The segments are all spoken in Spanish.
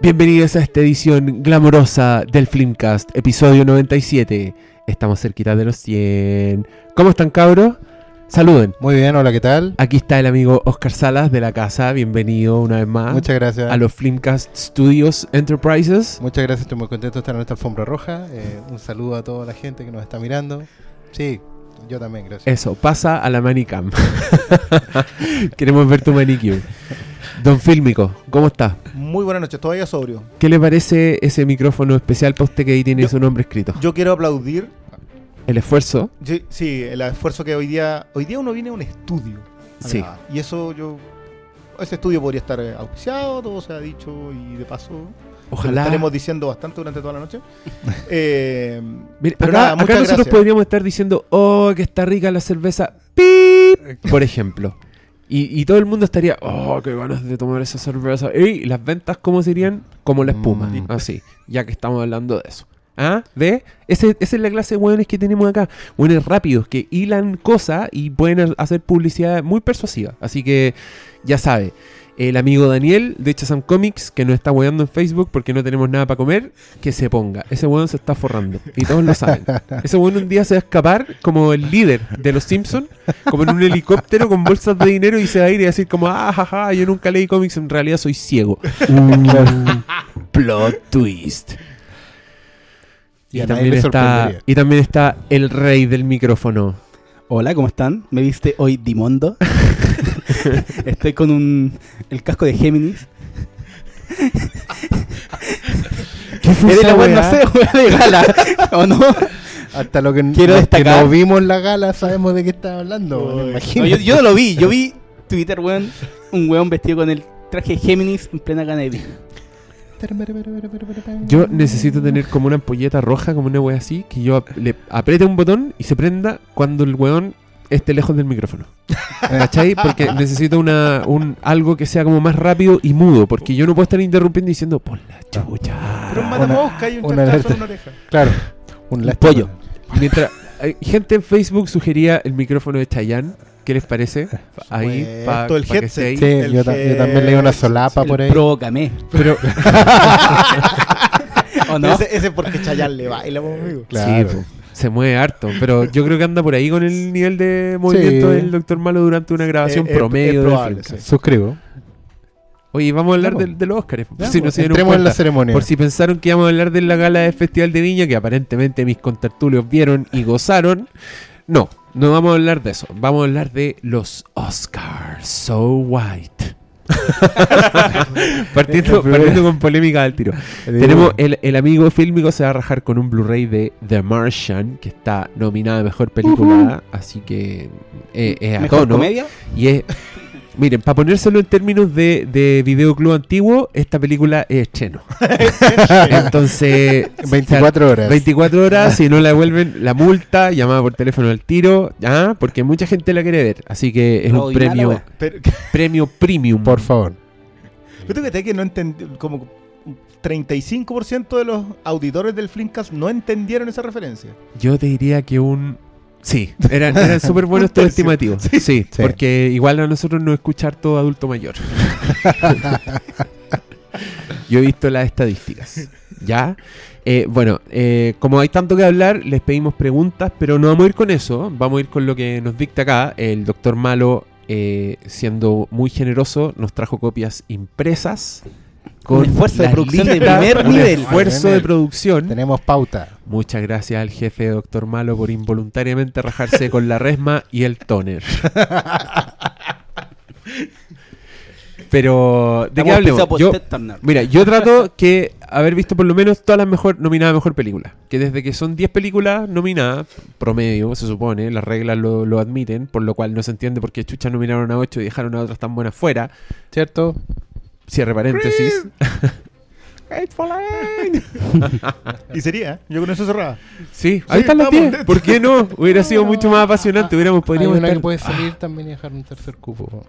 Bienvenidos a esta edición glamorosa del Filmcast, episodio 97. Estamos cerquita de los 100. ¿Cómo están, cabros? Saluden. Muy bien, hola, ¿qué tal? Aquí está el amigo Oscar Salas de la casa. Bienvenido una vez más Muchas gracias. a los Filmcast Studios Enterprises. Muchas gracias, estoy muy contento de estar en esta alfombra roja. Eh, un saludo a toda la gente que nos está mirando. Sí, yo también, gracias. Eso, pasa a la Manicam. Queremos ver tu manicure. Don Fílmico, ¿cómo está? Muy buenas noches, todavía sobrio. ¿Qué le parece ese micrófono especial para usted que ahí tiene Yo- su nombre escrito? Yo quiero aplaudir, El esfuerzo. sí, sí, el esfuerzo que hoy día, hoy día uno viene a un estudio. a Sí. grabar. Y eso yo, ese estudio podría estar eh, auspiciado, todo se ha dicho y de paso, lo Ojalá. estaremos diciendo bastante durante toda la noche. Eh, pero acá, nada, acá muchas nosotros gracias. podríamos estar diciendo, oh, que está rica la cerveza, ¡pip! por ejemplo. Y, y todo el mundo estaría, oh, qué ganas de tomar esa cerveza. Y las ventas, ¿cómo serían? Como la espuma, Mm. así, ya que estamos hablando de eso. ¿Ah? ¿Ve? Ese- esa es la clase de hueones que tenemos acá. Hueones rápidos, que hilan cosas y pueden hacer publicidad muy persuasiva. Así que, ya sabe. El amigo Daniel de Chazam Comics, que nos está hueando en Facebook porque no tenemos nada para comer, que se ponga. Ese hueón se está forrando. Y todos lo saben. Ese hueón un día se va a escapar como el líder de los Simpsons, como en un helicóptero con bolsas de dinero y se va a ir y decir como, ah, jaja, yo nunca leí cómics, en realidad soy ciego. Uh, plot twist. Y también está, y también está el rey del micrófono. Hola, ¿cómo están? ¿Me viste hoy Dimondo? Estoy con un el casco de Géminis. ¿Qué fue esa la wea, no weá? sé, de gala. ¿O no? Hasta lo que, Quiero los que destacar- no vimos la gala sabemos de qué está hablando. No, yo, yo no lo vi. Yo vi Twitter, weón. Un weón vestido con el traje de Géminis en plena gana de vino. Yo necesito tener como una ampolleta roja, como una wea así, que yo ap- le apriete un botón y se prenda cuando el weón esté lejos del micrófono. ¿Cachai? Porque necesito una, un, algo que sea como más rápido y mudo, porque yo no puedo estar interrumpiendo diciendo, por la chucha. pero un matamosca y un una en una oreja. Claro, un pollo. Mientras, hay gente en Facebook sugería el micrófono de Chayanne. ¿Qué les parece? Ahí, Pues, para todo el ahí. headset. Sí, El yo, ta- yo también leí una solapa El por ahí. Provócame. Pero, ¿O no? Ese, ese porque Chayanne le baila, pues, amigo. Claro. Sí, po, se mueve harto. Pero yo creo que anda por ahí con el nivel de movimiento Sí. del Doctor Malo durante una grabación Eh, eh, promedio es de probable, sí. Suscribo. Oye, vamos a hablar del- de, los Oscars. Ya, si no se dieron entremos en la ceremonia. Por si pensaron que íbamos a hablar de la gala del Festival de Viña, que aparentemente mis contertulios vieron y gozaron. No, no vamos a hablar de eso. Vamos a hablar de los Oscars So White. partiendo, partiendo con polémica al tiro. Tenemos el, el amigo fílmico se va a rajar con un Blu-ray de The Martian, que está nominada a mejor película, así que eh, es a ¿Mejor tono. comedia? Y es. Miren, para ponérselo en términos de, de videoclub antiguo, esta película es cheno. Entonces, 24 horas. 24 horas, si no la devuelven, la multa, llamada por teléfono al tiro, ¿ah? porque mucha gente la quiere ver. Así que es un premio. Pero, premio premium. Por favor. Yo tengo que que no entendí, como 35% de los auditores del Flimcast no entendieron esa referencia. Yo te diría que un. Sí, eran, eran súper buenos estos estimativos. Sí, Sí. porque igual a nosotros nos escucha todo adulto mayor. Yo he visto las estadísticas. ¿Ya? Eh, bueno, eh, como hay tanto que hablar, les pedimos preguntas, pero no vamos a ir con eso. Vamos a ir con lo que nos dicta acá. El doctor Malo, eh, siendo muy generoso, nos trajo copias impresas. Un esfuerzo de producción de primer un nivel. esfuerzo de producción. Tenemos pauta. Muchas gracias al jefe de Doctor Malo por involuntariamente rajarse con la resma y el toner. Pero, ¿de qué hablemos? Yo, mira, yo trato que haber visto por lo menos todas las mejor nominadas a mejor película. Que desde que son 10 películas nominadas, promedio, se supone, las reglas lo, lo admiten, por lo cual no se entiende por qué Chucha nominaron a 8 y dejaron a otras tan buenas fuera. ¿Cierto? Cierre paréntesis. Y sería, ¿eh? yo con eso cerraba. Sí, Sí, ahí están las estamos 10. ¿Por qué no? Hubiera sido mucho más apasionante. Hubiéramos Hay podríamos una estar... que puede salir también y dejar un tercer cupo.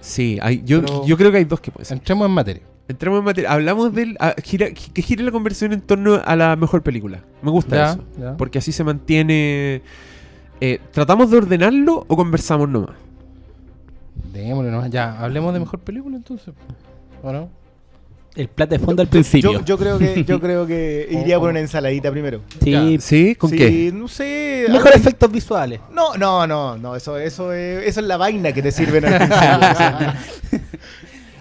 Sí, hay- yo, Pero- yo creo que hay dos que pueden ser. Entremos en materia. Entremos en materia. Hablamos del. a- gira- que gire la conversión en torno a la mejor película. Me gusta Ya, eso. ya. Porque así se mantiene. eh, ¿Tratamos de ordenarlo o conversamos nomás? Démosle nomás. Ya, hablemos de mejor película entonces. ¿O no? El plata de fondo al principio. Yo, yo creo que yo creo que iría por una ensaladita primero. sí, Ya, ¿Sí? ¿Con Sí, qué? No sé. mejor algo- efectos visuales. No, no, no, no, eso, eso, es, eso es la vaina que te sirven al principio.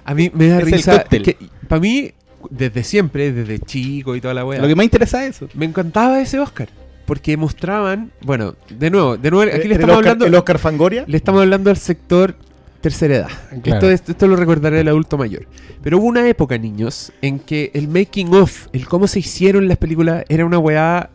A mí me da Es el risa. cóctel. Para mí, desde siempre, desde chico y toda la wea, Lo que más interesa es eso. me encantaba ese Oscar. Porque mostraban, bueno, de nuevo, de nuevo, aquí le el, estamos Oscar, hablando. el Oscar Fangoria. Le estamos hablando al sector tercera edad. Claro. Esto, es- esto lo recordará el adulto mayor. Pero hubo una época, niños, en que el making of, el cómo se hicieron las películas, era una weá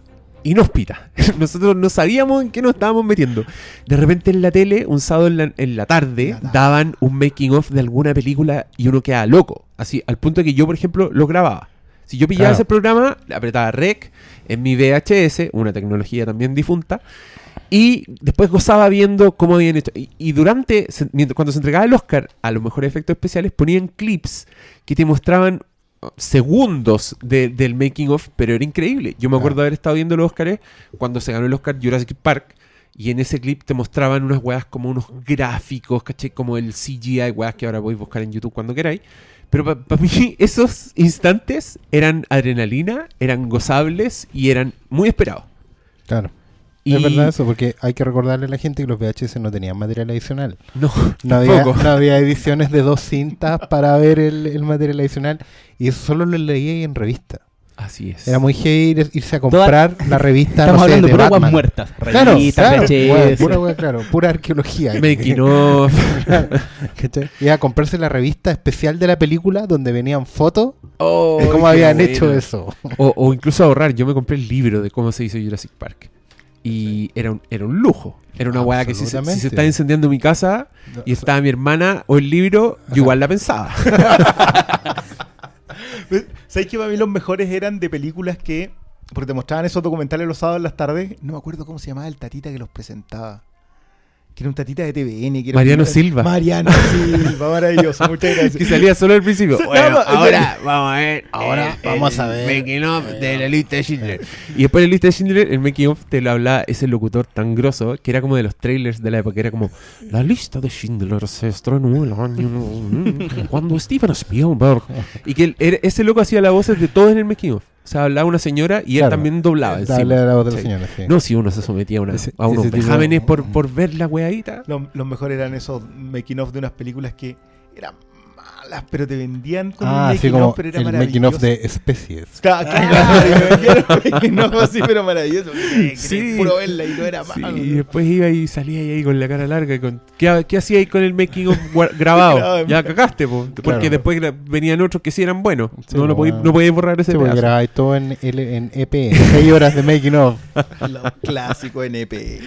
inhóspita. Nosotros no sabíamos en qué nos estábamos metiendo. De repente en la tele, un sábado en la, en la tarde, La tarde. daban un making of de alguna película y uno quedaba loco. Así, al punto de que yo, por ejemplo, lo grababa. Si yo pillaba Claro. ese programa, apretaba rec en mi VHS, una tecnología también difunta, y después gozaba viendo cómo habían hecho. Y, y durante, se- cuando se entregaba el Oscar a los mejores efectos especiales, ponían clips que te mostraban uh, segundos de- del making of, pero era increíble. Yo me acuerdo de haber estado viendo los Oscars cuando se ganó el Oscar Jurassic Park. Y en ese clip te mostraban unas weas como unos gráficos, ¿cachai? Como el CGI, weas que ahora podéis buscar en YouTube cuando queráis. Pero para mí esos instantes eran adrenalina, eran gozables y eran muy esperados. Claro. Y Es verdad eso, porque hay que recordarle a la gente que los VHS no tenían material adicional. No, No había, tampoco. no había ediciones de dos cintas para ver el, el material adicional. Y eso solo lo leía en revista. Así es. Era muy heavy ir- irse a comprar la revista Estamos no sé, hablando de Batman. muertas. Claro, claro, wea, pura, wea, claro, pura arqueología. Making of. ¿Cachai? Iba a comprarse la revista especial de la película donde venían fotos Oh, de cómo qué habían hecho eso. O, o incluso ahorrar. Yo me compré el libro de cómo se hizo Jurassic Park. Y era un, era un lujo. Era una weá que si se, si se Absolutamente. está incendiando mi casa y estaba mi hermana o el libro, yo igual la pensaba. ¿Sabes que para mí los mejores eran de películas que. Porque te mostraban esos documentales los sábados en las tardes. No me acuerdo cómo se llamaba el tatita que los presentaba. Que era un tatita de TVN. Que era Mariano un- Silva. Mariano Silva, maravilloso. Muchas gracias. que salía solo al principio. Bueno, ahora vamos a ver. Ahora el- vamos a ver. Making of de la lista de Schindler. Y después de la lista de Schindler, el making of te lo hablaba ese locutor tan grosso que era como de los trailers de la época. Era como: La lista de Schindler se estrenó el año. cuando Steven Spielberg. Y que ese loco hacía las voces de todos en el making of. O sea, hablaba una señora y él Claro. también doblaba. a la otra Sí. señora, sí. No, si uno se sometía a, una- Ese- a unos tipo- vejámenes por, por ver la weadita. Los, los mejores eran esos making of de unas películas que eran malas, pero te vendían con un Ah, making así como of, pero era el making of de especies. Claro, un making of así, pero maravilloso. Sí, Sí. puro verla y no era Sí, malo. y después iba y salía ahí con la cara larga. y Con, ¿qué, qué hacía ahí con el making of grabado? Ya cagaste, po, porque Claro. después venían otros que sí eran buenos. Sí, no, lo no podíais borrar ese Sí, grabáis todo en, L- en EP, 6 horas de making of. Los clásicos NP.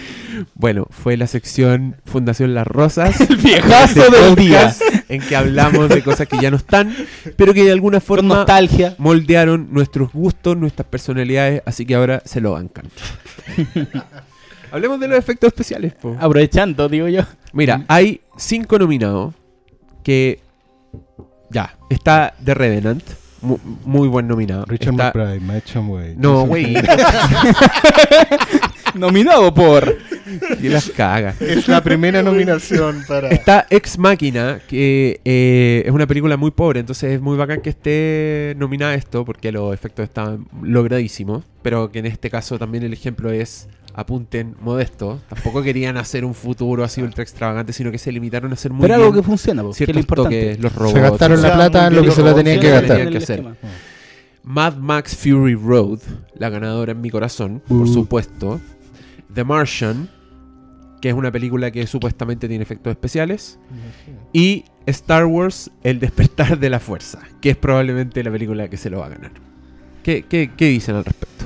Bueno, fue la sección Fundación Las Rosas. el viejazo del día. En que hablamos de cosas que ya no están, pero que de alguna Con forma nostalgia. moldearon nuestros gustos, nuestras personalidades, así que ahora se lo bancan. Hablemos de los efectos especiales, po. Aprovechando, digo yo. Mira, hay cinco nominados que. Ya, está The Revenant, mu- muy buen nominado. Richard Está- McBride, Matcham Wade. No, güey, Nominado por. y las caga. Es la primera nominación para. Está Ex Máquina, que eh, es una película muy pobre, entonces es muy bacán que esté nominada a esto, porque los efectos estaban logradísimos, pero que en este caso también el ejemplo es apunten modesto. Tampoco querían hacer un futuro así ultra extravagante, sino que se limitaron a hacer muy Pero algo que bien funciona, po, que es importante. los robots. Se gastaron la plata en lo bien que se la tenían que gastar. tenían que hacer. Mad Max Fury Road, la ganadora en mi corazón, por Uh. supuesto. The Martian, que es una película que supuestamente tiene efectos especiales. Y Star Wars, El despertar de la fuerza, que es probablemente la película que se lo va a ganar. ¿Qué, qué, qué dicen al respecto?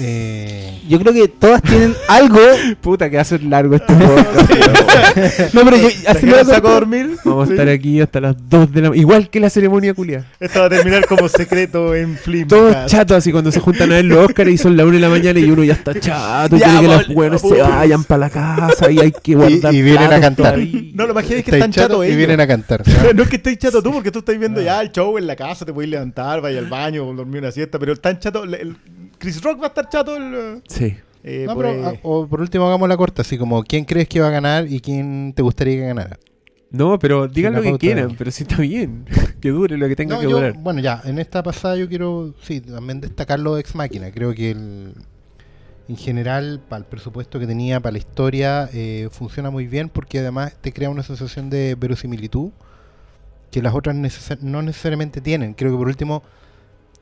Eh, Yo creo que todas tienen algo. Puta, que va a ser largo este podcast. No, pero yo ¿Hasta así me la lo saco a dormir? Vamos a estar aquí hasta las 2 de la Igual que la ceremonia culia. Esto va a terminar como secreto en Flimcast. Todos chatos así cuando se juntan a ver los Oscars y son las 1 de la mañana y uno ya está chato y Ya, quiere que las buenas se vayan para la casa y hay que guardar y vienen a cantar. todavía. No, lo más es que están chatos chatos y ellos. vienen a cantar. No es que estés chato tú, porque tú estás viendo ya el show en la casa, te puedes levantar, vaya al baño, dormir una siesta, pero tan chato, el- el- Chris Rock va a estar chato el, Sí. eh, No, por, pero, eh, ah, o por último hagamos la corta, así como quién crees que va a ganar y quién te gustaría que ganara. No, pero digan lo que quieran, pero sí está bien. que dure lo que tenga No, que yo- durar. bueno, ya, en esta pasada yo quiero, sí, también destacar lo de Ex Máquina. Creo que el, en general, para el presupuesto que tenía, para la historia, eh, funciona muy bien porque además te crea una sensación de verosimilitud que las otras necesar- no necesariamente tienen. Creo que por último,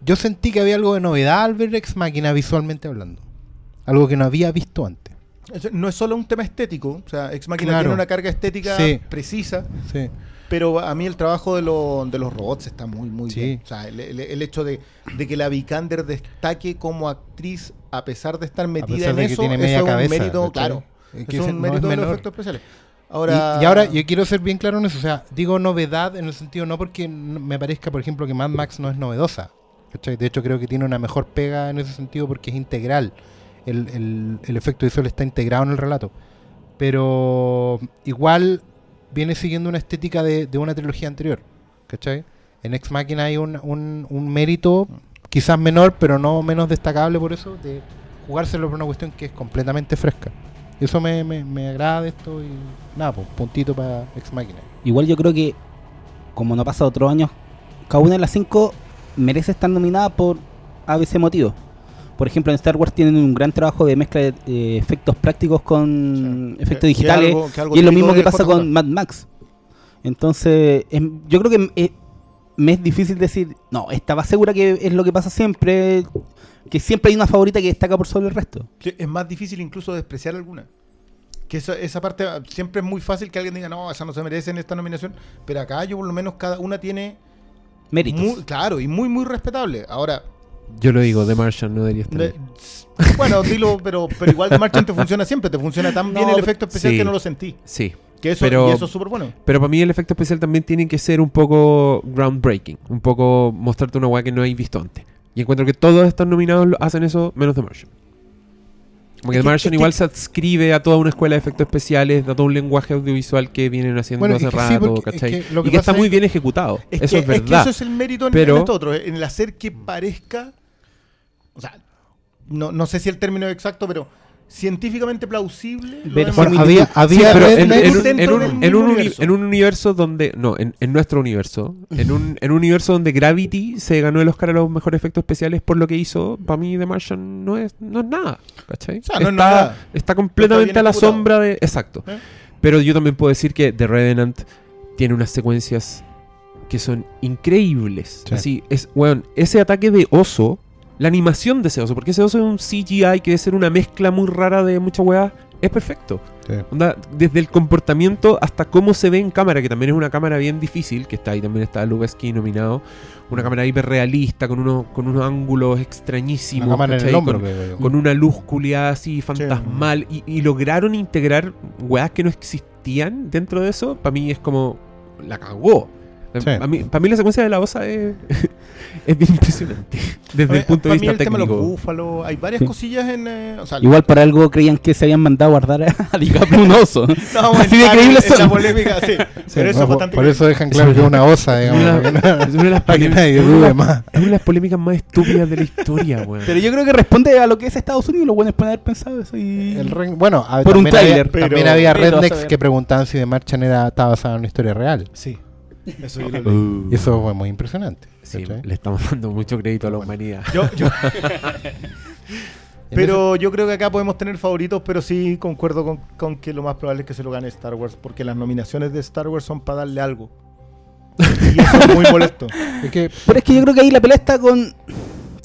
yo sentí que había algo de novedad al ver Ex Máquina visualmente hablando. Algo que no había visto antes. No es solo un tema estético, o sea, Ex Machina Claro. tiene una carga estética Sí. precisa, Sí. pero a mí el trabajo de, lo- de los robots está muy, muy Sí. bien. O sea, el, el- el hecho de, de que la Vikander destaque como actriz a pesar de estar metida en de eso, tiene eso media es un mérito, claro. Es que un no mérito es de los efectos especiales. Ahora, Y, y ahora yo quiero ser bien claro en eso. O sea, digo novedad en el sentido no porque me parezca, por ejemplo, que Mad Max no es novedosa. ¿Cachai? De hecho, creo que tiene una mejor pega en ese sentido porque es integral. El, el- el efecto visual está integrado en el relato. Pero igual viene siguiendo una estética de, de una trilogía anterior. ¿Cachai? En Ex Machina hay un, un- mérito, quizás menor, pero no menos destacable por eso, de jugárselo por una cuestión que es completamente fresca. Eso me, me, me agrada de esto y nada, pues puntito para Ex Machina. Igual yo creo que, como no pasa otros años, cada una de las cinco merece estar nominada por ABC motivos. Por ejemplo, en Star Wars tienen un gran trabajo de mezcla de eh, efectos prácticos con Sí. efectos Que- que digitales. algo- que algo y es lo mismo que pasa 4K. con Mad Max. Entonces, em, yo creo que eh, me es difícil decir, no, estaba segura que es lo que pasa siempre, que siempre hay una favorita que destaca por sobre el resto. Sí, es más difícil incluso despreciar alguna. Que esa, esa parte ah, siempre es muy fácil que alguien diga, no, esa no se merece en esta nominación. Pero acá yo por lo menos cada una tiene... Méritos. muy- claro, y muy, muy respetable. Ahora, Yo lo digo, The Martian no debería estar. de- bueno, dilo, pero, pero igual de Marchand te funciona siempre. Te funciona tan bien el efecto especial sí. que no lo sentí. Sí. Que eso, Pero- y eso es súper bueno. Pero para mí el efecto especial también tiene que ser un poco groundbreaking. Un poco mostrarte una weá que no hay visto antes. Y encuentro que todos estos nominados hacen eso menos The Martian. Como que Es que- Martian es igual se adscribe a toda una escuela de efectos especiales, a todo un lenguaje audiovisual que vienen haciendo Bueno, hace es sí, rato, es ¿cachai? que lo que y que está muy es- bien ejecutado. Es eso que, es que verdad. eso es el mérito en, Pero- en esto otro, en el hacer que parezca, o sea, no, no sé si el término es exacto, pero científicamente plausible. Bueno, había, Sí, había pero en, un, en universo. en un universo donde. No, en, en nuestro universo. En un, en un universo donde Gravity se ganó el Oscar a los mejores efectos especiales por lo que hizo. Para mí, The Martian no es, no es nada. ¿Cachai? O sea, no es está, nada. está completamente a la sombra de. Exacto. ¿Eh? Pero yo también puedo decir que The Revenant tiene unas secuencias que son increíbles. Sí. Así, es, weón, ese ataque de oso, la animación de ese oso, porque ese oso es un CGI que debe ser una mezcla muy rara de muchas weas, es perfecto. Sí. Onda, desde el comportamiento hasta cómo se ve en cámara, que también es una cámara bien difícil, que está ahí también está Lubeski nominado. Una cámara hiperrealista, con unos, con unos ángulos extrañísimos. Una cámara en ¿cachai? el hombro, Con- creo yo. con una luz culiada así fantasmal y, y lograron integrar weas que no existían dentro de eso, para mí es como la cagó. Sí. Para mí, pa' mí la secuencia de la osa es, es bien impresionante desde el punto de Para mí vista el tema de los técnico. búfalos, hay varias Sí. cosillas en... eh, o sea, Igual para algo creían que se habían mandado a guardar a, DiCaprio un oso. no así de esa son. polémica, sí. Sí, pero eso no, es por, bastante por eso dejan claro que es una osa, Es digamos. una, para es una de las para polémicas- es una- dude más. es una de las polémicas más estúpidas de la historia, weón. Pero yo creo que responde a lo que es Estados Unidos. Los buenos pueden haber pensado eso. Y... El re- bueno, a- Por un también, había, tráiler, pero- también había rednecks que preguntaban si The Martian era, estaba basado en una historia real. Sí, eso yo lo leí. Uh. Eso fue muy impresionante. Sí, ¿cachai? le estamos dando mucho crédito a la Bueno. humanidad. Yo- yo- pero yo creo que acá podemos tener favoritos, pero sí concuerdo con, con que lo más probable es que se lo gane Star Wars, porque las nominaciones de Star Wars son para darle algo. Y eso es muy molesto. ese- es que, Pero es que yo creo que ahí la pelea está con,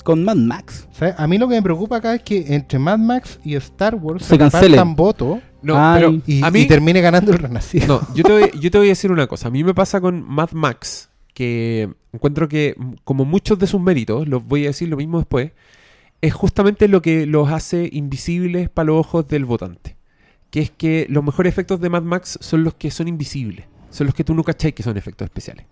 con Mad Max. ¿sabes? A mí lo que me preocupa acá es que entre Mad Max y Star Wars Se cancelen. repartan votos No, pero y, a mí, y termine ganando el Renacido. No, yo te, voy, yo te voy a decir una cosa. A mí me pasa con Mad Max, que encuentro que, como muchos de sus méritos, los voy a decir lo mismo después, es justamente lo que los hace invisibles para los ojos del votante. Que es que los mejores efectos de Mad Max son los que son invisibles. Son los que tú no cachai que son efectos especiales.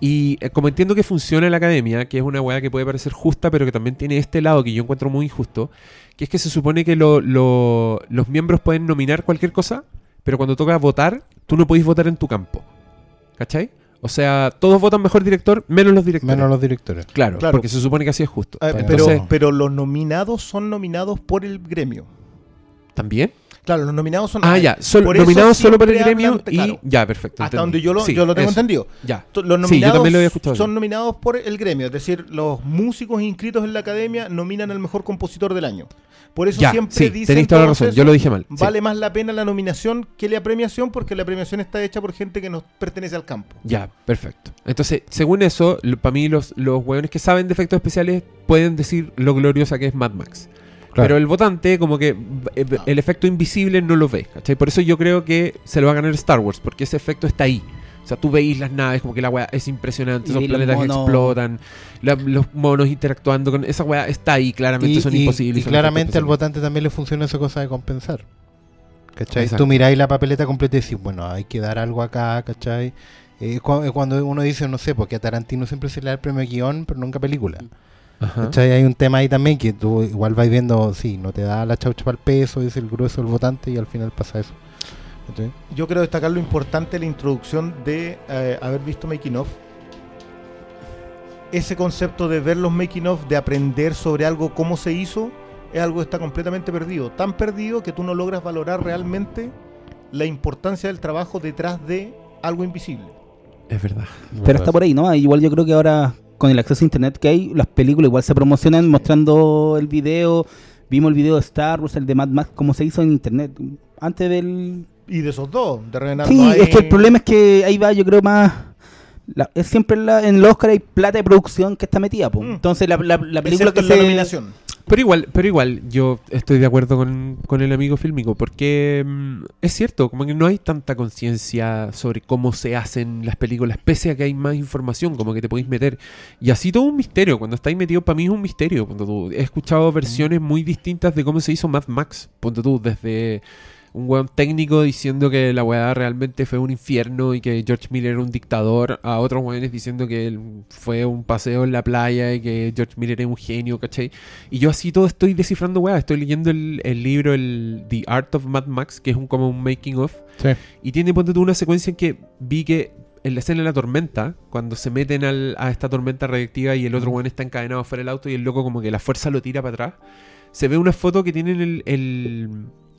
Y eh, como entiendo que funciona en la academia, que es una weá que puede parecer justa, pero que también tiene este lado que yo encuentro muy injusto, que es que se supone que lo- lo- los miembros pueden nominar cualquier cosa, pero cuando toca votar, tú no podés votar en tu campo. ¿Cachai? O sea, todos votan mejor director, menos los directores. Menos los directores. Claro, Claro. porque se supone que así es justo. Ah, pero, Entonces, pero los nominados son nominados por el gremio. ¿también? Claro, los nominados son. Ah, ya, solo, nominados solo para el gremio y claro. ya, perfecto. Hasta entendí. donde yo lo, Sí, yo lo tengo eso. entendido. Ya. Los Sí, yo nominados también lo había escuchado. son nominados por el gremio, es decir, los músicos inscritos en la academia nominan al mejor compositor del año. Por eso Ya, siempre sí, dicen tenéis toda la razón, eso, yo lo dije mal. sí. Vale más la pena la nominación que la premiación porque la premiación está hecha por gente que nos pertenece al campo. Ya, perfecto. Entonces, según eso, para mí los, los hueones que saben de efectos especiales pueden decir lo gloriosa que es Mad Max. Claro. Pero el votante, como que eh, el efecto invisible no lo ve. ¿cachai? Por eso yo creo que se lo va a ganar Star Wars, porque ese efecto está ahí. O sea, tú veis las naves, como que la weá es impresionante, esos los planetas que explotan, la- los monos interactuando con. Esa weá está ahí, claramente Y, son y- imposibles. y son claramente al votante también le funciona esa cosa de compensar. ¿Cachai? Exacto. Tú miráis la papeleta completa y decís, bueno, hay que dar algo acá, ¿cachai? Eh, cu- eh, cuando uno dice, no sé, porque a Tarantino siempre se le da el premio guion, pero nunca película. Hay un tema ahí también que tú igual vais viendo, sí, no te da la chaucha para el peso, es el grueso del votante y al final pasa eso. ¿Cachai? Yo quiero destacar lo importante de la introducción de eh, haber visto Making of. Ese concepto de ver los Making of, de aprender sobre algo, cómo se hizo, es algo que está completamente perdido. Tan perdido que tú no logras valorar realmente la importancia del trabajo detrás de algo invisible. Es verdad. Pero está por ahí, ¿no? Igual yo creo que ahora, con el acceso a internet que hay, las películas igual se promocionan mostrando el video. Vimos el video de Star Wars, el de Mad Max, como se hizo en internet. Antes del. Y de esos dos, de Revenant Sí, hay- es que el problema es que ahí va, yo creo, más. la- es siempre la- en el Oscar hay plata de producción que está metida, po. Mm. Entonces la, la, la película excepto que en la se. nominación. Pero igual, pero igual, yo estoy de acuerdo con, con el amigo fílmico, porque mm, es cierto, como que no hay tanta conciencia sobre cómo se hacen las películas, pese a que hay más información, como que te podéis meter. Y así todo un misterio, cuando estáis metido, para mí es un misterio. Ponte tú. He escuchado versiones muy distintas de cómo se hizo Mad Max, ponte tú, desde un weón técnico diciendo que la weá realmente fue un infierno y que George Miller era un dictador, a otros weones diciendo que él fue un paseo en la playa y que George Miller era un genio, ¿cachai? Y yo así todo estoy descifrando weá, estoy leyendo el, el libro el The Art of Mad Max, que es un como un making of, Sí. y tiene, ponte tú, una secuencia en que vi que en la escena de la tormenta, cuando se meten al- a esta tormenta radiactiva y el otro weón está encadenado fuera del auto y el loco como que la fuerza lo tira para atrás, se ve una foto que tienen el, el,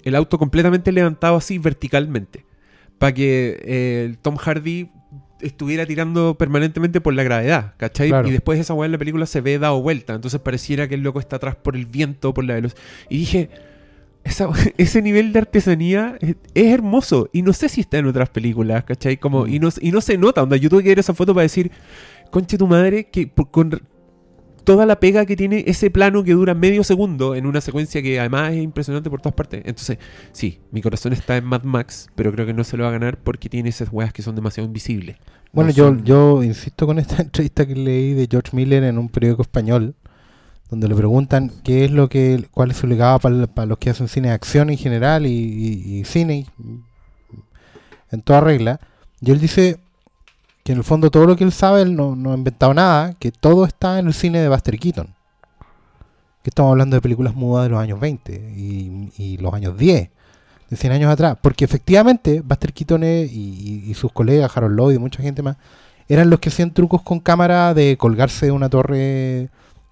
el auto completamente levantado así verticalmente, para que eh, el Tom Hardy estuviera tirando permanentemente por la gravedad, ¿cachai? Claro. Y después esa weá en la película se ve dado vuelta, entonces pareciera que el loco está atrás por el viento, por la velocidad. Y dije, esa- ese nivel de artesanía es, es hermoso. Y no sé si está en otras películas, ¿cachai? Como, y, no, y no se nota. Onda, yo tuve que ver esa foto para decir, conche tu madre, que por- con toda la pega que tiene ese plano que dura medio segundo en una secuencia que además es impresionante por todas partes. Entonces, sí, mi corazón está en Mad Max, pero creo que no se lo va a ganar porque tiene esas weas que son demasiado invisibles. Bueno, No yo, son- yo insisto con esta entrevista que leí de George Miller en un periódico español, donde le preguntan qué es lo que, cuál es su legado para, para los que hacen cine de acción en general y, y- y cine y- en toda regla. Y él dice en el fondo todo lo que él sabe, él no, no ha inventado nada, que todo está en el cine de Buster Keaton. Que estamos hablando de películas mudas de los años 20 y, los años 10 de 100 años atrás. Porque efectivamente, Buster Keaton y, sus colegas, Harold Lloyd y mucha gente más, eran los que hacían trucos con cámara de colgarse de una torre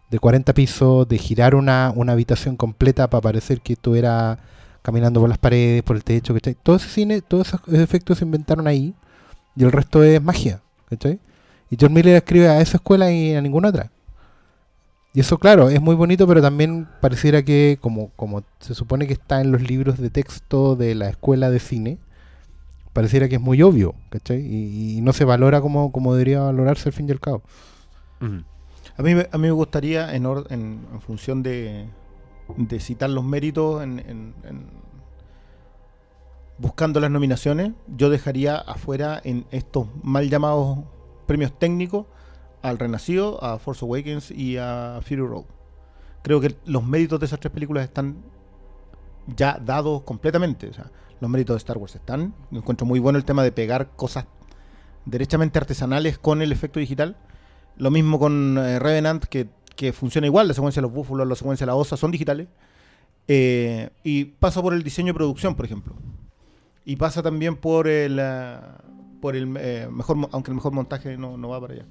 de 40 pisos, de girar una, una habitación completa para parecer que estuviera caminando por las paredes, por el techo, ¿cachai? Todo ese cine, todos esos efectos se inventaron ahí y el resto es magia, ¿cachai? Y John Miller escribe a esa escuela y a ninguna otra. Y eso, claro, es muy bonito, pero también pareciera que, como, como se supone que está en los libros de texto de la escuela de cine, pareciera que es muy obvio, ¿cachai? Y, y no se valora como, como debería valorarse al fin y al cabo. A mí, me- a mí me gustaría, en, or- en, en función de, de citar los méritos, en, en- en- buscando las nominaciones, yo dejaría afuera en estos mal llamados premios técnicos al Renacido, a Force Awakens y a Fury Road. Creo que los méritos de esas tres películas están ya dados completamente. Los méritos de Star Wars están. Encuentro muy bueno el tema de pegar cosas derechamente artesanales con el efecto digital. Lo mismo con eh, Revenant, que, que funciona igual, la secuencia de los búfalos, la secuencia de la osa son digitales. Eh, y pasa por el diseño y producción, por ejemplo. Y pasa también por el, ah, por el eh, mejor, aunque el mejor montaje no, no va para allá.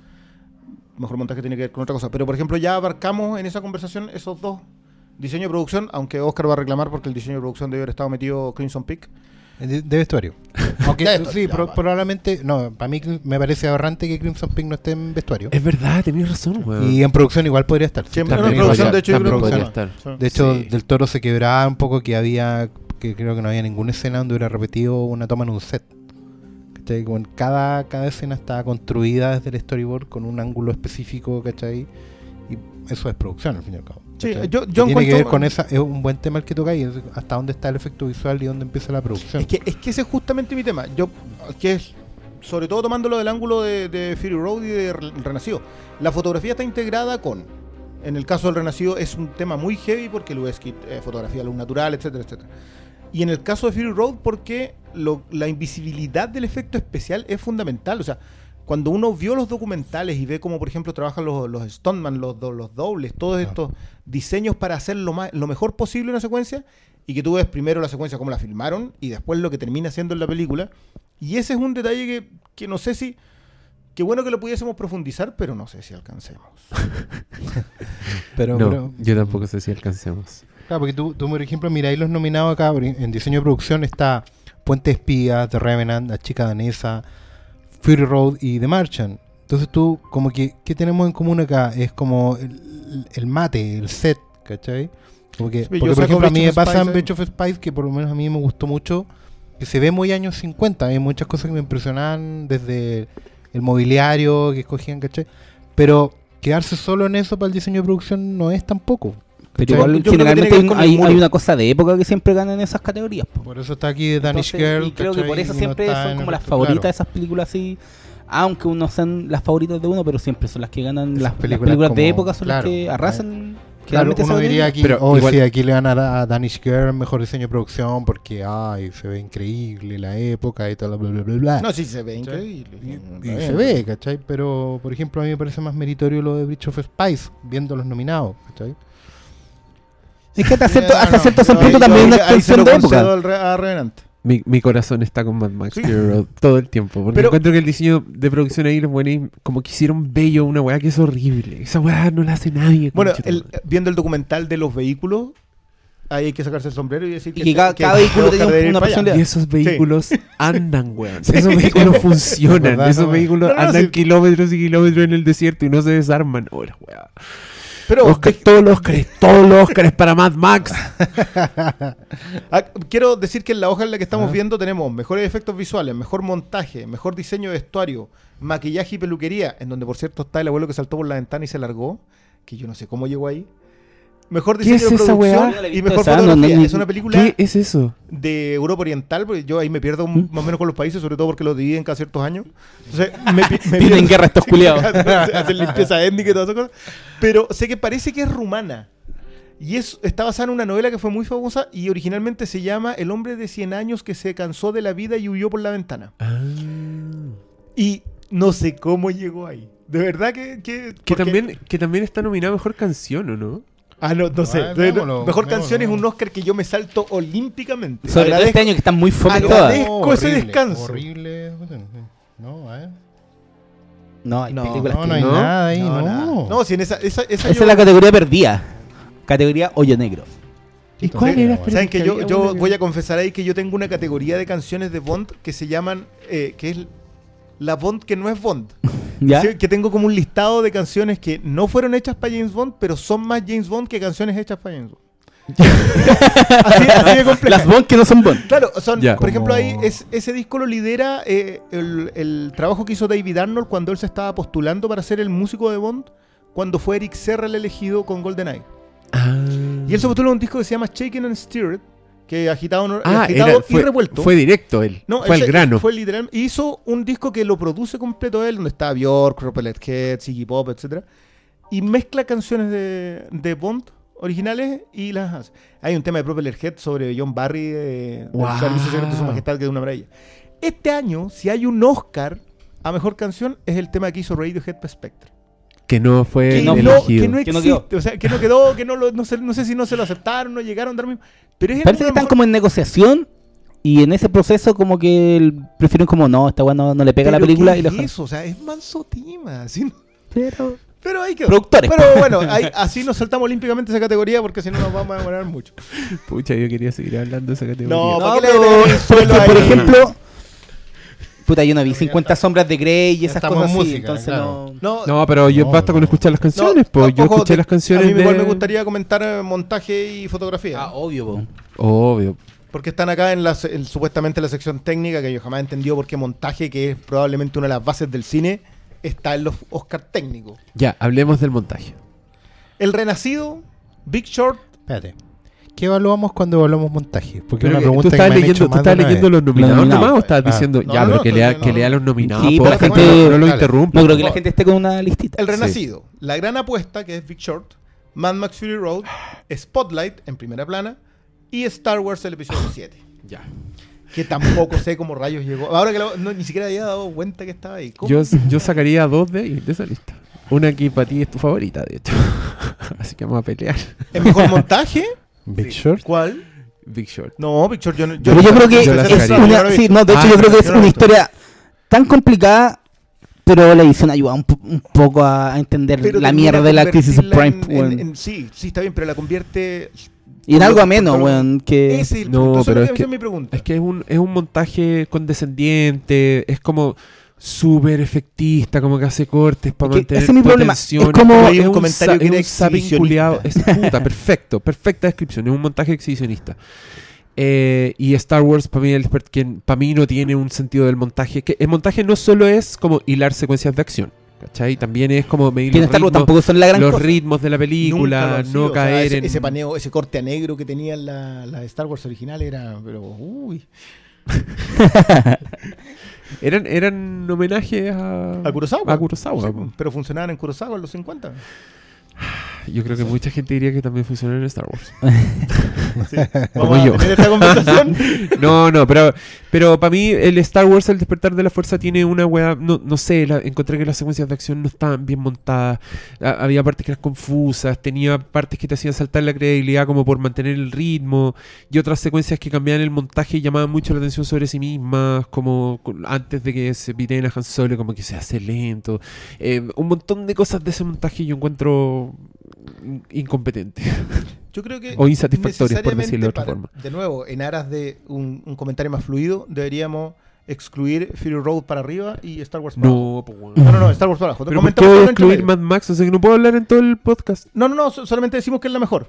Mejor montaje tiene que ver con otra cosa. Pero, por ejemplo, ya abarcamos en esa conversación esos dos Diseño de producción, aunque Oscar va a reclamar porque el diseño de producción debe haber estado metido Crimson Peak. De, de vestuario. Aunque De vestuario, sí, ya, pro- vale. probablemente. No, para mí me parece aberrante que Crimson Pink no esté en vestuario. Es verdad, tenías razón, weón. Y en producción igual podría estar. También en producción, podría- de hecho, yo también creo que podría estar. De hecho, Sí. Del Toro se quebraba un poco que había. Que creo que no había ninguna escena donde hubiera repetido una toma en un set. ¿Cachai? Como en cada, cada escena estaba construida desde el storyboard con un ángulo específico, ¿cachai? Y eso es producción, al fin y al cabo. Sí, yo- yo tiene que ver con esa. Es un buen tema el que tocáis. es Hasta dónde está el efecto visual y dónde empieza la producción. Es que, es que ese es justamente mi tema. Yo, que es, sobre todo tomándolo del ángulo de, de Fury Road y de Re- Renacido. La fotografía está integrada con. En el caso del Renacido es un tema muy heavy porque USKit, eh, fotografía luz natural, etcétera, etcétera. Y en el caso de Fury Road porque lo- la invisibilidad del efecto especial es fundamental. O sea, cuando uno vio los documentales y ve cómo, por ejemplo, trabajan los, los stuntman, los, los dobles, todos Claro. estos diseños para hacer lo, más, lo mejor posible una secuencia, y que tú ves primero la secuencia como la filmaron y después lo que termina siendo en la película. Y ese es un detalle que, que no sé si... Qué bueno que lo pudiésemos profundizar, pero no sé si alcancemos. Pero, no, pero- yo tampoco sé si alcancemos. Claro, porque tú, tú, por ejemplo, miráis los nominados acá en diseño de producción está Puente Espía, The Revenant, La Chica Danesa, Fury Road y The Martian. Entonces tú, como que, ¿qué tenemos en común acá? Es como el, el mate, el set, ¿cachai? Como que, Sí, porque, por ejemplo, a mí me pasa en ahí. Breath of Spice que por lo menos a mí me gustó mucho, que se ve muy años 50. Hay muchas cosas que me impresionan desde el mobiliario que escogían, ¿cachai? Pero quedarse solo en eso para el diseño de producción no es tampoco. Pero igual tiene generalmente hay, una cosa de época que siempre gana en esas categorías. po. Por eso está aquí Danish Entonces, Girl. y creo que por eso siempre son como las favoritas claro. esas películas así. Aunque no sean las favoritas de uno, pero siempre son las que ganan. Esas Las las películas de época son claro, las que arrasan. Claro, generalmente uno diría aquí, Pero oh, igual- sí, aquí le van a Danish Girl mejor diseño de producción porque, ay, se ve increíble la época y tal, bla, bla, bla, bla. No, sí, se ve ¿Cachai? increíble. Y, Está y bien. se ve, ¿cachai? Pero, por ejemplo, a mí me parece más meritorio lo de Bridge of Spice, viendo los nominados, ¿cachai? Es que hasta cierto, hasta no, cierto también yo una extensión de época. Mi, mi corazón está con Mad Max Sí. Road todo el tiempo. Porque Pero- encuentro que el diseño de producción ahí los buenos como que hicieron bello una weá que es horrible. Esa weá no la hace nadie. Bueno, el- viendo el documental de los vehículos, ahí hay que sacarse el sombrero y decir Y que cada- cada vehículo debe ir una personalidad. Y esos vehículos andan, weón. Sí. Esos vehículos funcionan. ¿Verdad? Esos No, vehículos no, no, andan sí. kilómetros y kilómetros en el desierto y no se desarman. Oh, la weá. Pero Oscar, dej- todos los Oscars, todos los Oscars para Mad Max. ah, quiero decir que en la hoja en la que estamos Ah. viendo tenemos mejores efectos visuales, mejor montaje, mejor diseño de vestuario, maquillaje y peluquería, en donde por cierto está el abuelo que saltó por la ventana y se largó, que yo no sé cómo llegó ahí. Mejor ¿Qué diseño es de esa producción y mejor esa, fotografía. no, ni- es una película ¿Qué es eso? de Europa Oriental, porque yo ahí me pierdo ¿Mm? más o menos con los países, sobre todo porque los dividen cada ciertos años. Entonces, me, me Tienen pierdo. guerra estos culiados. Hacen limpieza étnica y todas esas cosas. Pero sé que parece que es rumana. Y es, está basada en una novela que fue muy famosa y originalmente se llama El hombre de 100 años que se cansó de la vida y huyó por la ventana. Ah. Y no sé cómo llegó ahí. De verdad que... Que, Que también, que también está nominada a Mejor Canción, ¿o no? Ah, no, no sé. Ah, veámoslo, Mejor veámoslo, canción es un. Oscar que yo me salto olímpicamente. Sobre todo Agradezco- este año que están muy fome Agradezco- todas. Agradezco ese descanso. Horrible. No, a ver. No, hay No, películas No, que no hay ¿No? nada ahí, No, no. No, si en esa... Esa, esa Esa yo- es la categoría perdida. Categoría hoyo negro. ¿Y cuál era? bueno, ¿Saben que yo, yo voy a confesar ahí que yo tengo una categoría de canciones de Bond que se llaman, eh, que es la Bond que no es Bond. Que tengo como un listado de canciones que no fueron hechas para James Bond, pero son más James Bond que canciones hechas para James Bond. así, así de compleja. Las Bond que no son Bond. Claro, son, Ya. por ejemplo, ahí es, ese disco lo lidera eh, el, el trabajo que hizo David Arnold cuando él se estaba postulando para ser el músico de Bond, cuando fue Eric Serra el elegido con GoldenEye. Ah. Y él se postuló a un disco que se llama Shaken and Stirred, que agitado, no- Ah, agitado era- y revuelto. fue directo él. No, fue al ese grano. Fue literal. Hizo un disco que lo produce completo él, donde está Bjork, Propellerhead, Ziggy Pop, etc. Y mezcla canciones de, de Bond originales y las hace. Hay un tema de Propellerhead sobre John Barry, del Wow. De Su Majestad, que es una maravilla. Este año, si hay un Oscar a mejor canción, es el tema que hizo Radiohead para Spectre. Que no fue Que no- elegido. que no Que no existe, quedó. o sea, que no quedó, que no, lo, no, sé, no sé si no se lo aceptaron, no llegaron a dar mismo. Pero es Parece que lo están mejor- como en negociación y en ese proceso como que el- prefieren como no, esta weá no, no le pega a la película ¿qué y es dejan. eso? O sea, es manso tema. así no- Pero Pero ahí quedó. Productores. Pero bueno, ahí- así nos saltamos olímpicamente esa categoría porque si no nos vamos a demorar mucho. Pucha, yo quería seguir hablando de esa categoría. No, No, ¿para qué le pero- porque, por ejemplo, puta, yo no vi 50 sombras de Grey y esas estamos cosas así, música, entonces claro. no... No, pero yo No, basta con escuchar las no, canciones, pues yo escuché te- las canciones A mí igual de... me gustaría comentar eh, montaje y fotografía. Ah, obvio, po. Obvio. Porque están acá en la, en- supuestamente la sección técnica, que yo jamás he entendido por qué montaje, que es probablemente una de las bases del cine, está en los Oscar técnicos. Ya, hablemos del montaje. El Renacido, Big Short, Espérate. ¿Qué evaluamos cuando evaluamos montaje? Porque Pero una que pregunta tú que estabas me han leyendo, hecho tú más de estabas una leyendo los nominados nominados. nomás o estabas Ah. diciendo, No, ya, no, pero no, que, lea, no, que no. lea los nominados, Sí, po, la no, gente- no lo Dale. interrumpa. No creo que la gente esté con una listita. El Sí. Renacido, La Gran Apuesta, que es Big Short, Mad Max Fury Road, Spotlight en primera plana y Star Wars el episodio 7. Ya. Que tampoco sé cómo rayos llegó. Ahora que lo- no, ni siquiera había dado cuenta que estaba ahí. ¿Cómo? Yo, yo sacaría dos de ahí, de esa lista. Una que para ti es tu favorita, de hecho. Así que vamos a pelear. ¿El mejor montaje? Big Short. ¿Cuál? Big Short. No, Big Short, yo, no- Pero yo creo que yo es. Yo una, sí, no, de hecho Ah, yo creo que es yo no lo he una historia tan complicada, pero la edición ayuda un, po- un poco a entender Pero la mierda de la crisis subprime, en- weón. en- en- sí, sí, está bien, pero la convierte. y en algo ameno, weón, que... Es el No, punto. Pero es es que- es mi pregunta. Es que es un, es un montaje condescendiente, es como súper efectista, como que hace cortes para Es que mantener ese es mi problema. Es como- Hay un un comentario que es un puta, perfecto, perfecta descripción. Es un montaje exhibicionista. Eh, y Star Wars para mí, el para mí no tiene un sentido del montaje. Que el montaje no solo es como hilar secuencias de acción, ¿cachai? También es como medir los ritmos, tampoco son la gran los cosa. ritmos de la película, lo han sido, no o sea, caer ese, en... ese paneo, ese corte a negro que tenía la, la Star Wars original era. Pero, uy. Eran, eran homenajes a... A Kurosawa. A Kurosawa, Sí, pero funcionaban en Kurosawa en los 50. Yo creo que mucha gente diría que también funciona en Star Wars. Sí. Como Vamos a yo. tener esta conversación. No, no, pero, pero para mí el Star Wars, el despertar de la fuerza, tiene una weá, no, no sé, la- encontré que las secuencias de acción no estaban bien montadas, Ha- había partes que eran confusas, tenía partes que te hacían saltar la credibilidad como por mantener el ritmo, y otras secuencias que cambiaban el montaje y llamaban mucho la atención sobre sí mismas, como antes de que se piten a Han Solo, como que se hace lento. Eh, un montón de cosas de ese montaje yo encuentro incompetente. Yo creo que. O insatisfactorias, por decirlo de otra para- forma. De nuevo, en aras de un, un comentario más fluido, deberíamos excluir Fury Road para arriba y Star Wars para abajo. No, bueno. No, no, no, Star Wars para abajo. Pero ¿por qué voy a excluir. Mad Max? O sea que no puedo hablar en todo el podcast. No, no, no, so- solamente decimos que es la mejor.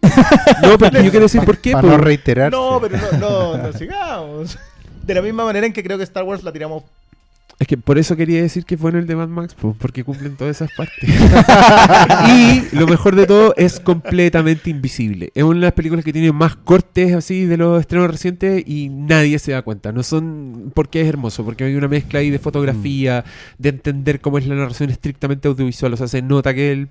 No, porque yo quiero decir por qué. Para no reiterar. No, pero no, no, no sigamos. De la misma manera en que creo que Star Wars la tiramos. Es que por eso quería decir que es bueno el de Mad Max, po, porque cumplen todas esas partes. y lo mejor de todo es completamente invisible. Es una de las películas que tiene más cortes así de los estrenos recientes y nadie se da cuenta. No son porque es hermoso, porque hay una mezcla ahí de fotografía, de entender cómo es la narración estrictamente audiovisual. O sea, se nota que el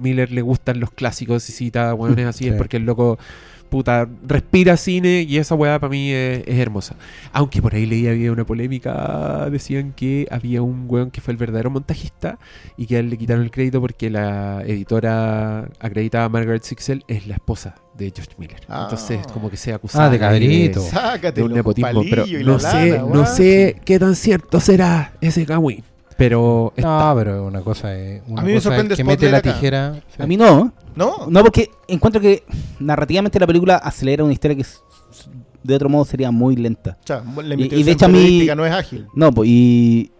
Miller le gustan los clásicos y cita hueones así, es porque el loco puta, respira cine y esa weá para mí es, es hermosa. Aunque por ahí leí había una polémica, decían que había un weón que fue el verdadero montajista y que a él le quitaron el crédito porque la editora acreditada Margaret Sixel es la esposa de George Miller. Ah. Entonces como que sea acusada Ah, de cabrito. De un nepotismo, pero no la sé, lana, no sé qué tan cierto será ese cagüín. Pero está. No, pero una cosa es. Una A mí me cosa es sorprende que mete la acá. tijera. A mí no. No, No, porque encuentro que narrativamente la película acelera una historia que de otro modo sería muy lenta. O sea, la Y- y de hecho a mí- no es ágil. No, pues y,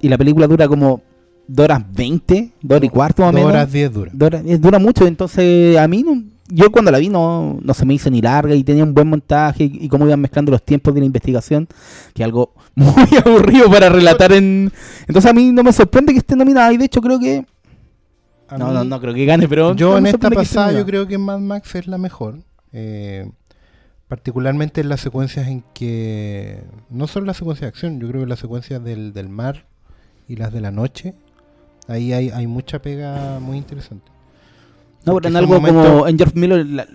y la película dura como 2 horas 20, 2 horas y cuarto más o Dos menos. horas 10 dura. Eh, dura mucho, entonces a mí no, yo cuando la vi no, no se me hizo ni larga y tenía un buen montaje y, y cómo iban mezclando los tiempos de la investigación, que algo muy aburrido para relatar en... Entonces a mí no me sorprende que esté nominada y de hecho creo que... A No, mí- no, no creo que gane, pero... Yo no en esta pasada yo creo que Mad Max es la mejor. Eh, particularmente en las secuencias en que... No son las secuencias de acción, yo creo que las secuencias del, del mar y las de la noche. Ahí hay, hay mucha pega muy interesante. No, pero en algo momentos- como en George Miller, la-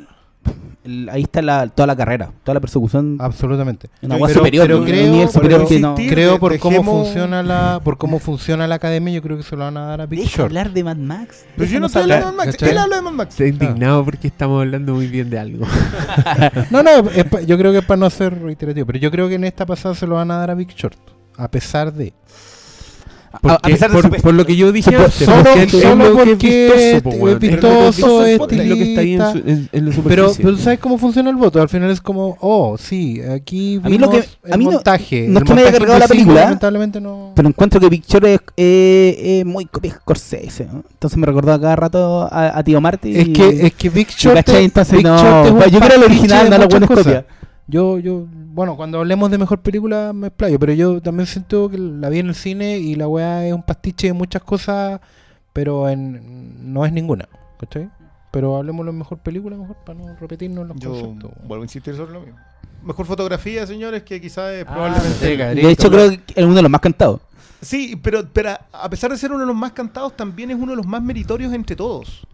el- ahí está la, toda la carrera, toda la persecución, Absolutamente. Pero- agua superior, pero creo- nivel superior pero que no... Creo por cómo funciona la por cómo funciona la academia, yo creo que se lo van a dar a Big Deja Short. hablar de Mad Max. Pero yo no estoy hablando de hablar. Mad Max. Él habla de Mad Max. Estoy indignado porque estamos hablando muy bien de algo. No, no, es pa- yo creo que es para no ser reiterativo, pero yo creo que en esta pasada se lo van a dar a Big Short, a pesar de Porque- a pesar de por, por lo que yo dije antes, solo- porque es solo lo que porque es es- vistoso, es vistoso, es es lo que está ahí en, su, en, en la Pero, pero ¿tú sabes cómo funciona el voto? Al final es como, oh, sí, aquí A mí lo que- vimos a mí no- montaje. no es El que me haya cargado la película, Lamentablemente no... Pero encuentro que Picture es eh, eh, muy copia Scorsese. ¿no? Entonces me recordó a cada rato a, a Tío Marty. Es que, es que Big ¿me Short, es- Big no. Short es un yo quiero el original, no la buena copia. Yo, yo, bueno, cuando hablemos de mejor película me explayo, pero yo también siento que la vi en el cine y la weá es un pastiche de muchas cosas, pero en, no es ninguna, ¿cachai? Pero hablemos de mejor película, mejor para no repetirnos los Yo conceptos. vuelvo a insistir sobre lo mismo. Mejor fotografía, señores, que quizás es Ah, probablemente. De hecho, creo que es uno de los más cantados. Sí, pero, pero a pesar de ser uno de los más cantados, también es uno de los más meritorios entre todos.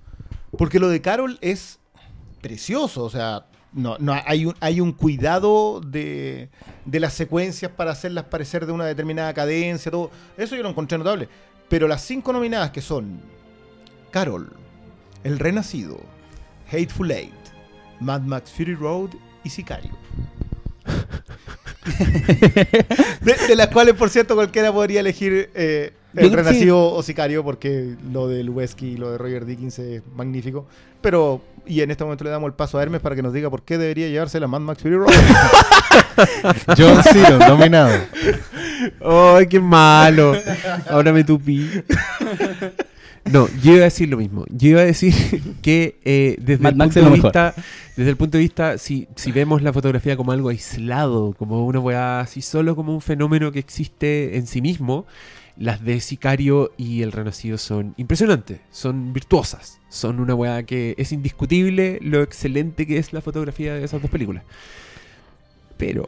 Porque lo de Carol es precioso, o sea, no, no hay un, hay un cuidado de, de las secuencias para hacerlas parecer de una determinada cadencia, todo. Eso yo lo encontré notable. Pero las cinco nominadas que son Carol, El Renacido, Hateful Eight, Mad Max Fury Road y Sicario. de, de las cuales, por cierto, cualquiera podría elegir eh, El Renacido o Sicario, porque lo de Lubeski y lo de Roger Dickens es magnífico. Pero, y en este momento le damos el paso a Hermes para que nos diga por qué debería llevarse la Mad Max Fury Road. John Cena, nominado. ¡Ay, qué malo! Ahora me tupí. No, yo iba a decir lo mismo. Yo iba a decir que eh, desde, Mad el Max punto de vista, desde el punto de vista, si, si vemos la fotografía como algo aislado, como una weá así, solo como un fenómeno que existe en sí mismo, las de Sicario y El Renacido son impresionantes, son virtuosas, son una weá que es indiscutible lo excelente que es la fotografía de esas dos películas. Pero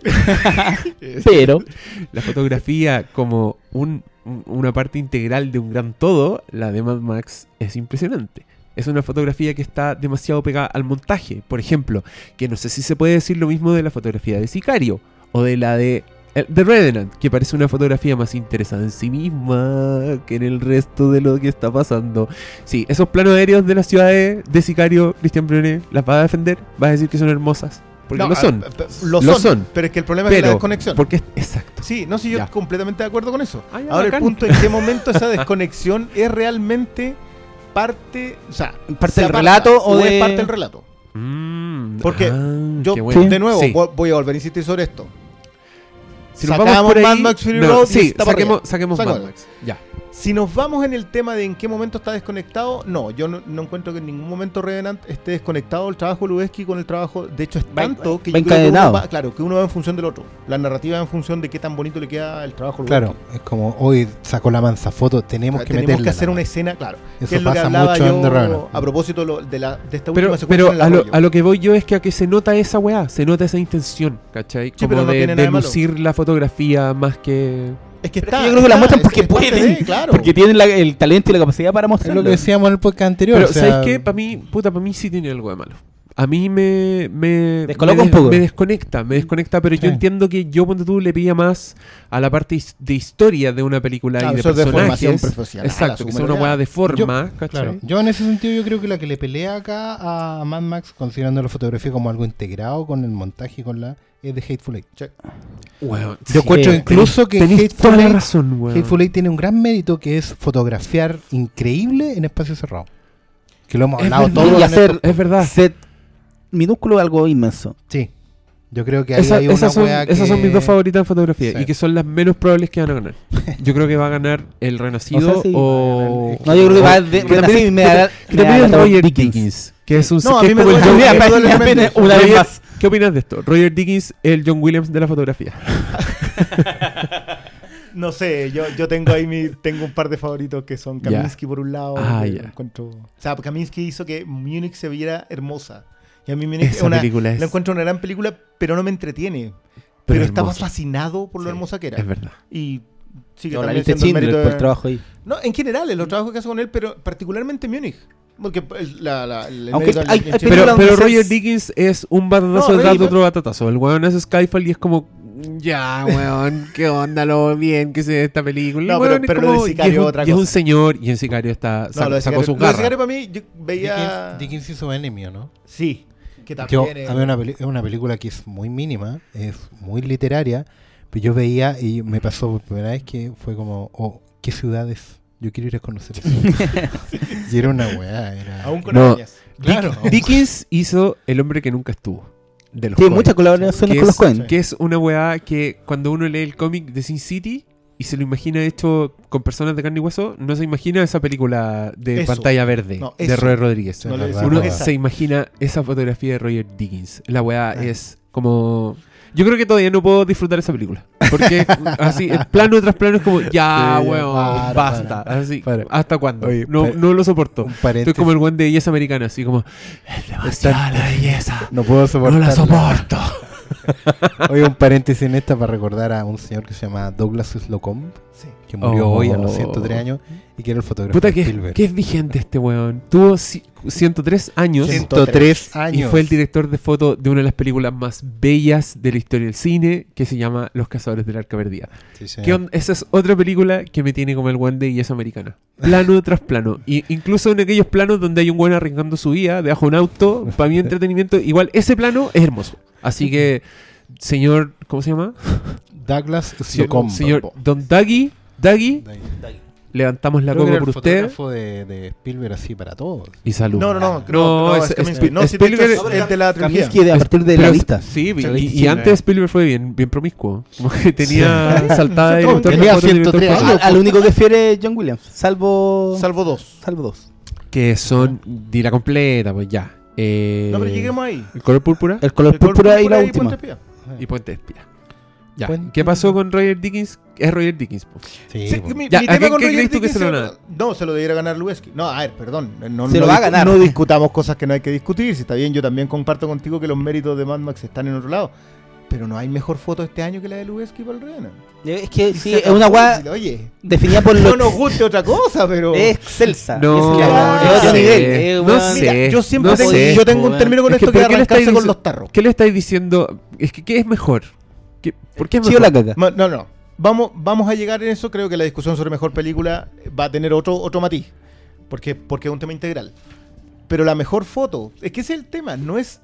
Pero, la fotografía como un- un- una parte integral de un gran todo, la de Mad Max es impresionante. Es una fotografía que está demasiado pegada al montaje, por ejemplo, que no sé si se puede decir lo mismo de la fotografía de Sicario o de la de The Revenant, que parece una fotografía más interesada en sí misma que en el resto de lo que está pasando. Sí, esos planos aéreos de las ciudades de Sicario, Cristian Brune, ¿las va a defender? ¿Va a decir que son hermosas? Porque No, lo son. Lo, Lo son, son. Pero es que el problema es la Pero, desconexión. porque es exacto. Sí, no, sí, yo Ya. completamente de acuerdo con eso. Ah, ya, Ahora bacán. el punto en qué momento esa desconexión es realmente parte, o sea, Parte del relato o es de- parte del relato. Mm, Porque ah, Yo, bueno. de nuevo, Sí. voy a volver a insistir sobre esto. Si nos vamos por Mad ahí, Max Fury no, Road sí, saquemos, saquemos Mad. Max. Ya. Si nos vamos en el tema de en qué momento está desconectado, no, yo no, no encuentro que en ningún momento Revenant esté desconectado el trabajo de Lubeski con el trabajo. De hecho, es Va- tanto que va yo creo que uno encadenado. va, claro, que uno va en función del otro. La narrativa va en función de qué tan bonito le queda el trabajo de Claro, Lubeski. es como hoy sacó la mansa foto, tenemos que Tenemos que hacer la una escena, claro. Eso es pasa mucho en The Revenant. a propósito lo- de, la, de esta Pero, última secuencia pero en el a, lo, a lo que voy yo es que a que se nota esa weá, se nota esa intención, ¿cachai? Como pero no de, tiene de lucir la fotografía más que... Es que está. yo creo que la está, muestran es- porque es pueden. de, claro. porque tienen la- el talento y la capacidad para Es mostrarlo. lo que decíamos en el podcast anterior. Pero, o sea, ¿sabes qué? Para mí, puta, para mí sí tiene algo de malo. A mí me... me Descoloca me un poco. Me desconecta, me desconecta, pero Sí. yo entiendo que yo, cuando tú, le pilla más a la parte de historia de una película Claro, y de es personajes. formación profesional, a Exacto, que sea una weá de forma, ¿cachai? Claro, yo en ese sentido yo creo que la que le pelea acá a Mad Max, considerando la fotografía como algo integrado con el montaje y con la es de Hateful Eight. Yo sí, encuentro incluso que Hateful toda la Eight- razón. Hateful Eight tiene un gran mérito que es fotografiar increíble en espacio cerrado. Que lo hemos Es hablado verdad. todo. y hacer esto. Es verdad. set minúsculo algo inmenso. Sí. Yo creo que ahí Esa- hay una esas son, wea esas son que- mis dos favoritas en fotografía Sí. y que son las menos probables que van a ganar. Yo creo que va a ganar el Renacido O sea, sí, o. va a ganar- No, yo creo que va que también- Renacido y me da- que me da también es la Roger Dickens. Dickens. Que es un. No, a que mí es me duele- John- una vez más. ¿Qué opinas de esto? Roger Dickens, el John Williams de la fotografía. No sé, yo, yo tengo ahí mi, tengo un par de favoritos que son. Kaminsky por un lado. Ah, que ya. lo encuentro, o sea, Kaminsky hizo que Múnich se viera hermosa. Y a mí Múnich es Esa una, película es. la encuentro una gran película, pero no me entretiene. Pero, Pero estaba fascinado por lo Sí, hermosa que era. Es verdad. Y sigue No, también siendo el Schindler mérito por de- el trabajo ahí. No, en general, en los trabajos que hace con él, pero particularmente Múnich. Porque el, la, la, el Aunque mérito hay- Pero, pero Roger Dickens es un batatazo No, detrás de otro batatazo. El weón hace Skyfall y es como. Ya, weón, qué onda lo bien que se ve esta película. No, El pero- weón es pero lo como- de y Sicario es un- otra Y es un cosa. señor, y en Sicario está, No, sac- lo de sacó su lo de garra. Sicario para mí, yo veía... Dickens, Dickens hizo Enemy, ¿o ¿no? Sí, que Yo, también es- a mí una es una película que es muy mínima, es muy literaria, pero yo veía y me pasó por primera vez que fue como, oh, ¿qué ciudades? Yo quiero ir a conocer eso. y era una weá, era... Aún con No. arañas. Claro. Dick- Dickens hizo El hombre que nunca estuvo. De los Tiene muchas colaboraciones que con los es, Coen. que es una weá que cuando uno lee el cómic de Sin City y se lo imagina hecho con personas de carne y hueso, no se imagina esa película de Eso. pantalla verde No, de. Roy Rodríguez. No Uno se imagina esa fotografía de Roger Dickens. La weá Ah. es como... Yo creo que todavía no puedo disfrutar esa película. Porque así, el plano tras plano es como, ya, Sí, weón, para, basta. para, así, para. ¿Hasta cuándo? Oye, no, no lo soporto. Estoy como el buen de belleza americana, así como, es demasiada la belleza. No puedo No soportar. la soporto. Oye, un paréntesis en esta para recordar a un señor que se llama Douglas Slocum, Sí. Que murió Oh. hoy a los 103 años y que era el fotógrafo Puta, de que, Spielberg. que es vigente este weón. Tuvo ci- 103 años 103 y años. fue el director de foto de una de las películas más bellas de la historia del cine, que se llama Los Cazadores del Arca Perdida. Esa es otra película que me tiene como el one de belleza americana. Plano tras plano. Y incluso en aquellos planos donde hay un buen arriesgando su vida debajo de un auto, para mi entretenimiento, igual ese plano es hermoso. Así que, señor, ¿cómo se llama? Douglas Slocum. señor Don Daggy, Daggy, levantamos la Creo que copa era por el usted fotógrafo de, de Spielberg así para todos. y salud. No, no, no. No, No, no, es- es Kaminsky. es- No, si de hecho Spielberg- es- es de la trilogía. Kaminsky de a partir de la Pero- lista. Sí, y, y antes Spielberg fue bien, bien promiscuo. Como que tenía saltada de director Tenía foto y director 103 de foto. años. Al, al único que fiere John Williams, salvo. Salvo dos. salvo dos. Que son de la completa, pues ya. Eh, No, pero lleguemos ahí. El color púrpura El color El color púrpura y la púrpura última. Puente Espía. y Puente Espía. Ya. ¿Qué pasó con Roger Dickens? Es Roger Dickens. po. Sí, Sí, po. mi, Ya, mi ¿a tema quién- con Roger crees tú que se lo era- No, se lo debiera ganar Lubeski. No, a ver, perdón. No, Se no lo va a ganar. No discutamos cosas que no hay que discutir. Si está bien, yo también comparto contigo que los méritos de Mad Max están en otro lado. Pero no hay mejor foto este año que la de Lubeski para el Renan. Es que sí, es una weá Oye, definida por no nos guste otra cosa, pero. es excelsa. No, es, no otro nivel. no sé. Mira, yo siempre no tengo, sé, yo tengo un término con Es que, esto que, ¿por qué le arrancarse estáis con los tarros. ¿Qué le estáis diciendo? Es que, ¿qué es mejor? ¿Qué- ¿Por qué es mejor? la caca. Ma- No, no. Vamos, vamos a llegar en eso. Creo que la discusión sobre mejor película va a tener otro, otro matiz. Porque, porque es un tema integral. Pero la mejor foto, es que ese es el tema, no es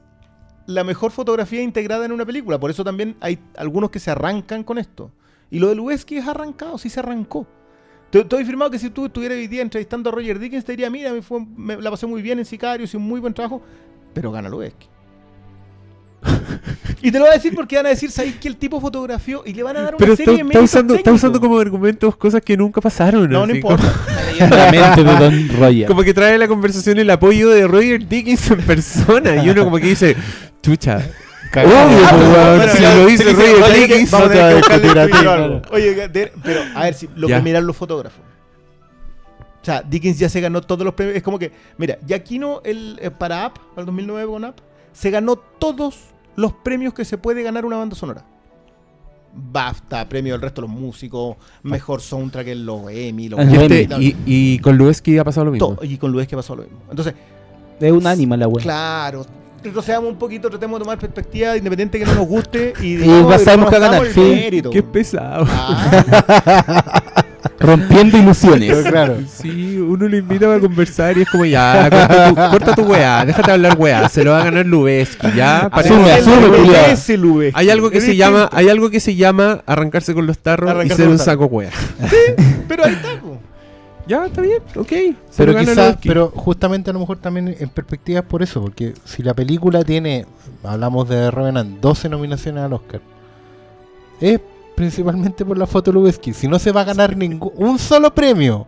la mejor fotografía integrada en una película. Por eso también hay algunos que se arrancan con esto. Y lo de Lubeski es arrancado, sí se arrancó. Te- Estoy firmado que si tú estuvieras hoy día entrevistando a Roger Dickens, te diría, mira, me, fue- me la pasé muy bien en Sicarios y un muy buen trabajo, pero gana Lubeski. Y te lo voy a decir porque van a decir, ¿sabes que el tipo fotografió? Y le van a dar una Pero serie está, de está usando, está usando como argumentos cosas que nunca pasaron. No, no importa. la mente de Don Roger. Como, como que trae la conversación el apoyo de Roger Dickens en persona. Y uno como que dice, chucha. Obvio, Ah, po, pero weón, bueno, si lo dice oye, que Dickens. Oye, de- pero a ver si lo Ya. que miran los fotógrafos. O sea, Dickens ya se ganó todos los premios. Es como que, mira, Giacchino el, eh, para App, para el 2009 con App, se ganó todos los premios que se puede ganar una banda sonora. BAFTA, premio del resto de los músicos, mejor soundtrack en los Emmy, los Ah, Y, este- y, y con Lubeski ha pasado lo mismo. todo. Y con Luis que pasó lo mismo. Entonces, Es un ánima la weá. Claro. Retrocedamos un poquito, tratemos de tomar perspectiva independiente que no nos guste y, Y digamos, sabemos que reconozcamos ganar, el sí. mérito. Qué pesado. Ah, Rompiendo ilusiones. Pero claro. Sí, uno lo invita a conversar y es como ya, corta tu, corta tu weá, déjate hablar weá, se lo va a ganar Lubeski, ya. parece- Asume, asume. Hay algo que Es se distinto. llama, hay algo que se llama arrancarse con los tarros Arrancarse y ser un saco weá. Pero ahí está. Ya, está bien, ok. Pero quizás, pero justamente a lo mejor también en perspectiva es por eso, porque si la película tiene, hablamos de Revenant, 12 nominaciones al Oscar, es principalmente por la foto Lubeski. Si no se va a ganar ningún un solo premio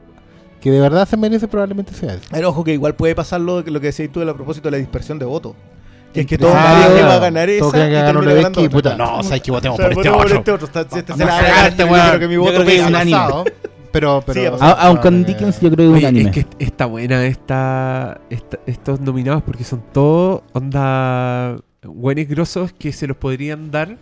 que de verdad se merece, probablemente sea ese. Pero ojo que igual puede pasar lo, que- lo que decías tú a propósito de la dispersión de votos. Que es que Ah, todos creen que va a ganar todos esa creen que ganó Lubeski, no, sabes que votemos O sea, por este votemos otro. este otro. Está- este se la cagarte, yo creo que mi voto que es un anime. pasado, Pero, pero, Sí, con Dickens yo creo que es un Oye, es que está buena esta, esta- estos nominados porque son todos onda buenos grosos que se los podrían dar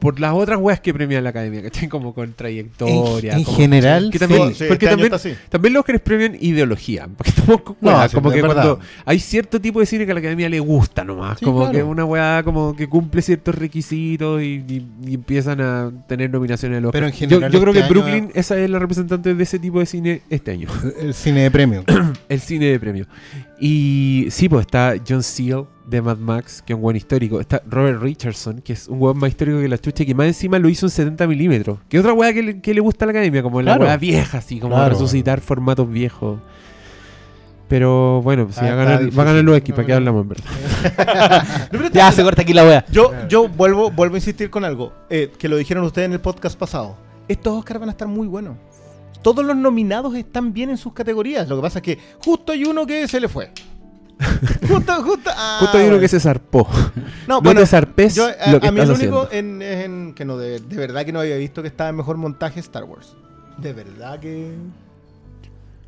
por las otras weas que premia la academia, ¿cachai? Como con trayectoria. En- en como- general, que también, Sí, sí, porque este también, así. también los Oscars premian ideología. Porque estamos con No, weas, sí, como que cuando hay cierto tipo de cine que a la academia le gusta nomás. Sí, como claro. que una weá como que cumple ciertos requisitos y, y- y empiezan a tener nominaciones a los Pero en general yo, yo creo este que año- Brooklyn, esa es la representante de ese tipo de cine este año. el cine de premio. El cine de premio. Y sí, pues está John Seal de Mad Max, que es un buen histórico. Está Robert Richardson, que es un weón más histórico que la chucha, que más encima lo hizo en 70 milímetros. Que otra weá que le, que le gusta a la academia, como la Claro. weá vieja, así, como Claro. resucitar formatos viejos. Pero bueno, si Ah, va, a ganar, va a ganar los ¿para qué hablamos en verdad? Ya se corta aquí la wea. Yo, yo vuelvo, vuelvo a insistir con algo, eh, que lo dijeron ustedes en el podcast pasado. Estos Oscars van a estar muy buenos. Todos los nominados están bien en sus categorías. Lo que pasa es que justo hay uno que se le fue. justo, justo. ah, Justo hay uno que se zarpó. No, No, bueno, te zarpes yo, a, lo que a mí estás el único en, en- que no de, de verdad que no había visto que estaba en mejor montaje Star Wars. De verdad que.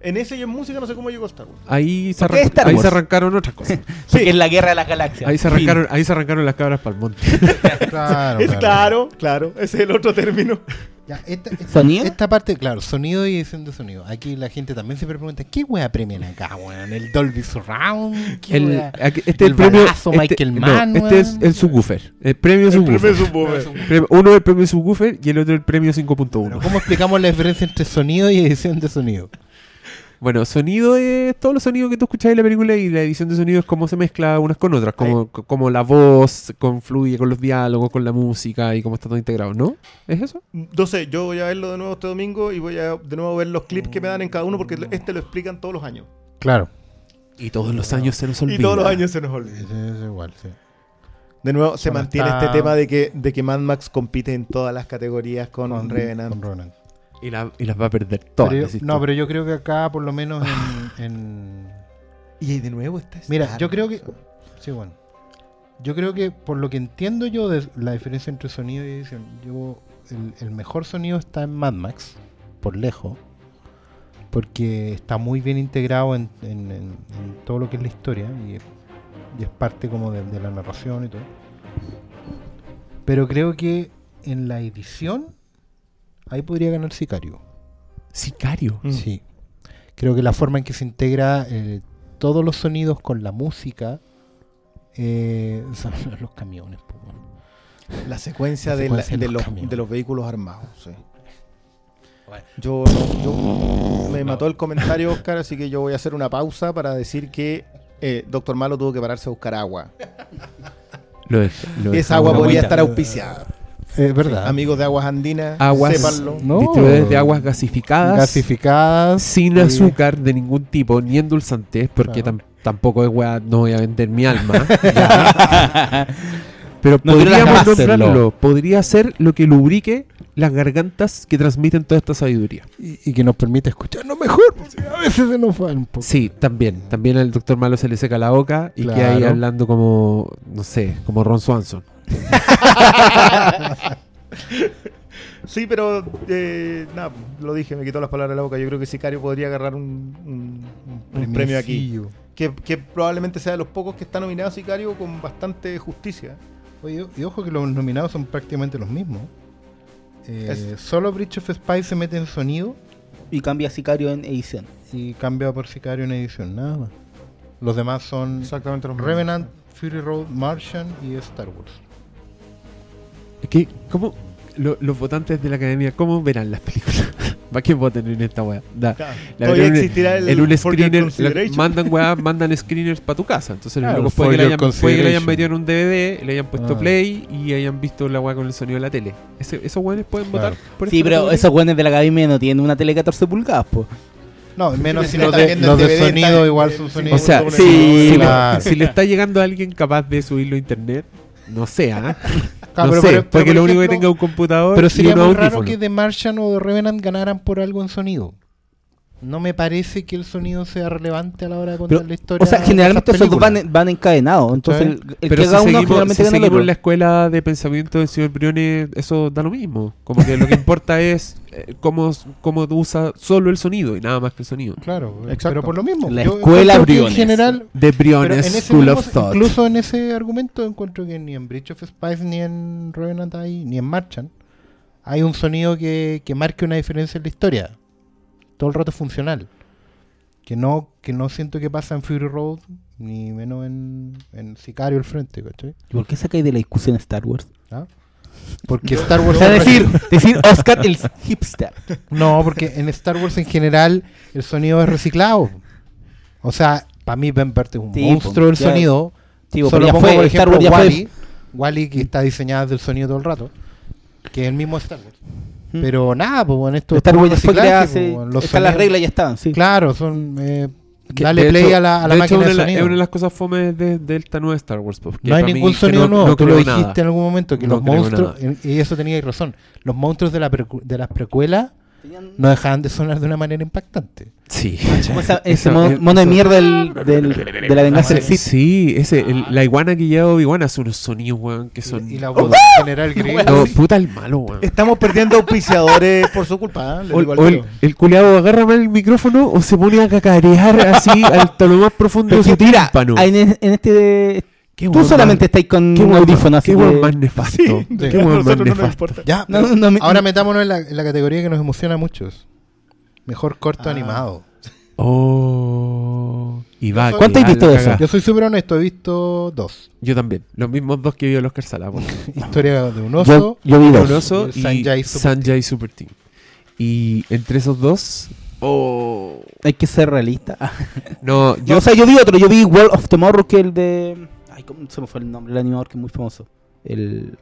En ese y en música no sé cómo llegó Star Wars. Ahí se, ¿Por qué arran- Star ahí se arrancaron otras cosas. Porque es la guerra de las galaxias. Ahí se arrancaron, ahí se arrancaron las cabras para el monte. Claro, Es claro, claro, ese es el otro término. Ya, esta, esta- ¿Sonido? Esta parte, claro, sonido y edición de sonido. Aquí la gente también siempre pregunta, ¿qué wea premian acá, weón? ¿El Dolby Surround? ¿Qué El, wea? aquí- este El el premio. balazo este, Michael no, Mann, este es el subwoofer. El premio subwoofer. Premio- Uno es el premio subwoofer y el otro el premio Pero 5.1. ¿Cómo explicamos la diferencia entre sonido y edición de sonido? Bueno, sonido es todos los sonidos que tú escuchas en la película y la edición de sonido es cómo se mezcla unas con otras, como, co- como la voz confluye con los diálogos, con la música y cómo está todo integrado, ¿no? ¿Es eso? No sé, yo voy a verlo de nuevo este domingo y voy a de nuevo ver los clips que me dan en cada uno porque este lo explican todos los años. Claro. Y todos los años se nos olvida. Y todos los años se nos olvida. Es, es igual, sí. De nuevo, se mantiene está- este tema de que, de que Mad Max compite en todas las categorías con, Revenant. con Revenant. Y, la- y las va a perder todas. Pero yo- decís no, pero yo creo que acá, por lo menos en- en Y de nuevo está Mira, Star yo creo que. Sí, bueno. Yo creo que por lo que entiendo yo de la diferencia entre sonido y edición, yo el, el mejor sonido está en Mad Max, por lejos, porque está muy bien integrado en, en- en- en todo lo que es la historia y, y es parte como de, de la narración y todo. Pero creo que en la edición ahí podría ganar Sicario. Sicario. Mm. Sí. Creo que la forma en que se integra eh, todos los sonidos con la música eh, son los camiones. La secuencia, La de, secuencia la- de de los los, camiones. de los vehículos armados. sí. Yo, me mató el comentario, Oscar, así que yo voy a hacer una pausa para decir que eh, Doctor Malo tuvo que pararse a buscar agua. Lo dej- lo Esa dejamos agua podría estar auspiciada. Es verdad. Amigos de Aguas Andinas, Aguas sépanlo. No. distribuidores de aguas gasificadas. Gasificadas. sin azúcar de ningún tipo, ni endulzantes, porque Claro. tam- tampoco es weá, no voy a vender mi alma. Pero No podríamos nombrarlo. Podría ser lo que lubrique las gargantas que transmiten toda esta sabiduría. Y, y que nos permite escucharnos mejor. pues, a veces se nos va un poco. Sí, también. También al doctor Malo se le seca la boca y que ahí Claro. hablando como, no sé, como Ron Swanson. Sí, pero eh, nada, lo dije, me quitó las palabras de la boca. Yo creo que Sicario podría agarrar un, un- un premio aquí. Que, que probablemente sea de los pocos que está nominado a Sicario con bastante justicia. Oye, y ojo que los nominados son prácticamente los mismos. Eh, Es- Solo Bridge of Spies se mete en sonido Y cambia Sicario en edición. y cambia por Sicario en edición, nada más. Los demás son Exactamente los mismos. Revenant, Fury Road, Martian y Star Wars. Es que, ¿cómo lo- los votantes de la academia, cómo verán las películas? ¿Para qué voten en esta weá? Da. Claro. La Todavía verdad, existirá el en un screener la- mandan weá, mandan screeners para tu casa. Entonces Claro, luego puede, que hayan, puede que le hayan metido en un DVD, le hayan puesto Ah. play y hayan visto la weá con el sonido de la tele. Ese- ¿Esos weones pueden Claro. votar por Sí, pero categoría? esos güeyes de la academia no tienen una tele 14 pulgadas, po. No, menos Si los de, los el de DVD, sonido igual son sí, sonidos. O sea, sonido, le, si le está llegando a alguien capaz de subirlo a internet, no sé, ¿ah? No pero- sé, pero- pero, porque por lo único que tenga un computador Pero y sería unos muy raro que The Martian o The Revenant ganaran por algo en sonido. No me parece que el sonido sea relevante a la hora de contar Pero, la historia. O sea, generalmente esos dos van, van encadenados. Entonces, el, el Pero que si uno seguimos, generalmente si gana el seguimos otro. la escuela de pensamiento del señor Briones, eso da lo mismo. Como que lo que importa es eh, cómo, cómo usa solo el sonido y nada más que el sonido. Claro, Exacto. pero por lo mismo. La yo escuela Briones. En general, en Briones ese School mismo- of Thought. incluso en ese argumento encuentro que ni en Bridge of Spies ni en Revenant hay, ni en Marchand hay un sonido que, que marque una diferencia en la historia. Todo el rato es funcional. Que no, que no siento que pasa en Fury Road, ni menos en, en Sicario el frente, ¿cachai? ¿Y ¿Por qué sacáis de la discusión Star Wars? ¿Ah? Porque Star Wars... O sea, decir, decir Oscar el hipster. No, porque en Star Wars en general el sonido es reciclado. O sea, para mí Ben Burt es un Sí, monstruo del sonido, Sí, Solo pongo, fue, por Star ejemplo, Wars ya fue- Wally, Wally que está diseñada desde el sonido todo el rato, que es el mismo Star Wars. Mm. Pero nada, pues bueno, esto Star Wars fue creada pues, están las reglas ya estaban, sí. Claro, son eh, dale play hecho- a la, a la de hecho, máquina una de sonido. es una de las cosas fomes de, de esta nueva Star Wars. pues, no hay ningún sonido no- nuevo, no tú lo dijiste nada. en algún momento, que No los monstruos, y eso teníais razón, los monstruos de, la de las precuelas no dejaban de sonar de una manera impactante. Sí. Como esa- ese Esa- mono, eh, mono de eso- mierda del, del- de la venganza del Sí, Sith. sí, ese, el- la iguana que lleva Obi-Wan hace unos sonidos, weón, que son... Y la voz del general Grievous. No, puta el malo, weón. Estamos perdiendo auspiciadores por su culpa. ¿eh? Le O, al o el, el culeado agarra mal el micrófono o se pone a cacarear así hasta lo más profundo de su tímpano. Ah, En, en este. Qué Tú solamente estáis con qué un audífono así. Qué weón más nefasto. Sí, Qué weón más no nefasto. Ya, No, no me- ahora metámonos en la, en la categoría que nos emociona a muchos. Mejor corto Ah. animado. Oh. Y va. ¿Cuánto has visto de eso? Yo soy súper honesto, he visto dos. Yo también. Los mismos dos que vio el Oscar Sala. Historia de un oso. Yo, yo vi Un dos. oso y Sanjay Super Sanjay Super Team. Y entre esos dos. Oh. Hay que ser realista. No, yo, yo. o sea, yo vi otro. Yo vi World of Tomorrow, que el de. Ay, ¿cómo se me fue el nombre? El animador que es muy famoso. El.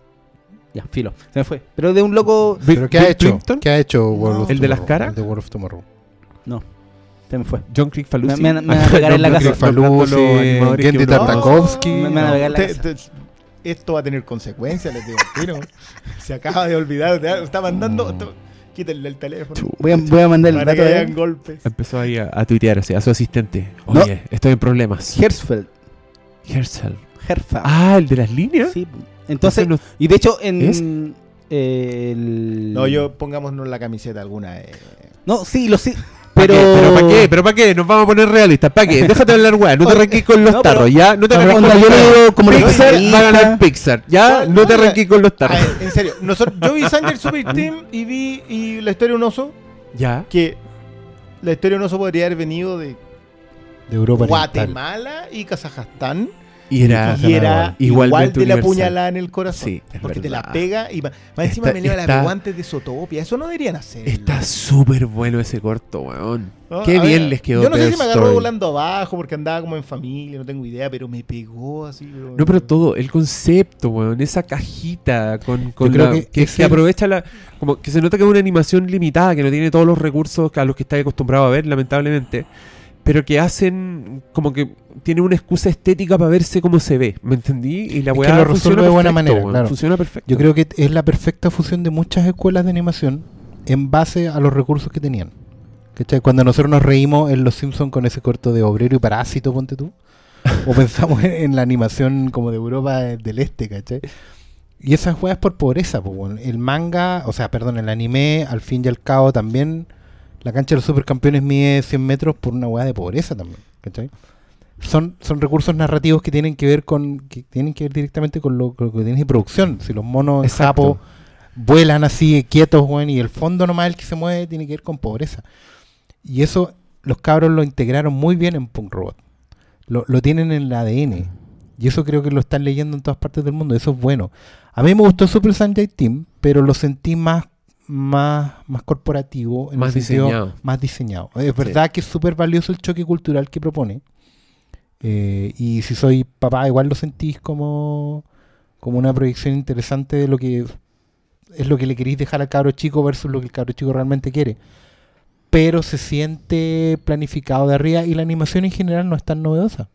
Ya, filo. Se me fue. Pero de un loco. ¿Pero qué ha hecho? Clinton, ¿Qué ha hecho World No. of ¿El de las caras? El de World of Tomorrow. No. Se me fue. John Crick Falusi. Me- me- me van a pegar en la casa. Falusi, Gendy Tartakovsky. Me van a pegar la casa. te- esto va a tener consecuencias, les digo. tiro. Se acaba de olvidar. Está mandando. te- Quítenle el teléfono. Voy a, voy a mandar el dato golpes. Empezó ahí a, a tuitear así, a su asistente. No. Oye, estoy en problemas. Herzfeld. Herzl. Herfa. Ah, el de las líneas. Sí. Entonces, no- y de hecho, en. ¿Es? el- No, yo pongámonos la camiseta alguna. eh. No, sí, lo sí. ¿Pa' Pero. qué? ¿Pero para qué? ¿Pero para qué? Nos vamos a poner realistas. ¿Para qué? Déjate hablar, weá. No te arranques con los No, pero- tarros, ¿ya? No te arranques con los tarros. como Pixar va a ganar Pixar, ¿ya? No, No te arranques con los tarros. En serio, nosotros, yo vi Sanger Super Team y vi y la historia de un oso. ¿Ya? Que la historia de un oso podría haber venido de De Europa Oriental. Guatemala y Kazajstán. Y era... y era igual de la universal. puñalada en el corazón. Sí, porque te la pega y va- más encima Está- me lleva está- la guantes de Zootopia. Eso no deberían hacer. Está súper bueno ese corto, weón. ¿no? Qué bien ver, les quedó Yo no sé si me agarró Story. volando abajo porque andaba como en familia, no tengo idea, pero me pegó así. No, pero todo, el concepto, weón, esa cajita con, con la- que que, es que el- aprovecha la... Como que se nota que es una animación limitada, que no tiene todos los recursos a los que estáis acostumbrado a ver, lamentablemente, pero que hacen como que tiene una excusa estética para verse como se ve, ¿me entendí? Y la Es que weá lo funciona de buena manera, claro. Funciona perfecto. Yo creo que es la perfecta fusión de muchas escuelas de animación en base a los recursos que tenían. ¿Cachai? Cuando nosotros nos reímos en Los Simpsons con ese corto de Obrero y Parásito, ponte tú. o pensamos en, la animación como de Europa del Este, ¿cachai? Y esas juegas por pobreza, pues, weón. El manga, o sea, perdón, el anime, al fin y al cabo también, la cancha de los supercampeones mide 100 metros por una hueá de pobreza también, ¿cachai? Son, son recursos narrativos que tienen que ver con, que tienen que ver directamente con lo, con lo que tienes de producción. Si los monos sapos vuelan así quietos, weón, y el fondo nomás el que se mueve tiene que ver con pobreza. Y eso los cabros lo integraron muy bien en Punk Robot. Lo, lo tienen en el ADN. Y eso creo que lo están leyendo en todas partes del mundo. Eso es bueno. A mí me gustó Super Sanjay Team, pero lo sentí más, más, más corporativo, en Más el sentido diseñado. más diseñado. Es verdad que es súper valioso el choque cultural que propone. Eh, y si soy papá, igual lo sentís como, como una proyección interesante de lo que es lo que le queréis dejar al cabro chico versus lo que el cabro chico realmente quiere. Pero se siente planificado de arriba y la animación en general no es tan novedosa.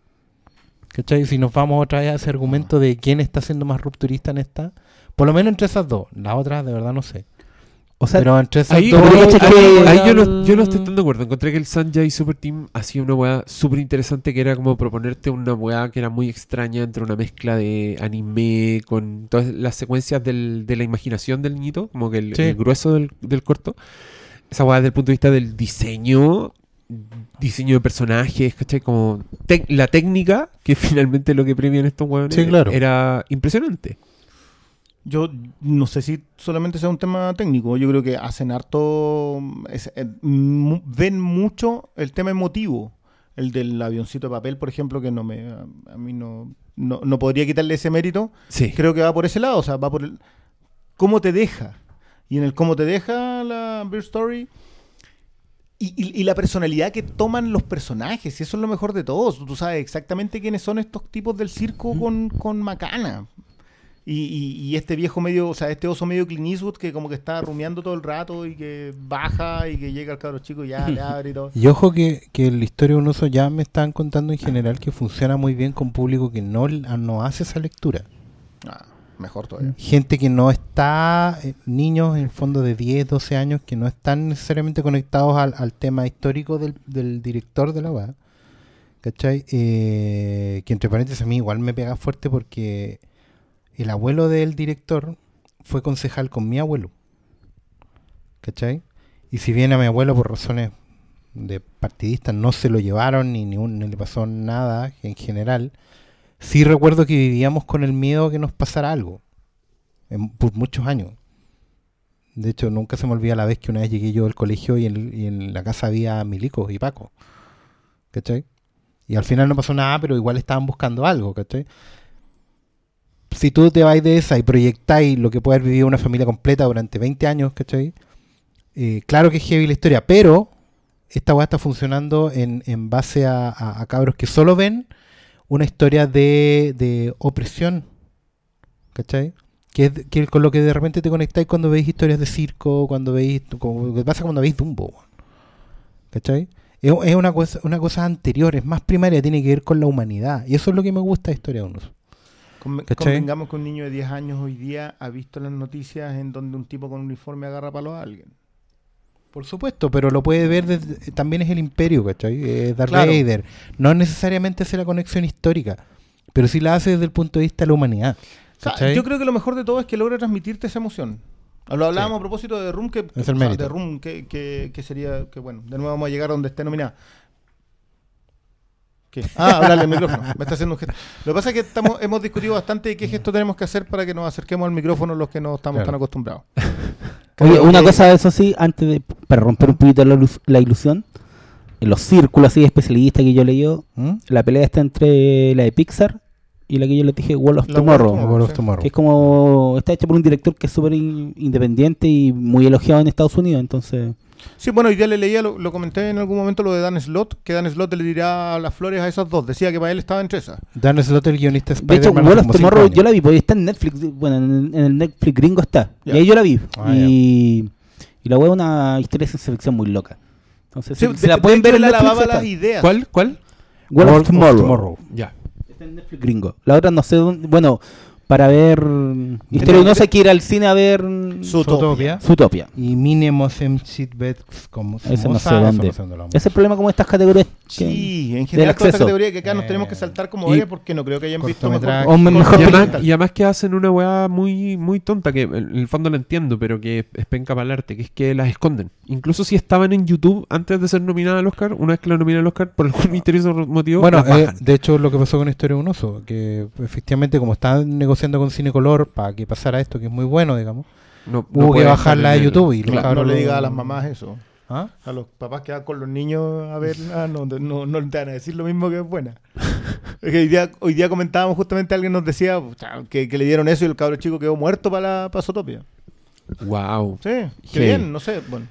¿Cachai? Si nos vamos otra vez a ese argumento de quién está siendo más rupturista en esta, por lo menos entre esas dos. Las otras de verdad no sé. O sea, Pero entre esas Ahí, dos... ahí- cacha ahí- que- ahí yo, no, yo no estoy tan de acuerdo. Encontré que el Sanjay Super Team hacía una weá súper interesante que era como proponerte una weá que era muy extraña entre una mezcla de anime con todas las secuencias del- de la imaginación del niñito, como que el, Sí. el grueso del, del corto. Esa weá desde el punto de vista del diseño, diseño de personajes, ¿cachai? Como la técnica, que finalmente lo que premian estos weones, Sí, claro. era impresionante. Yo no sé si solamente sea un tema técnico. Yo creo que hacen harto. es- eh, ven mucho el tema emotivo. El del avioncito de papel, por ejemplo, que no me. A, a mí no, no. no podría quitarle ese mérito. Sí. Creo que va por ese lado. O sea, va por el. ¿Cómo te deja? Y en el cómo te deja la Beer Story. y, y- y la personalidad que toman los personajes, y eso es lo mejor de todo. Tú sabes exactamente quiénes son estos tipos del circo con, con Macana. Y, y- y este viejo medio, o sea, este oso medio Clint Eastwood que como que está rumiando todo el rato y que baja y que llega al cabro chico y ya le abre y todo. Y ojo que, que la historia de un oso ya me están contando en general que funciona muy bien con público que no, no hace esa lectura. Ah, mejor todavía. Gente que no está, eh, niños en el fondo de 10, 12 años, que no están necesariamente conectados al, al tema histórico del, del director de la web. ¿Cachai? Eh, que entre paréntesis a mí igual me pega fuerte porque el abuelo del director fue concejal con mi abuelo. ¿Cachai? Y si bien a mi abuelo por razones de partidistas no se lo llevaron ni, ni, un- ni le pasó nada en general, sí recuerdo que vivíamos con el miedo que nos pasara algo en- por muchos años. De hecho, nunca se me olvida la vez que una vez llegué yo al colegio y en, la casa había milicos y Paco. ¿Cachai? Y al final no pasó nada, pero igual estaban buscando algo, ¿cachai? Si tú te vais de esa y proyectáis lo que puede haber vivido una familia completa durante 20 años, ¿cachai? Eh, claro que es heavy la historia, pero esta weá está funcionando en, en base a, cabros que solo ven una historia de, de opresión, ¿cachai? Que es con lo que de repente te conectáis cuando veis historias de circo, cuando veis, como que pasa cuando veis Dumbo. ¿cachai? Es, una, cosa, una cosa anterior, es más primaria, tiene que ver con la humanidad. Y eso es lo que me gusta de Historia de un Oso. Conven- ¿Cachai? Convengamos que un niño de 10 años hoy día ha visto las noticias en donde un tipo con uniforme agarra palo a alguien. Por supuesto, pero lo puede ver desde- también es el imperio, ¿cachai? Es Darth Claro. Vader. No necesariamente hace la conexión histórica, pero sí la hace desde el punto de vista de la humanidad. O sea, ¿cachai? yo creo que lo mejor de todo es que logra transmitirte esa emoción. Lo hablábamos Sí. a propósito de Room, que, Es el o sea, mérito. de Room, que, que- que sería, que bueno, de nuevo vamos a llegar a donde esté nominada. ¿Qué? Ah, hablarle al micrófono. Me está haciendo un gesto. Lo que pasa es que estamos, hemos discutido bastante de qué gesto tenemos que hacer para que nos acerquemos al micrófono los que no estamos Claro. tan acostumbrados. Oye, una que- cosa, eso sí, antes de, para romper un poquito la, la ilusión, en los círculos así especialistas que yo leí, ¿Mm? la pelea está entre la de Pixar y la que yo les dije, Wall of La Tomorrow. Wall of World of sí. Tomorrow. Que es como. Está hecha por un director que es súper in- independiente y muy elogiado en Estados Unidos. Entonces. Sí, bueno, hoy día le leía, lo, lo comenté en algún momento lo de Dan Slot, que Dan Slot le dirá las flores a esas dos. Decía que para él estaba entre esas. Dan Slott, el guionista de De hecho, cinco Tomorrow años. yo la vi, porque está en Netflix. Bueno, en, en el Netflix gringo está. Y ahí yo la vi. Ah, y, y la wea es una historia de ciencia ficción muy loca. Entonces, Sí, si, de- si la de pueden ver en él Netflix. alababa está. las ideas. ¿Cuál? ¿Cuál? Wall of World of Tomorrow. Tomorrow. Ya. Está en Netflix gringo. La otra no sé dónde. Bueno, para ver. Historia no sé que ir al cine a ver. Zootopia. Zootopia. Y Minemos Ese no sé dónde. Ese es el problema como estas categorías. Sí, en general toda esta categoría que acá nos tenemos que saltar como varias porque no creo que hayan visto mejor. O me- mejor Y además, y además que hacen una weá muy, muy tonta, que en el fondo la entiendo, pero que es penca para el arte, que es que las esconden. Incluso si estaban en YouTube antes de ser nominada al Oscar, una vez que la nominan al Oscar, por algún misterioso motivo, Bueno, las eh, de hecho lo que pasó con Historia de un Oso, que efectivamente como estaban negociando con Cinecolor para que pasara esto, que es muy bueno, digamos, no, hubo que puede bajarla de YouTube y Claro, no le diga a las mamás eso. ¿Ah? A los papás que van con los niños a ver, ah, no, no, no te van a decir lo mismo que es buena. Es que hoy día, hoy día comentábamos justamente, alguien nos decía que, que le dieron eso y el cabro chico quedó muerto para la para Zootopia. Wow. Sí, qué Sí. bien, no sé. Bueno,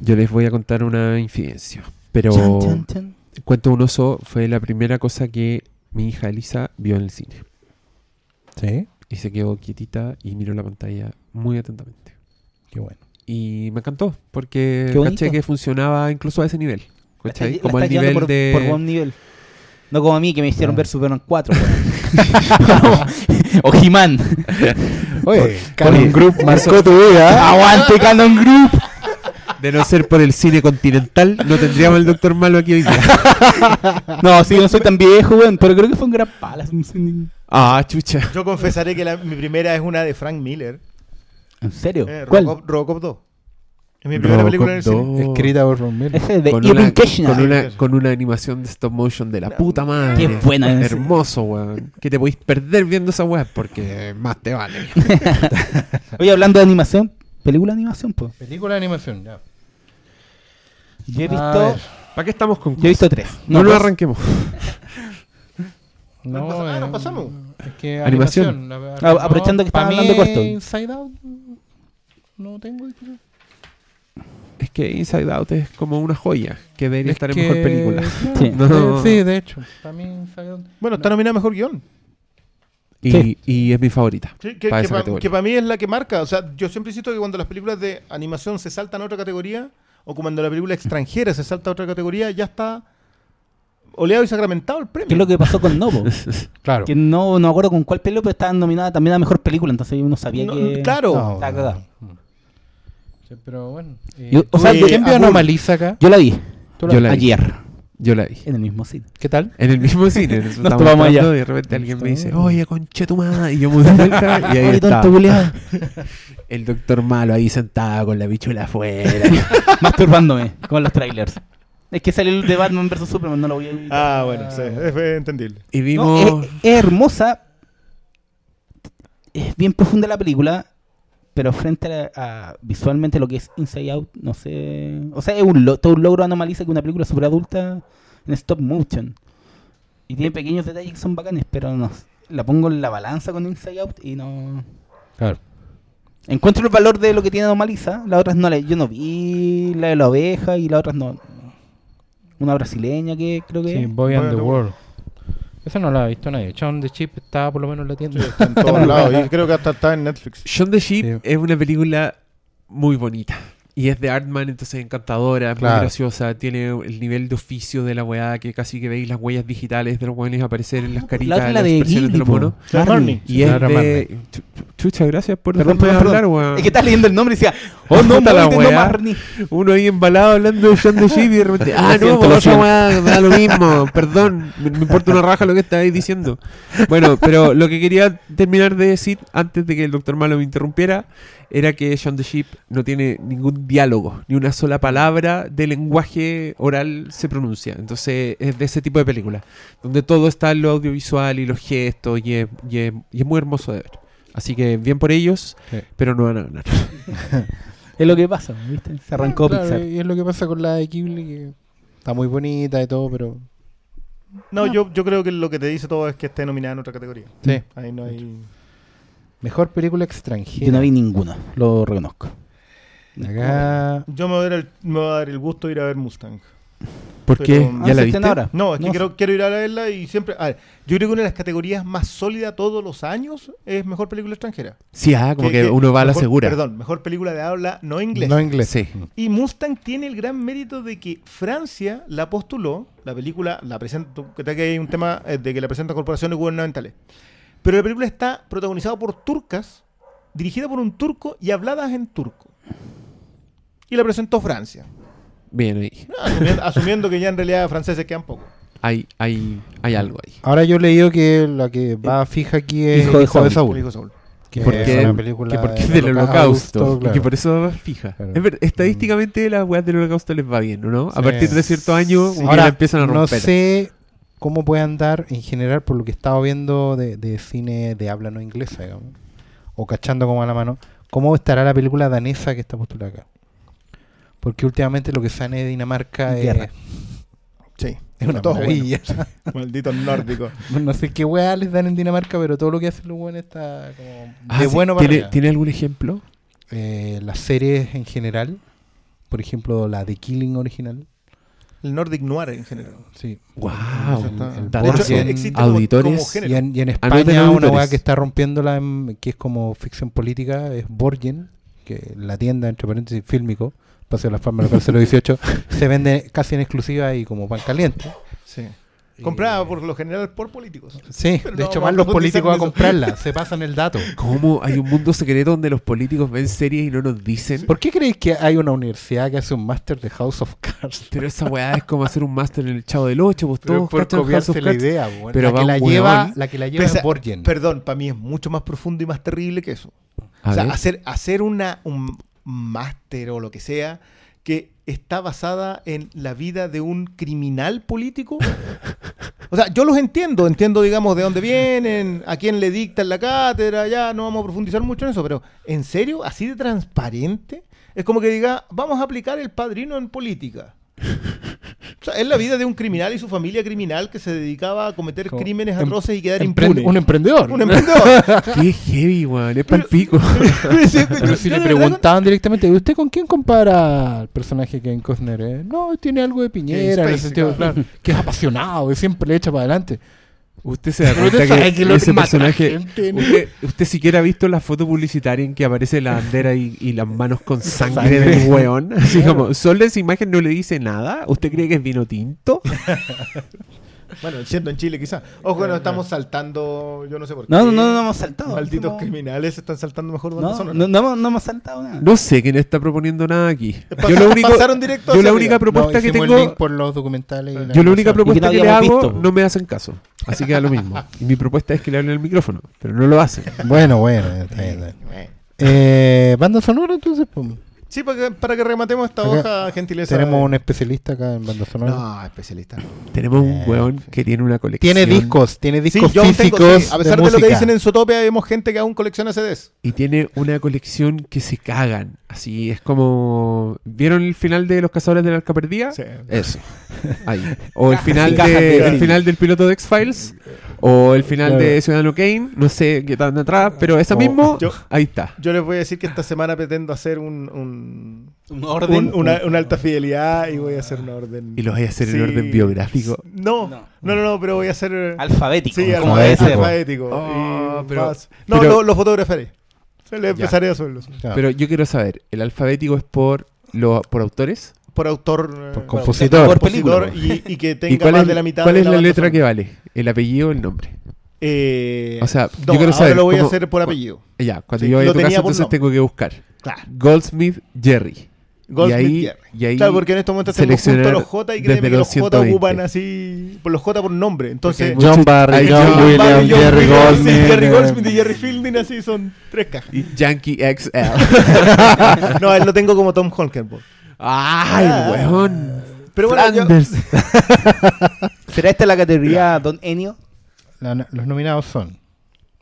Yo les voy a contar una infidencia. Pero Chan, chan, chan. Cuento un oso fue la primera cosa que mi hija Elisa vio en el cine. Sí, Y se quedó quietita y miró la pantalla muy atentamente. qué bueno. Y me encantó, porque caché que funcionaba incluso a ese nivel. La ¿cachai? Como llevando nivel por, de... por buen nivel. No como a mí que me hicieron Ah. ver Superman 4. o He-Man. Oye, Canon Group marcó tu vida. Aguante Canon Group. De no ser por el cine continental, no tendríamos el Doctor Malo aquí hoy día. No, sí, no soy tan viejo, weón, pero creo que fue un gran pala. Ah, chucha. yo confesaré que la- mi primera es una de Frank Miller, ¿En serio? eh, ¿Cuál? Robocop, Robocop 2. Es mi primera película en el Robocop cine. 2. Escrita por Ron Miller. Ese de Con Irving una, con, una, con una animación de stop motion de la puta madre. Qué buena es. Hermoso, weón. Que te podéis perder viendo esa weá porque más te vale. Oye, hablando de animación, película de animación, pues. Película de animación, ya. Yo he visto. ¿Para qué estamos con Yo he visto tres. No, dos. arranquemos. No, ah, nos pasamos. Es que Animación. Ah, aprovechando que mí, hablando de corto. Inside Out. No tengo. Es que Inside Out es como una joya que debería Es estar en mejor película. Sí. No. Sí, de hecho. Para mí, Inside Bueno, está nominada a mejor guion. Y, Sí. y es mi favorita. Sí, que, Para pa- mí es la que marca. O sea, yo siempre insisto que cuando las películas de animación se saltan a otra categoría, o cuando la película extranjera se salta a otra categoría, ya está oleado y sacramentado el premio. ¿Qué es lo que pasó con Novo? Claro. que no, no me acuerdo con cuál película, pero estaba nominada también a mejor película, entonces uno sabía No, que. claro. No, Está cagado. Sí, pero bueno. eh, Yo- o ¿tú- sea, ¿Quién vio Anomaliza acá? Yo la vi ¿Tú la- Yo la vi. ayer, Yo la vi. en el mismo sitio. ¿Qué tal? En el mismo cine. Nos tomamos allá. Y de repente alguien me dice, oye, conche tu madre. Y yo me vuelta y ahí tonto culiao. El doctor malo ahí sentado con la bichula afuera. Masturbándome con los trailers. Es que salió el de Batman vs Superman, no lo voy a Ah, bueno, sí, es entendible. y No, vimos... es, es hermosa. Es bien profunda la película. Pero frente a, a visualmente lo que es Inside Out, no sé. O sea, es un lo- todo un logro anomaliza que una película super adulta en stop motion. Y tiene pequeños detalles que son bacanes, pero no. La pongo en la balanza con Inside Out y no. Claro. Encuentro el valor de lo que tiene Anomaliza. Las otras no la, yo no vi la de la oveja y las otras no. Una brasileña que creo que. Sí, es. Boy and the. World. Esa no la ha visto nadie. Shaun the Chip está por lo menos en la tienda. Está en todos lados. Y creo que hasta está en Netflix. Shaun the Sheep Sí. es una película muy bonita. Y es de Artman, entonces encantadora, Claro. muy graciosa. Tiene el nivel de oficio de la weá que casi que veis las huellas digitales de los weones aparecer en las La caritas, otra es las la de expresiones de Ghibli, los monos. La Marnie. Y es de... Chu- Chucha, gracias por Perdón, perdón, hablar, weón. Es que estás leyendo el nombre y decía, oh no, la no weá. Uno ahí embalado hablando de the Sheep y de repente, ah, no, esa siento. weá da lo mismo, perdón, me, me importa una raja lo que estáis diciendo. Bueno, pero lo que quería terminar de decir antes de que el doctor Malo me interrumpiera era que Shaun the Sheep no tiene ningún diálogo, ni una sola palabra de lenguaje oral se pronuncia. Entonces es de ese tipo de película, donde todo está en lo audiovisual y los gestos y es, y es- y es muy hermoso de ver. Así que bien por ellos, Sí. pero no van a ganar. Es lo que pasa, ¿viste? Se arrancó Claro, Pixar. Y es lo que pasa con la de Ghibli, que está muy bonita y todo, pero... No, yo, yo creo que lo que te dice todo es que esté nominada en otra categoría. Sí. Ahí no hay. Mejor película extranjera. Yo no vi ninguna, lo reconozco. Acá... Yo me voy, a dar el, me voy a dar el gusto de ir a ver Mustang. ¿Por Pero- qué? Ah, ¿Ya la viste? ahora. No, es que quiero, quiero ir a verla y siempre. A ver, yo creo que una de las categorías más sólidas todos los años es mejor película extranjera. Sí, ah, como que, uno va a la mejor- segura. Perdón, mejor película de habla no inglés. No inglés. Sí. Y Mustang tiene el gran mérito de que Francia la postuló, la película la presenta, que que hay un tema eh, de que la presentan corporaciones gubernamentales. Pero la película está protagonizada por turcas, dirigida por un turco y habladas en turco. Y la presentó Francia. Bien ahí. Asumiendo, asumiendo que ya en realidad franceses quedan pocos. Hay, hay, hay algo ahí. Ahora yo he leído que la que va fija aquí es Hijo de Hijo de Saúl. Que ¿Por es una película Que porque es del holocausto. Y que por eso va fija. Claro. Es ver- estadísticamente las weas del holocausto les va bien, ¿no? A partir de cierto año Sí. Ahora, empiezan a no romper. sé cómo puede andar en general por lo que he estado viendo de, de cine de habla no inglesa, digamos. O cachando como a la mano. ¿Cómo estará la película danesa que está postulada acá? Porque últimamente lo que sale de Dinamarca es, Guerra. Sí. es una Todo maravilla. bueno. Malditos nórdicos. no sé qué weá les dan en Dinamarca, pero todo lo que hacen los buenos está como Ah, de sí. bueno para ¿Tiene. ¿Tiene algún ejemplo? Eh, las series en general, por ejemplo, la de Killing original. El Nordic Noir en general. Sí. Wow. Está- De hecho, existe auditores. como. Y en, y en Anoten España una weá que está rompiéndola, en- que es como ficción política, es Borgen, que la tienda, entre paréntesis, fílmico, Paseo de las Palmas local 018, se vende casi en exclusiva y como pan caliente. Sí. Comprada por lo general por políticos. Sí, Pero de no hecho a los políticos a comprarla, se pasan el dato. ¿Cómo hay un mundo secreto donde los políticos ven series y no nos dicen? ¿Por qué creéis que hay una universidad que hace un máster de House of Cards? Pero esa weá es como hacer un máster en el Chavo del 8, pues Pero todos por copiarse la idea, weón. Pero la, que la, lleva, la que la lleva Borgen. Perdón, para mí es mucho más profundo y más terrible que eso. A o sea, ver. hacer, hacer una, un máster o lo que sea que está basada en la vida de un criminal político. O sea, yo los entiendo, entiendo, digamos, de dónde vienen, a quién le dictan la cátedra, ya no vamos a profundizar mucho en eso, pero ¿en serio? ¿Así de transparente? Es como que diga, vamos a aplicar el padrino en política. O sea, es la vida de un criminal y su familia criminal que se dedicaba a cometer Como crímenes em- atroces y quedar Empre- impune. un emprendedor. Un emprendedor. Qué heavy, weón. Es pa'l pico. Pero si le preguntaban directamente, ¿y ¿usted con quién compara al personaje que Kevin Costner? eh? No, tiene algo de piñera, en el sentido, claro. claro, que es apasionado, que siempre le echa para adelante. Usted se da cuenta que, ese personaje. gente, ¿no? Usted, usted siquiera ha visto la foto publicitaria en que aparece la bandera y, y las manos con sangre Sangre. del weón. Así Claro. como, solo esa imagen no le dice nada. ¿Usted cree que es vino tinto? Bueno, siendo en Chile quizás. Ojo, no estamos saltando, yo no sé por qué. No, no, no, no hemos saltado. Malditos Somos- criminales están saltando mejor banda No, sonora. no, no, hemos- no hemos saltado nada. No sé quién está proponiendo nada aquí. Pasa- Yo, lo único, pasaron directo yo hacia la arriba. única propuesta No, que hicimos tengo. el link por los documentales. y la Yo la única propuesta que, le habíamos hago visto. no me hacen caso. Así que da lo mismo. Y mi propuesta es que le hablen al micrófono, pero no lo hacen. Bueno, bueno, está bien, está bien. Eh, banda sonora, entonces, pues, Sí, para que, para que rematemos esta Acá hoja, gentileza. tenemos de- un especialista acá en banda sonora. No, especialista. Tenemos un Eh, weón que tiene una colección. Tiene discos, tiene Sí, discos yo aún físicos. tengo, sí, a pesar de, lo que dicen en Zootopia, vemos gente que aún colecciona CDs. Y tiene una colección que se cagan. Así es como. ¿Vieron el final de Los Cazadores de la Arca Perdida? Sí. Eso. Ahí. O el final, de, de- el final del piloto de X-Files. O el final Claro. de Ciudadano Kane. No sé qué tan atrás, pero esa O- mismo. yo- ahí está. Yo les voy a decir que esta semana pretendo hacer un, un- Un orden. un- una, una alta fidelidad y voy a hacer una orden. Y lo voy a hacer en Sí. orden biográfico. No, No. no, no, no, pero voy a hacer. eh, Alfabético. Sí, como alfabético. debe ser. alfabético. Oh, y pero- más. No, pero- lo, lo fotografaré. Se le empezaré a subirlos. Claro. Pero yo quiero saber: ¿el alfabético es por, lo, por autores? Por autor. eh, Por compositor. Por compositor película. y, y que ¿Y tenga cuál más es, de la mitad cuál de es la, banda letra que vale? ¿El apellido o el nombre? Eh, O sea, no, yo quiero ahora saber lo voy a hacer por apellido. Ya, cuando Sí, yo vaya a tu tenía casa, entonces nombre. tengo que buscar. Claro. Goldsmith Jerry. Goldsmith y ahí, Jerry. y ahí Claro, porque en estos momentos seleccionar junto a los J y créeme que los los J 120. ocupan así, por los J por nombre. Entonces, John Barry, John Barry, John Jerry Goldsmith. Jerry eh, Goldsmith y Jerry Fielding, así son tres cajas. y Yankee XL. no, él lo tengo como Tom Holkenborg. ¡Ay, Ah. weón! Pero bueno, yo-. ¿Será esta la categoría Don Enio? La- los nominados son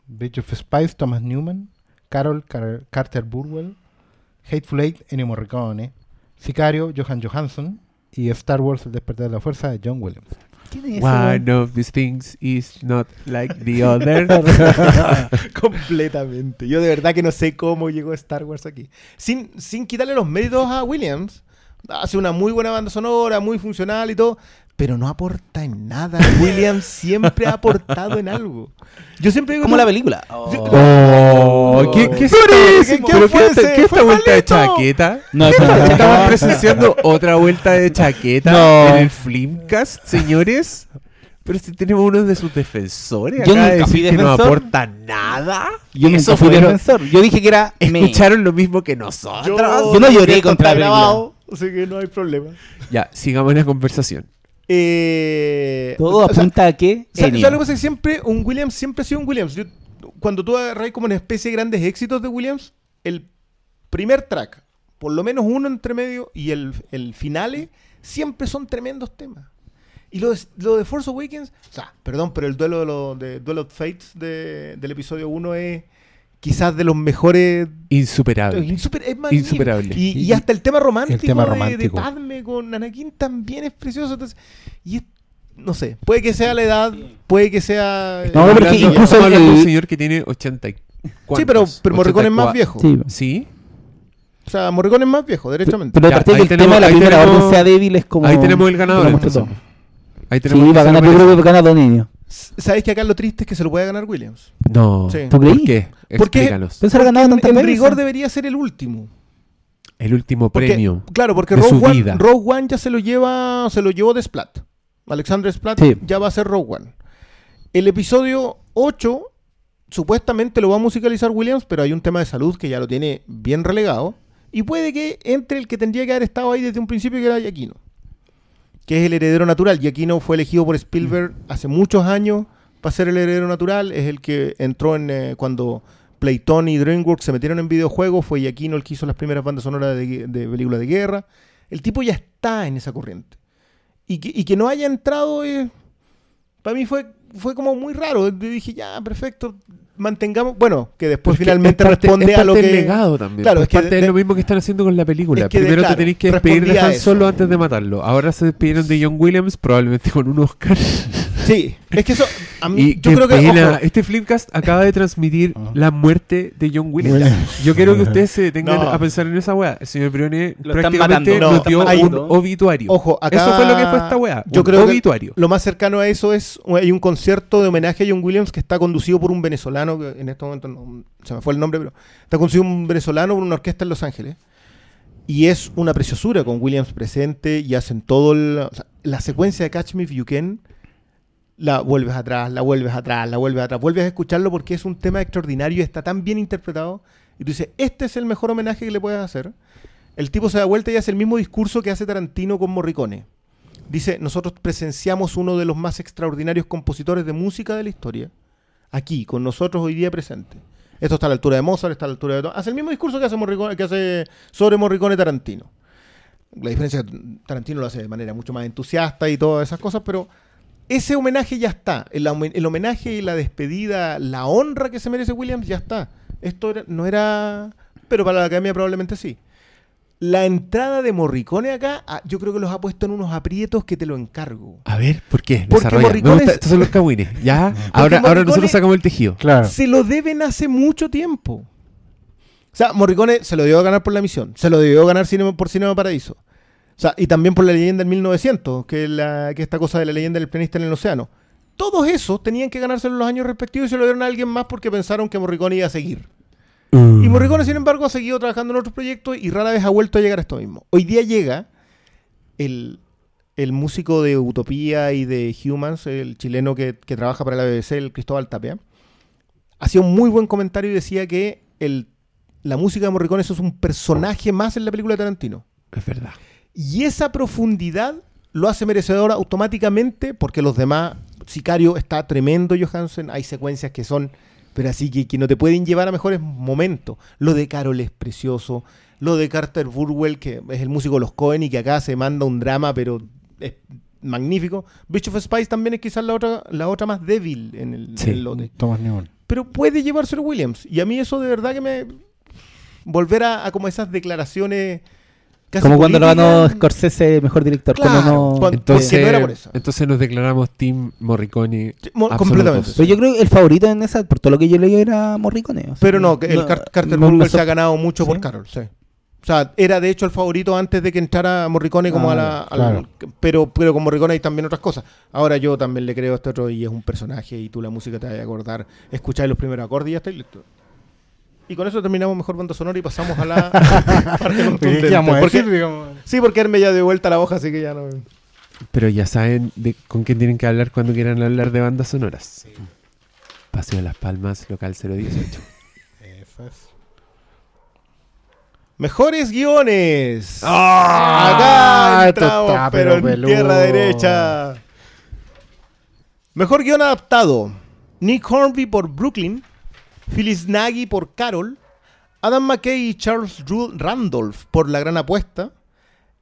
Bridge of Spice, Thomas Newman, Carol Car- Carter Burwell, Hateful Eight, Ennio Morricone, Sicario, Johan Johansson y Star Wars, El despertar de la fuerza de John Williams. ¿Quién es ese? One of these things is not like the other. Completamente. Yo de verdad que no sé cómo llegó Star Wars aquí. Sin, sin quitarle los méritos a Williams. Hace una muy buena banda sonora, muy funcional y todo. Pero no aporta en nada. Williams siempre ha aportado en algo. Yo siempre digo. Como la película. Yo- Oh, ¿qué, qué es ¿Qué- esta- qué pero fue qué esta- ese? qué esta ¡Fue vuelta de chaqueta? No, Estamos presenciando otra vuelta de chaqueta No. en el Flimcast, señores. Pero si tenemos uno de sus defensores Yo acá de nunca fui decir que no aporta nada. Yo nunca Eso fui fueron- defensor. Yo dije que era. me. Escucharon lo mismo que nosotros. Yo no lloré contra la grabado, así que no hay problema. Ya, sigamos la conversación. Eh, Todo o sea, apunta a que. ¿Sabes Ennio. sabes lo que pasa? Que siempre un Williams siempre ha sido un Williams. Yo- cuando tú agarras como una especie de grandes éxitos de Williams, el primer track, por lo menos uno entre medio, y el, el finale, siempre son tremendos temas. Y lo de, lo de Force Awakens, o sea, perdón, pero el duelo de, los de Duel of Fates de- del episodio 1 es quizás de los mejores. Insuperable. insuper- es. Insuperable. Y, y hasta el tema romántico, El tema de- De, romántico. Padme con Anakin también es precioso. entonces, y es- no sé, puede que sea la edad, puede que sea. No, porque incluso de el- un señor que tiene 80 y... Sí, pero, ¿cuántos? pero Morricone es más 84. viejo. Sí. ¿Sí? O sea, Morricone es más viejo, derechamente. Pero de Ya, partida que el tenemos- tema de la ahí primera tenemos- orden sea débil es como. Ahí tenemos el ganador. Ahí Sí, tenemos que va a ganar, yo creo que va a ganar Don Enio. ¿Sabes que acá lo triste es que se lo puede ganar Williams? No. Sí. ¿Tú creí? ¿Por qué? Porque- Explícanos. Ha ganado en, en rigor debería ser el último. El último Porque- premio. Claro, porque de Rogue su One, vida. Rogue One ya se lo lleva, se lo llevó de Splat. Alexander Splat Sí. ya va a ser Rogue One. El episodio 8 supuestamente lo va a musicalizar Williams, pero hay un tema de salud que ya lo tiene bien relegado. Y puede que entre el que tendría que haber estado ahí desde un principio, que era Giacchino. Que es el heredero natural. Giacchino fue elegido por Spielberg hace muchos años para ser el heredero natural. Es el que entró en eh, cuando Playton y DreamWorks se metieron en videojuegos. Fue Giacchino el que hizo las primeras bandas sonoras de, de películas de guerra. El tipo ya está en esa corriente. Y que, y que no haya entrado, eh, para mí fue, fue como muy raro. Yo dije, ya, perfecto. Mantengamos, bueno, que después Porque finalmente parte- responde es a lo que legado también. Claro, es que parte de- de, lo mismo que están haciendo con la película. Es que de- Primero claro, te tenéis que despedir de Han. Solo antes de matarlo. Ahora se despidieron de John Williams, probablemente con un Oscar. Sí, es que eso a mí yo creo que pena. ojo, Este Flipcast acaba de transmitir Ah. la muerte de John Williams. Yo quiero que ustedes se detengan No. a pensar en esa weá. El señor Brione Lo prácticamente nos dio un obituario. ojo, acá Eso fue lo que fue esta weá. Yo un creo que obituario. lo más cercano a eso es hay un concierto de homenaje a John Williams que está conducido por un venezolano que en este momento no, se me fue el nombre, pero está conducido un venezolano por una orquesta en Los Ángeles. Y es una preciosura con Williams presente y hacen todo el- o sea, la secuencia de Catch Me If You Can la vuelves atrás, la vuelves atrás, la vuelves atrás, vuelves a escucharlo porque es un tema extraordinario está tan bien interpretado y tú dices, este es el mejor homenaje que le puedes hacer. El tipo se da vuelta y hace el mismo discurso que hace Tarantino con Morricone. Dice, nosotros presenciamos uno de los más extraordinarios compositores de música de la historia, aquí, con nosotros hoy día presente. Esto está a la altura de Mozart, está a la altura de. Hace el mismo discurso que hace, Morricone, que hace sobre Morricone Tarantino. La diferencia es que Tarantino lo hace de manera mucho más entusiasta y todas esas cosas, pero ese homenaje ya está. El, homen- el homenaje y la despedida, la honra que se merece Williams ya está. Esto era- no era... Pero para la academia probablemente sí. La entrada de Morricone acá, ah, yo creo que los ha puesto en unos aprietos que te lo encargo. A ver, ¿por qué? Porque. Me Morricone gusta- Estos son los cagüines. Ya. Ahora, ahora nosotros sacamos el tejido. Claro. Se lo deben hace mucho tiempo. O sea, Morricone se lo debió ganar por la misión. Se lo debió ganar por Cinema Paradiso. O sea, y también por la leyenda del 1900, que la, que esta cosa de la leyenda del pianista en el océano. Todos esos tenían que ganárselo en los años respectivos y se lo dieron a alguien más porque pensaron que Morricone iba a seguir. Y Morricone, sin embargo, ha seguido trabajando en otros proyectos y rara vez ha vuelto a llegar a esto mismo. Hoy día llega el, el músico de Utopía y de Humans, el chileno que, que trabaja para la BBC, el Cristóbal Tapia. Hacía un muy buen comentario y decía que el, la música de Morricone eso es un personaje más en la película de Tarantino. Es verdad. Y esa profundidad lo hace merecedor automáticamente porque los demás, Sicario está tremendo Johansen, hay secuencias que son, pero así que, que no te pueden llevar a mejores momentos. Lo de Carol es precioso, lo de Carter Burwell, que es el músico de los Cohen y que acá se manda un drama, pero es magnífico. Bridge of Spice también es quizás la otra, la otra más débil en el, Sí. en el lote Thomas Newman. pero puede llevárselo Williams. Y a mí eso de verdad que me... Volver a, a como esas declaraciones... casi Como cuando lo ganó. Scorsese mejor director. Claro, como no- Entonces, no era por eso. entonces nos declaramos Team Morricone. Sí, mo- absolutos. completamente. Pero yo creo que el favorito en esa, por todo lo que yo leí, era Morricone. o sea, Pero no, el Car- Carter no me Burwell se ha ganado mucho por. Carol, sí. O sea, era de hecho el favorito antes de que entrara Morricone como Ah, a la... claro. pero, pero con Morricone hay también otras cosas. Ahora yo también le creo a este otro y es un personaje y tú la música te vas a acordar. Escucháis los primeros acordes y ya estáis listo. Y con eso terminamos mejor banda sonora y pasamos a la parte contundente. Sí, porque Herme ya dio vuelta la hoja, así que ya no... Pero ya saben de con quién tienen que hablar cuando quieran hablar de bandas sonoras. Paseo de las Palmas, local 018. Eso es. Mejores guiones. ¡Ah! Acá entramos, está, pero, pero en peludo. tierra derecha. Mejor guion adaptado. Nick Hornby por Brooklyn. Phyllis Nagy por Carol. Adam McKay y Charles Randolph por La Gran Apuesta.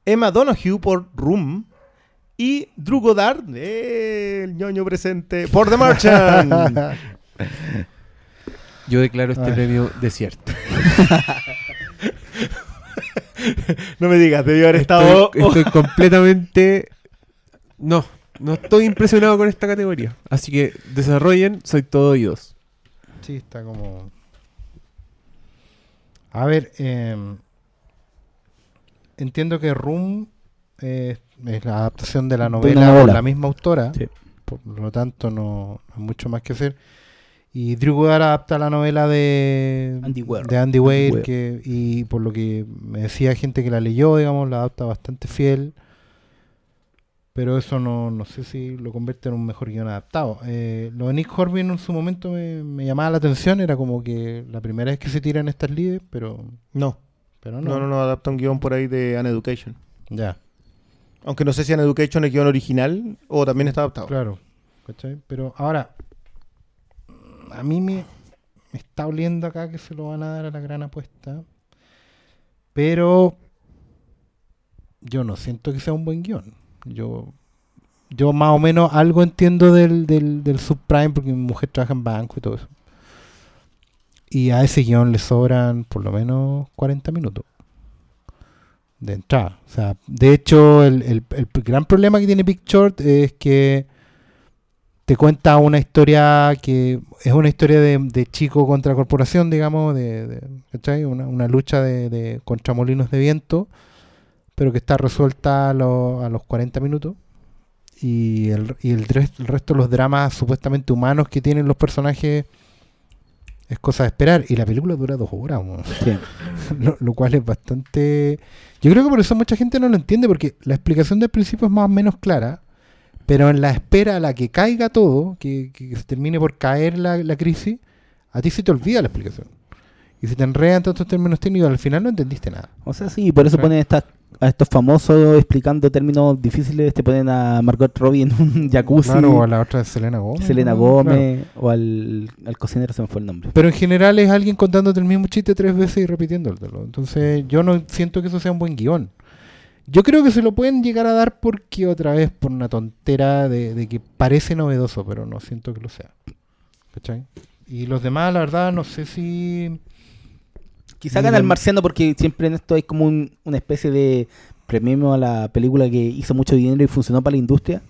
Emma Donoghue por Room. Y Drew Goddard, eh, el ñoño presente, por The Merchant. Yo declaro este Ay. premio desierto. no me digas, debió haber estado... Estoy, estoy completamente. No, no estoy impresionado con esta categoría. Así que desarrollen, soy todo oídos. Sí, está como. A ver, em, entiendo que Room eh, es la adaptación de la De novela, por la misma autora. Sí. Por lo tanto, no no hay mucho más que hacer. Y Drew Goddard adapta la novela de Andy Weir. de Andy Weir, Weir. que, y por lo que me decía gente que la leyó, digamos, la adapta bastante fiel. Pero eso no, no sé si lo convierte en un mejor guion adaptado. Eh, lo de Nick Horby en su momento me, me llamaba la atención, era como que la primera vez que se tiran estas líderes, pero, No, pero no, no. no, no, adapta un guion por ahí de An Education. Ya, Aunque no sé si An Education es guion original o también está adaptado. claro. ¿cachai? Pero ahora, a mí me, me está oliendo acá que se lo van a dar a la gran apuesta. Pero yo no siento que sea un buen guion. Yo, yo más o menos algo entiendo del, del, subprime porque mi mujer trabaja en banco y todo eso. Y a ese guion le sobran por lo menos 40 minutos de entrada. O sea, de hecho, el, el- el gran problema que tiene Big Short es que te cuenta una historia que es una historia de, de chico contra corporación, digamos, de, de-. Una, una lucha de, de- contra molinos de viento, pero que está resuelta a, lo- a los 40 minutos. Y, el, y el, el resto de los dramas supuestamente humanos que tienen los personajes es cosa de esperar. Y la película dura dos horas, weón. Sí. lo, lo cual es bastante... Yo creo que por eso mucha gente no lo entiende, porque la explicación del principio es más o menos clara, pero en la espera a la que caiga todo, que, que se termine por caer la, la crisis, a ti se te olvida la explicación. Y se te enredan todos estos términos técnicos, al final no entendiste nada. O sea, sí, por eso ponen estas- a estos famosos explicando términos difíciles. Te ponen a Margot Robbie en un jacuzzi, Claro, o a la otra Selena Gómez. Selena. Gómez, o al, al cocinero se me fue el nombre. Pero en general es alguien contándote el mismo chiste tres veces y repitiéndolo. Entonces yo no siento que eso sea un buen guion. Yo creo que se lo pueden llegar a dar porque otra vez por una tontera de, de que parece novedoso, pero no siento que lo sea. ¿Cachai? Y los demás, la verdad, no sé si... Quizá gana el marciano porque siempre en esto hay como un- una especie de premio a la película que hizo mucho dinero y funcionó para la industria.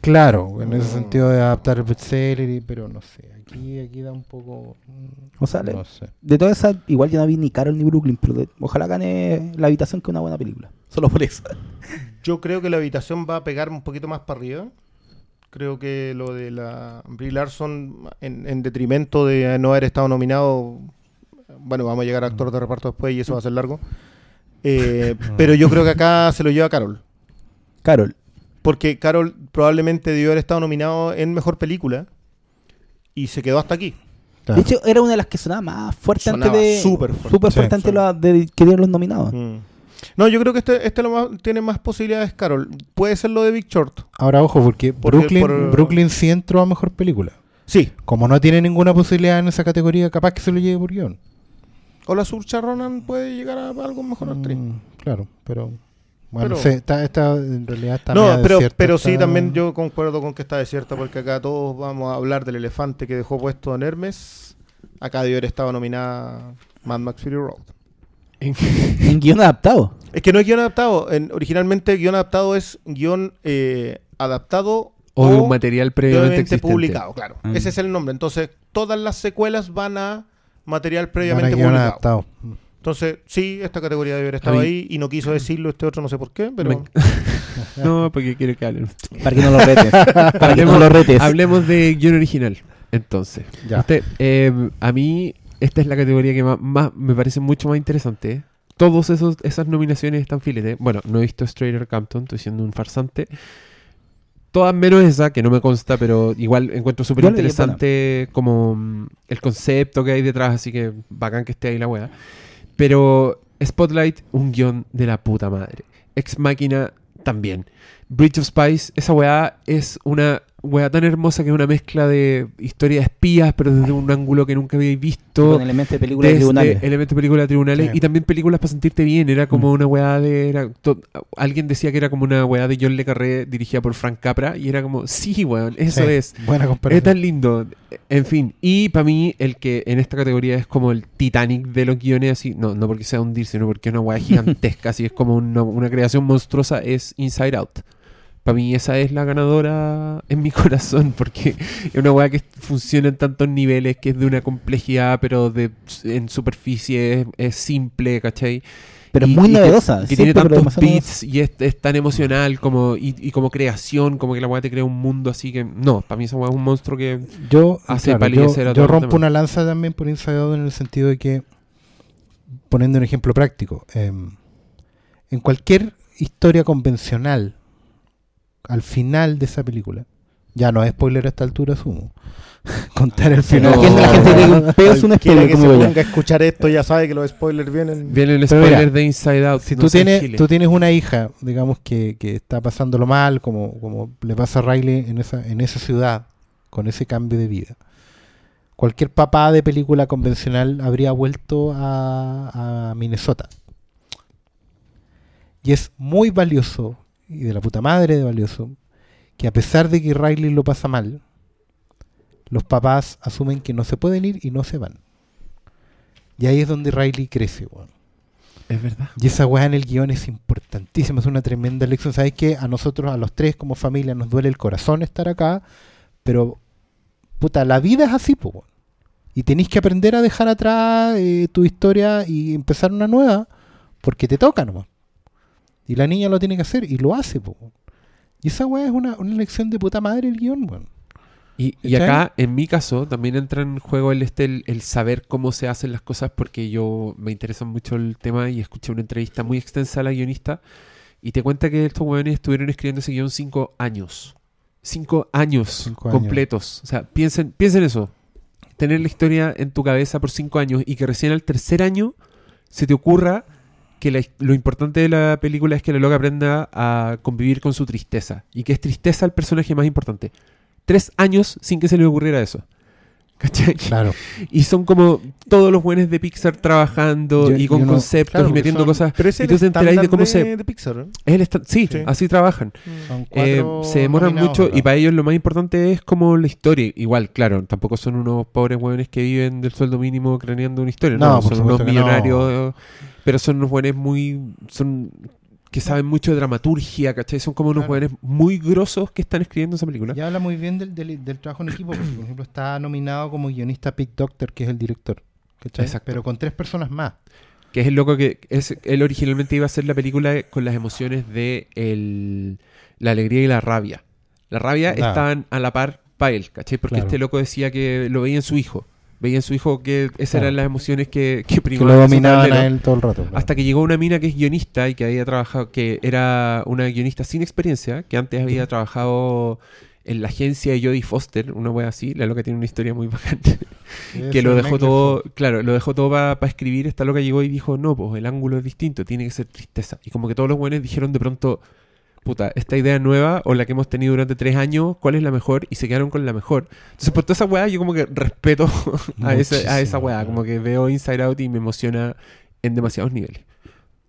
Claro, en ese Oh. sentido de adaptar el bestseller, pero no sé. Aquí, aquí da un poco... mm, O sea, le- no sé. De todas esas, igual yo no vi ni Carol ni Brooklyn, pero de- ojalá gane La Habitación que una buena película. Solo por eso. Yo creo que la habitación va a pegar un poquito más para arriba. Creo que lo de la Brie Larson, en, en detrimento de no haber estado nominado, bueno, vamos a llegar a actor de reparto después y eso va a ser largo. Eh, pero yo creo que acá se lo lleva Carol. Carol. Porque Carol probablemente debió haber estado nominado en mejor película y se quedó hasta aquí. Claro. De hecho, era una de las que sonaba más fuerte Sonaba antes de. súper fuerte. súper Sí, fuerte antes de que dieron los nominados. Mm. No, yo creo que este, este lo más- tiene más posibilidades, Carol. Puede ser lo de Big Short. Ahora, ojo, porque, Porque Brooklyn, por- Brooklyn sí entró a Mejor Película. Sí. Como no tiene ninguna posibilidad en esa categoría, capaz que se lo lleve por guion. O la Surcha Ronan puede llegar a algo mejor actriz. Mm, claro, pero... Bueno, Pero- no sé, está, está- en realidad está No, pero, desierta, pero sí, está- también yo concuerdo con que está desierta porque acá todos vamos a hablar del elefante que dejó puesto en Hermes. Acá debió haber estado nominada Mad Max Fury Road. En guion adaptado. Es que no es guion adaptado. En- originalmente guion adaptado es guion eh, adaptado O de un material previamente previamente existente. publicado, claro. Mm. Ese es el nombre. Entonces, todas las secuelas van a material previamente publicado. adaptado. Entonces, sí, esta categoría debe haber estado ahí y no quiso decirlo este otro, no sé por qué, pero... Me- No, porque quiero que hablen. Para que no lo retes. Para que no lo retes. Hablemos de guion original. Entonces, Ya. Usted, eh, a mí, esta es la categoría que más, más- me parece mucho más interesante. Todas esas nominaciones están filetes. Bueno, no he visto Stranger Campton, estoy siendo un farsante. Todas menos esa, que no me consta, pero igual encuentro súper interesante como mm, el concepto que hay detrás, así que bacán que esté ahí la wea. Pero Spotlight, un guion de la puta madre. Ex Máquina, también. Bridge of Spice, esa weá es una weá tan hermosa que es una mezcla de historia de espías, pero desde un ángulo que nunca habéis visto. Con elementos de películas tribunales. elementos de películas de tribunales Sí. y también películas para sentirte bien. Era como Mm. una weá de. era to- alguien decía que era como una weá de John Le Carré dirigida por Frank Capra y era como, sí, weón, eso Sí, es. Buena Es comparación. tan lindo. En fin, y para mí, el que en esta categoría es como el Titanic de los guiones, así, no, no porque sea hundir, sino porque es una weá gigantesca, así es como una, una creación monstruosa, es Inside Out. Para mí, esa es la ganadora en mi corazón, porque es una weá que funciona en tantos niveles, que es de una complejidad, pero de en superficie es, es simple, ¿cachai? Pero Y- muy y que- novedosa. Que, tiene tantos beats y es, es tan emocional como y, y como creación, como que la weá te crea un mundo así que. No, para mí esa weá es un monstruo que. Yo, hace claro, palidecer yo, a yo rompo una lanza también por Inside Out en el sentido de que, poniendo un ejemplo práctico, em, en cualquier historia convencional, al final de esa película, ya no es spoiler a esta altura, asumo, contar el La final. gente, la gente dice un pedo es un spoiler, que se ponga a escuchar esto ya sabe que los spoilers vienen. Viene el spoiler mira, de Inside Out. Si no tú tienes, tú tienes una hija, digamos, que, que está pasándolo mal, como, como le pasa a Riley en esa, en esa ciudad, con ese cambio de vida. Cualquier papá de película convencional habría vuelto a, a Minnesota. Y es muy valioso, y de la puta madre de valioso, que a pesar de que Riley lo pasa mal, los papás asumen que no se pueden ir y no se van. Y ahí es donde Riley crece, weón. Es verdad. Y esa weá en el guion es importantísima, es una tremenda lección. ¿Sabes qué? A nosotros, a los tres como familia, nos duele el corazón estar acá, pero, puta, la vida es así, po, weón. Y tenéis que aprender a dejar atrás eh, tu historia y empezar una nueva, porque te toca nomás. Y la niña lo tiene que hacer y lo hace, po. Y esa weá es una, una lección de puta madre el guion, weón. Y, y acá, en mi caso, también entra en juego el, este, el, el saber cómo se hacen las cosas, porque yo me interesa mucho el tema y escuché una entrevista muy extensa a la guionista y te cuenta que estos hueones estuvieron escribiendo ese guion cinco años. Cinco años Cinco años. completos. O sea, piensen, piensen eso. Tener la historia en tu cabeza por cinco años y que recién al tercer año se te ocurra que la- lo importante de la película es que la loca aprenda a convivir con su tristeza. Y que es tristeza el personaje más importante. Tres años sin que se le ocurriera eso. ¿Cachai? Claro. Y son como todos los buenos de Pixar trabajando Yo- y con no- conceptos claro, y metiendo son- cosas. Pero ese Y es tú el te enteráis de cómo de, se- de Pixar, ¿eh? Es el sí, Sí. así trabajan. Son Eh, se demoran mucho y para ellos lo más importante es como la historia. Igual, claro, tampoco son unos pobres hueones que viven del sueldo mínimo craneando una historia. No, son unos no. millonarios, pero son unos hueones muy... son que saben mucho de dramaturgia, ¿cachai? Son como unos Claro. hueones muy grosos que están escribiendo esa película. Y habla muy bien del, del- del trabajo en equipo, porque por ejemplo está nominado como guionista Pete Doctor, que es el director. ¿cachai? Exacto. Pero con tres personas más. Que es el loco que es, él originalmente iba a hacer la película con las emociones de el- la alegría y la rabia. La rabia Claro. estaban a la par para él, ¿cachai? Porque Claro. este loco decía que lo veía en su hijo. Veía en su hijo que esas eran las emociones que, que lo dominaban a él todo el rato. claro. Hasta que llegó una mina que es guionista y que había trabajado, que era una guionista sin experiencia, que antes había trabajado en la agencia de Jodie Foster, una wea así, la loca tiene una historia muy bacana Debe que lo dejó todo, claro, lo dejó todo para escribir. Esta loca llegó y dijo, no, pues el ángulo es distinto, tiene que ser tristeza. Y como que todos los buenos dijeron de pronto, puta, esta idea nueva o la que hemos tenido durante tres años, ¿cuál es la mejor? Y se quedaron con la mejor. Entonces, por toda esa weá, yo como que respeto a, ese- a esa weá, como que veo Inside Out y me emociona en demasiados niveles.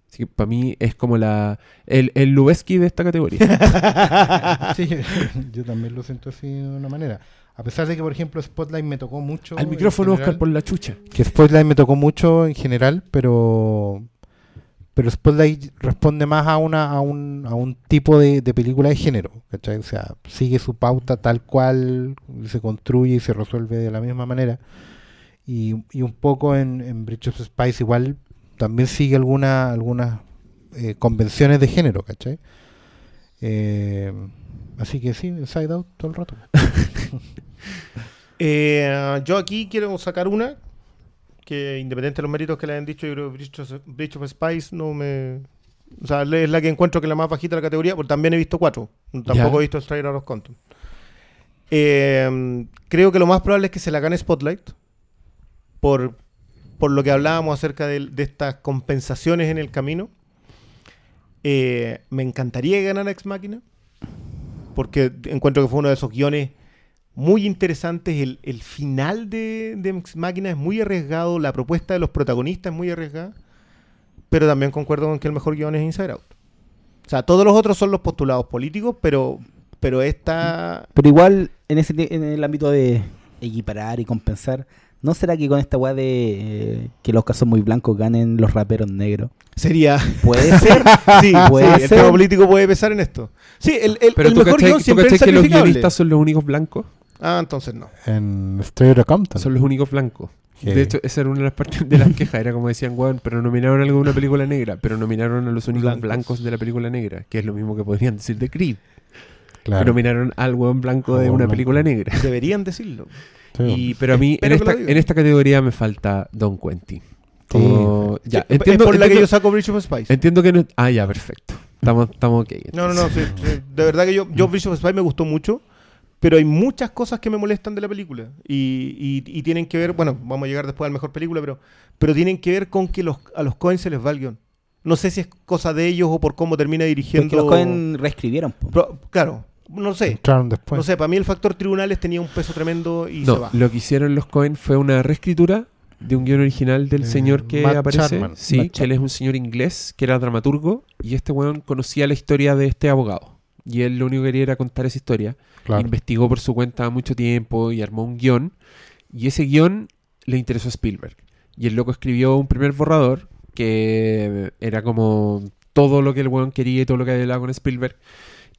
Así que para mí es como la el, el Lubeski de esta categoría. Sí, yo también lo siento así de una manera. A pesar de que, por ejemplo, Spotlight me tocó mucho. Al micrófono, general, Oscar, por la chucha. Que Spotlight me tocó mucho en general, pero. Pero Spotlight responde más a una a un, a un tipo de, de película de género, ¿cachai? O sea, sigue su pauta tal cual, se construye y se resuelve de la misma manera. Y, y un poco en, en Bridge of Spice igual también sigue alguna, algunas eh, convenciones de género, ¿cachai? Eh, así que sí, Inside Out todo el rato. Eh, yo aquí quiero sacar una que independiente de los méritos que le hayan dicho, yo creo que Bridge of, Bridge of Spice no me... O sea, es la que encuentro que es la más bajita de la categoría, porque también he visto cuatro. Tampoco he visto Out of Compton. Eh, creo que lo más probable es que se la gane Spotlight por, por lo que hablábamos acerca de, de estas compensaciones en el camino. Eh, me encantaría que ganara Ex Máquina porque encuentro que fue uno de esos guiones muy interesantes. El, el final de, de Ex Máquina es muy arriesgado, la propuesta de los protagonistas es muy arriesgada, pero también concuerdo con que el mejor guion es Inside Out. O sea, todos los otros son los postulados políticos, pero, pero esta... Pero igual, en ese en el ámbito de equiparar y compensar, ¿no será que con esta weá de eh, que los casos muy blancos ganen los raperos negros? Sería... Puede ser. Sí, Puede sí, el ser. tema político puede pesar en esto. Sí, el, el, Pero el tú mejor cachai, tú siempre es que los guionistas son los únicos blancos. Ah, entonces no. En Straight Outta Compton. Son los únicos blancos. De hecho, esa era una de las partes de las quejas. Era como decían, weón, pero nominaron algo de una película negra, pero nominaron a los únicos Blancos. blancos, de la película negra, que es lo mismo que podrían decir de Creed. Claro. Pero nominaron al weón blanco de una blanco. película negra. Deberían decirlo. Sí. Y, pero a mí, en esta, en esta categoría me falta Don Quentin. Como- ya, Sí, entiendo, es por la que yo saco Bridge of Spice. entiendo que no... Ah, ya, perfecto. Estamos, estamos ok. No, no, no. sí, sí. De verdad que yo, yo Bridge of Spice me gustó mucho, pero hay muchas cosas que me molestan de la película. Y, y- y tienen que ver, bueno, vamos a llegar después a la mejor película, pero, pero tienen que ver con que los, a los Cohen se les va el guion. No sé si es cosa de ellos o por cómo termina dirigiendo. Porque los Cohen reescribieron. claro, no sé. Entraron después. No sé, para mí el factor tribunales tenía un peso tremendo y se No, va. lo que hicieron los Cohen fue una reescritura de un guion original del Eh, señor que Matt aparece. Chapman. Sí, Matt que él es un señor inglés que era dramaturgo y este weón conocía la historia de este abogado. Y él lo único que quería era contar esa historia. Claro. Investigó por su cuenta mucho tiempo y armó un guion. Y ese guion le interesó a Spielberg. Y el loco escribió un primer borrador que era como todo lo que el weón quería y todo lo que había hablado con Spielberg.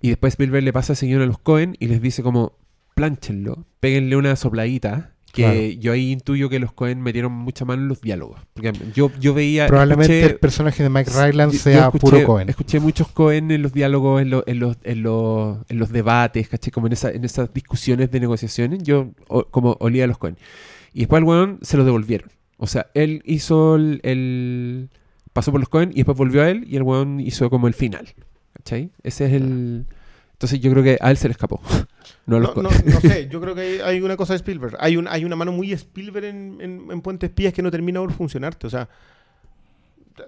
Y después Spielberg le pasa a seguir a los Cohen y les dice como, plánchenlo, péguenle una sopladita. Que Claro. yo ahí intuyo que los Cohen metieron mucha mano en los diálogos. Porque yo, yo veía... Probablemente escuché- el personaje de Mike yo sea escuché, puro Cohen. Escuché muchos Cohen en los diálogos, en, lo- en los, en, los, en los debates, ¿cachai? Como en, esa, en esas discusiones de negociaciones. Yo o- como olía a los Cohen. Y después al weón se los devolvieron. O sea, él hizo el, el- Pasó por los Cohen y después volvió a él y el weón hizo como el final. ¿Cachai? Ese es el... Entonces yo creo que a él se le escapó. no No, no, no sé, yo creo que hay, una cosa de Spielberg. Hay, un, hay una mano muy Spielberg en, en, en Puente Espías que no termina por funcionarte. O sea,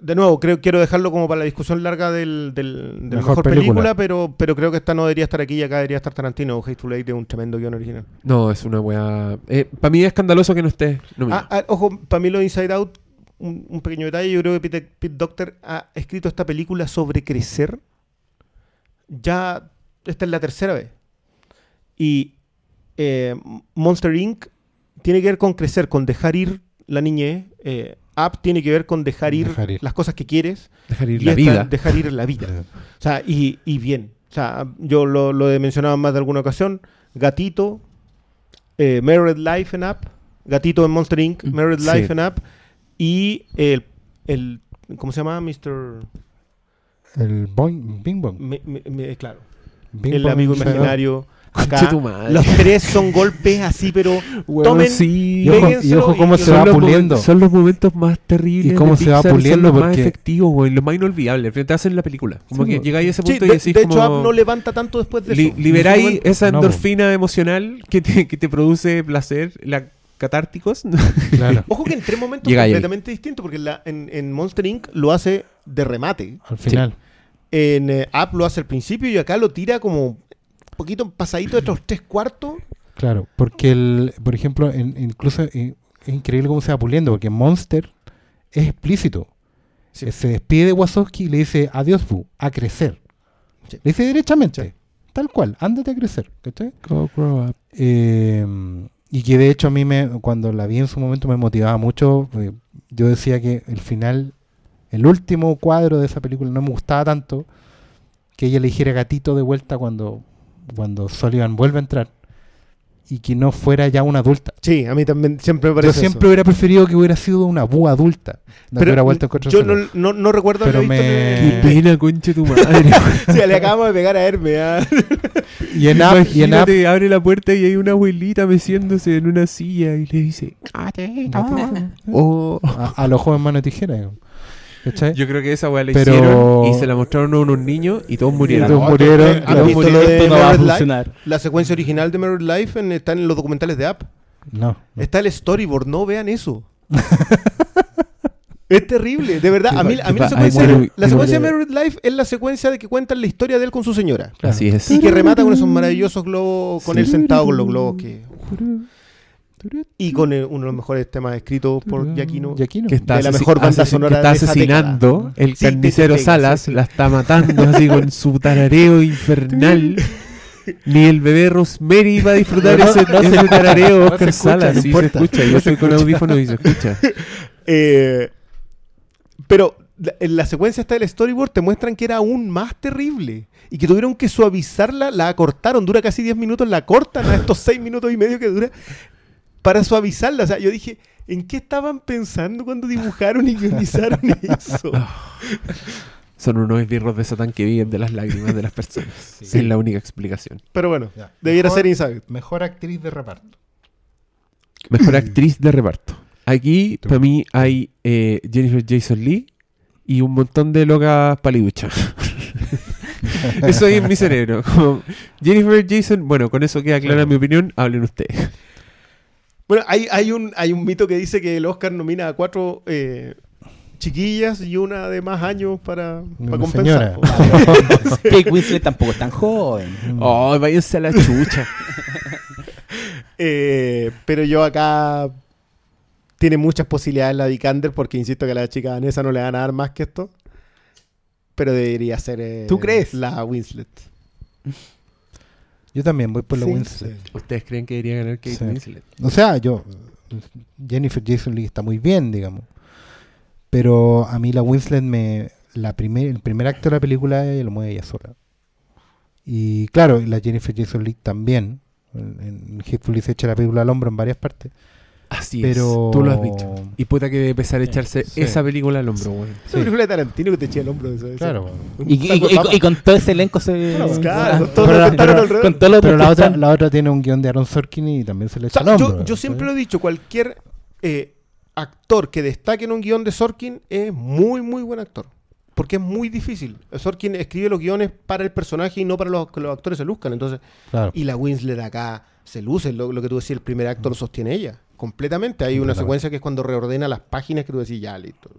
de nuevo, creo, quiero dejarlo como para la discusión larga del, del, del Mejor mejor, película, película. pero, pero creo que esta no debería estar aquí y acá debería estar Tarantino. Hateful Eight es un tremendo guion original. No, es una weá... para mí es escandaloso que no esté. Ah, ah, ojo, para mí lo de Inside Out, un, un pequeño detalle, yo creo que Pete, Pete Docter ha escrito esta película sobre crecer. Ya, esta es la tercera vez. Y eh, Monster Inc. tiene que ver con crecer, con dejar ir la niñez. Eh, Up tiene que ver con dejar ir, Dejar ir. las cosas que quieres. Dejar ir y la esta, vida. dejar ir la vida. O sea, y, y bien. O sea, yo lo, lo he mencionado en más de alguna ocasión. Gatito, eh, Married Life en App, Gatito en Monster Inc., Mm, Married sí. Life en App, y el, el ¿cómo se llama? Mr. El Boing, Bing Bong. Me- me- me- claro, Bing el Bong amigo imaginario. Acá, tu madre. los tres son golpes así, pero Weón, tomen- sí. Y ojo, y ojo cómo y- se va puliendo. son los momentos más terribles. Y cómo de se va puliendo Son los más efectivos, güey. Los más inolvidables. Te hacen la película. Como Sí, que llegáis a ese Sí, punto y de, decís de hecho, como... App no levanta tanto después de li- eso. liberáis esa No, endorfina emocional que te, que te produce placer, la catárticos. Claro. Ojo que en tres momentos Llega ahí. completamente distintos, porque en, la- en, en Monster Inc. lo hace de remate. Al final. En eh, App lo hace al principio y acá lo tira como poquito pasadito de los tres cuartos. Claro, porque el, por ejemplo, en- incluso eh, es increíble cómo se va puliendo, porque Monster es explícito. Sí. Eh, Se despide de Wazowski y le dice adiós, Bu, a crecer. Sí. Le dice derechamente, tal cual, ándate a crecer. ¿cachai? Go grow up. Eh, y que de hecho a mí me, cuando la vi en su momento me motivaba mucho. eh, yo decía que el final, el último cuadro de esa película no me gustaba tanto que ella le dijera gatito de vuelta cuando, cuando Sullivan vuelve a entrar y que no fuera ya una adulta. Sí, a mí también siempre me Yo parece siempre eso. hubiera preferido que hubiera sido una búa adulta. No Pero hubiera vuelto a encontrar yo no, no, no recuerdo Pero haber visto me- Qué pena, conche tu madre. Sí, le acabamos de pegar a Hermes. ah. Y en App, y en App Imagínate, abre la puerta y hay una abuelita meciéndose en una silla y le dice... Oh. a, a los jóvenes mano de tijera. Yo creo que esa weá la Pero- hicieron y se la mostraron a unos niños y todos murieron. todos murieron. ¿Han Todos visto murieron. lo de Esto no va a Life? funcionar. La secuencia original de Married Life en- está en los documentales de App. No. no. Está el storyboard, no vean eso. es terrible, de verdad. A mí, a mí la secuencia, la y- secuencia de Married Life es la secuencia de que cuentan la historia de él con su señora. Claro. Así es. Y que remata con esos maravillosos globos, con él sentado con los globos que... Y con el- uno de los mejores temas escritos por. Giacchino. que está, de la mejor banda sonora que está asesinando década. el Sí, carnicero te Salas, sí, sí. la está matando así con su tarareo infernal. Ni el bebé Rosemary va a disfrutar No, ese, no ese tarareo no se Oscar escucha, Salas. no sí se escucha. Yo estoy con audífonos y se escucha. Eh, pero la- en la secuencia está del storyboard, te muestran que era aún más terrible. Y que tuvieron que suavizarla, la acortaron, dura casi 10 minutos, la cortan a estos 6 minutos y medio que dura para suavizarla. O sea, yo dije, ¿en qué estaban pensando cuando dibujaron y guionizaron eso? Son unos esbirros de Satán que viven de las lágrimas de las personas. Sí. Es la única explicación. Pero bueno, Ya. debiera Mejor- ser Inside. Mejor actriz de reparto. Mejor actriz de reparto. Aquí, para mí, hay eh, Jennifer Jason Lee y un montón de locas paliduchas. eso ahí en mi cerebro. Como Jennifer Jason, bueno, con eso queda clara Claro. mi opinión. Hablen ustedes. Bueno, hay, hay, un, hay un mito que dice que el Oscar nomina a cuatro eh, chiquillas y una de más años para, compensar. Kate Winslet tampoco es tan joven. Oh, váyanse a la chucha. Eh, pero yo acá tiene muchas posibilidades la Vikander porque insisto que a la chica danesa no le van a dar más que esto. Pero debería ser eh, ¿Tú crees? la Winslet. Yo también voy por la Sí, Winslet. sí. ¿Ustedes creen que debería ganar Kate Sí. Winslet? O sea, yo Jennifer Jason Leigh está muy bien, digamos. Pero a mí la Winslet me. La primer, el primer acto de la película ella lo mueve ella sola. Y claro, la Jennifer Jason Leigh también. En, en Hateful se echa la película al hombro en varias partes. Así Pero- es. Tú lo has dicho. Y puta que debe empezar a echarse Sí. esa película al hombro, weón. Esa película de Tarantino que te eché el hombro. eso. Claro. Y, y- y- con todo ese elenco se. Claro, Ah, con todo Pero la- que estaron pero- alrededor. con todo lo Pero la que otra, la otra tiene un guion de Aaron Sorkin y también se le O echa sea, al yo, hombro. yo siempre lo he dicho, cualquier eh, actor que destaque en un guion de Sorkin es muy, muy buen actor. Porque es muy difícil. Sorkin escribe los guiones para el personaje y no para los que los actores se luzcan. Entonces, Claro. y la Winslet acá se luce, lo, lo que tú decías, el primer acto lo sostiene ella. Completamente. Hay una secuencia que es cuando reordena las páginas que tú decís, ya, listo.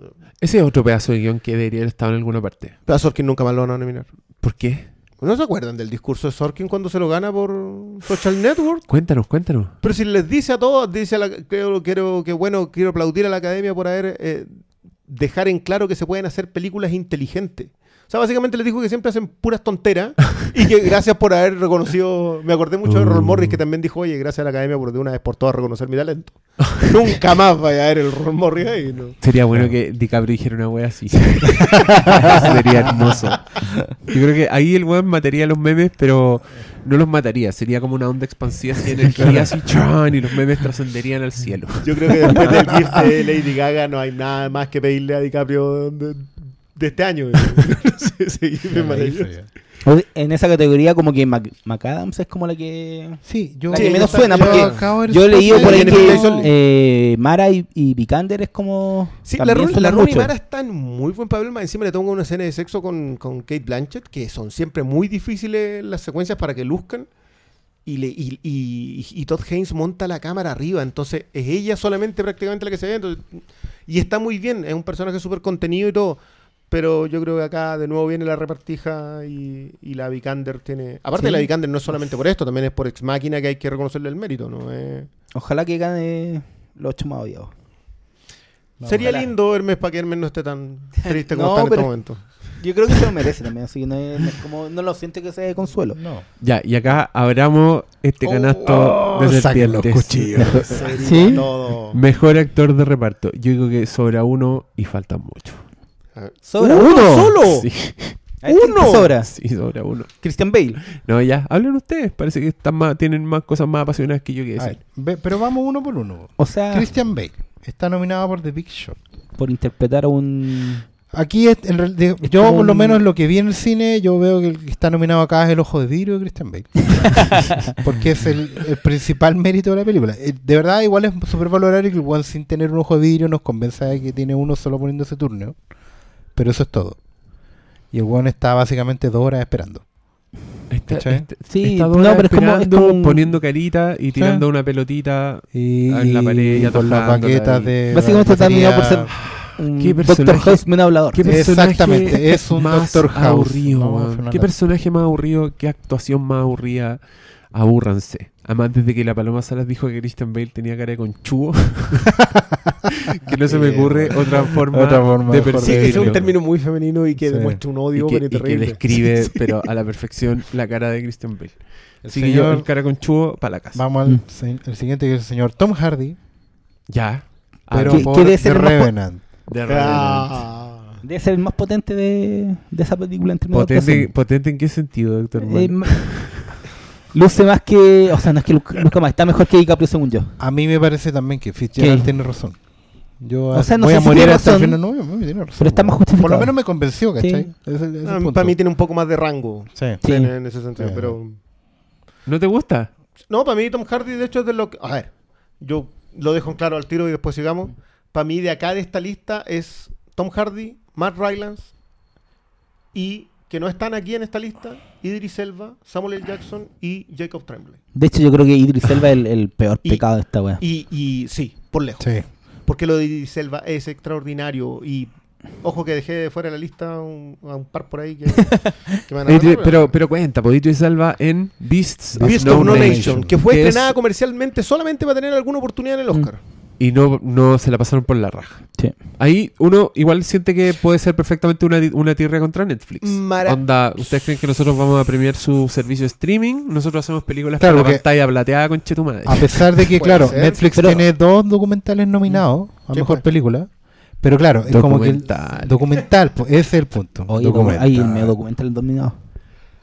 Ese es otro pedazo de guion que debería haber estado en alguna parte. A Sorkin nunca más lo van a nominar. ¿Por qué? ¿No se acuerdan del discurso de Sorkin cuando se lo gana por Social Network? Cuéntanos, cuéntanos. Pero si les dice a todos, dice a la, creo, quiero, que bueno, quiero aplaudir a la academia por haber eh, dejar en claro que se pueden hacer películas inteligentes. O sea, básicamente les dijo que siempre hacen puras tonteras y que gracias por haber reconocido. Me acordé mucho de Ron Uh. Morris que también dijo, oye, gracias a la academia por de una vez por todas reconocer mi talento. Nunca más vaya a ver el Ron Morris ahí. ¿no? Sería bueno que DiCaprio dijera una wea así. Sería hermoso. Yo creo que ahí el weón mataría los memes, pero no los mataría. Sería como una onda expansiva así energía, así, ¡chan! y los memes trascenderían al cielo. Yo creo que después del GIF de Lady Gaga no hay nada más que pedirle a DiCaprio de, de este año. En esa categoría, como que Mac- McAdams es como la que. Sí, yo, La que Sí, menos está- suena, yo porque Yo he leído por ahí que eh, Mara y, y Vikander es como. Sí, la, suenan la mucho. Mara está en muy buen papel. Más encima le tengo una escena de sexo con, con Kate Blanchett, que son siempre muy difíciles las secuencias para que luzcan. Y, le, y, y- y Todd Haynes monta la cámara arriba, entonces es ella solamente prácticamente la que se ve. entonces- y está muy bien, es un personaje súper contenido y todo. Pero yo creo que acá de nuevo viene la repartija y, y la Vikander tiene. Aparte, Sí. la Vikander no es solamente por esto, también es por Ex Máquina que hay que reconocerle el mérito, ¿no? Eh, Ojalá que gane los ocho más odiados. Sería ojalá. lindo Hermes para que Hermes no esté tan triste como No, está en este momento. Yo creo que se lo merece también, así que no, es, no es como, no lo siente que sea de consuelo. No. Ya, y acá abramos este canasto Oh, de los serpientes. cuchillos. Sería ¿Sí? todo. Mejor actor de reparto. Yo digo que sobra uno y faltan mucho. ¿Sobra ¿Uno uno? solo? Sí, ¿A quién te ¡Uno! sobra? sí, sobra uno. Christian Bale. No, ya, hablen ustedes. Parece que están más, tienen más cosas más apasionadas que yo que decir. ver, ve- pero vamos uno por uno. O sea, Christian Bale está nominado por The Big Shot. por interpretar a un. Aquí, es- en real- de- yo por lo menos lo que vi en el cine, yo veo que el que está nominado acá es El Ojo de Vidrio de Christian Bale. Porque es el, el principal mérito de la película. Eh, De verdad, igual es súper valorable que el one sin tener un ojo de vidrio nos convenza de que tiene uno solo poniendo ese turno. Pero eso es todo. Y el one está básicamente dos horas esperando. Está, ¿Cachai? está- Sí, está no, pero es como- es poniendo carita y tirando una pelotita. Y, en la pared, con las baquetas de. Básicamente está batería. nominado por ser un ¿Qué Doctor House un hablador. ¿Qué Exactamente, es un más Doctor House. aburrido, weón? ¿Qué personaje más aburrido? ¿Qué actuación más aburrida? Abúrranse. Además, desde que la Paloma Salas dijo que Christian Bale tenía cara de conchudo, que no se me ocurre otra forma, Otra forma de de Sí, es un término muy femenino y que Sí. demuestra un y odio que, pero y que terrible. describe, pero a la perfección, la cara de Christian Bale. El Así que yo, señor- el cara conchudo, para la casa. Vamos al Mm. se- el siguiente que es el señor Tom Hardy. Ya. Pero ¿Qué- por qué debe The ser el más po- Revenant. De Revenant. Ah. Debe ser el más potente de, de esa película en términos de ¿Potente. ¿Potente en qué sentido, doctor? Eh, luce más que. O sea, no es que lu- luzca más, está mejor que DiCaprio según yo. A mí me parece también que Fitzgerald ¿Qué? tiene razón. Yo O sea, no voy sé a si morir tiene hasta el razón, final. No, no, tiene razón. pero está más Por justificado. lo menos me convenció, ¿cachai? Sí. Ese es el- ese es el Ah, punto. para mí tiene un poco más de rango Sí. Sí. en, en ese sentido, Sí. pero ¿No te gusta? no, para mí Tom Hardy de hecho es de lo que a ver, yo lo dejo en claro al tiro y después sigamos. Para mí de acá de esta lista es Tom Hardy, Matt Rylance y que no están aquí en esta lista, Idris Elba, Samuel L. Jackson y Jacob Tremblay. De hecho, yo creo que Idris Elba es el, el peor Y- pecado de esta wea. Y, y sí, por lejos. Sí. Porque lo de Idris Elba es extraordinario y ojo que dejé de fuera de la lista un- a un par por ahí que, que me van a pero, pero cuenta, Podito y Salva en Beasts, Beast of of No No Nation, Nation, que fue es- estrenada comercialmente solamente para tener alguna oportunidad en el Oscar. Y no, no se la pasaron por la raja. Sí. Ahí uno igual siente que puede ser perfectamente una, una tierra contra Netflix. Mara- Onda, ¿ustedes creen que nosotros vamos a premiar su servicio de streaming? Nosotros hacemos películas Claro, con la que- pantalla plateada con tu madre. A pesar de que, claro, ser. Netflix Pero- tiene dos documentales nominados a mejor pues. película. Pero claro, es como que. el- Documental. documental, pues, ese es el punto. Oye, documental. hay el medio documental dominado.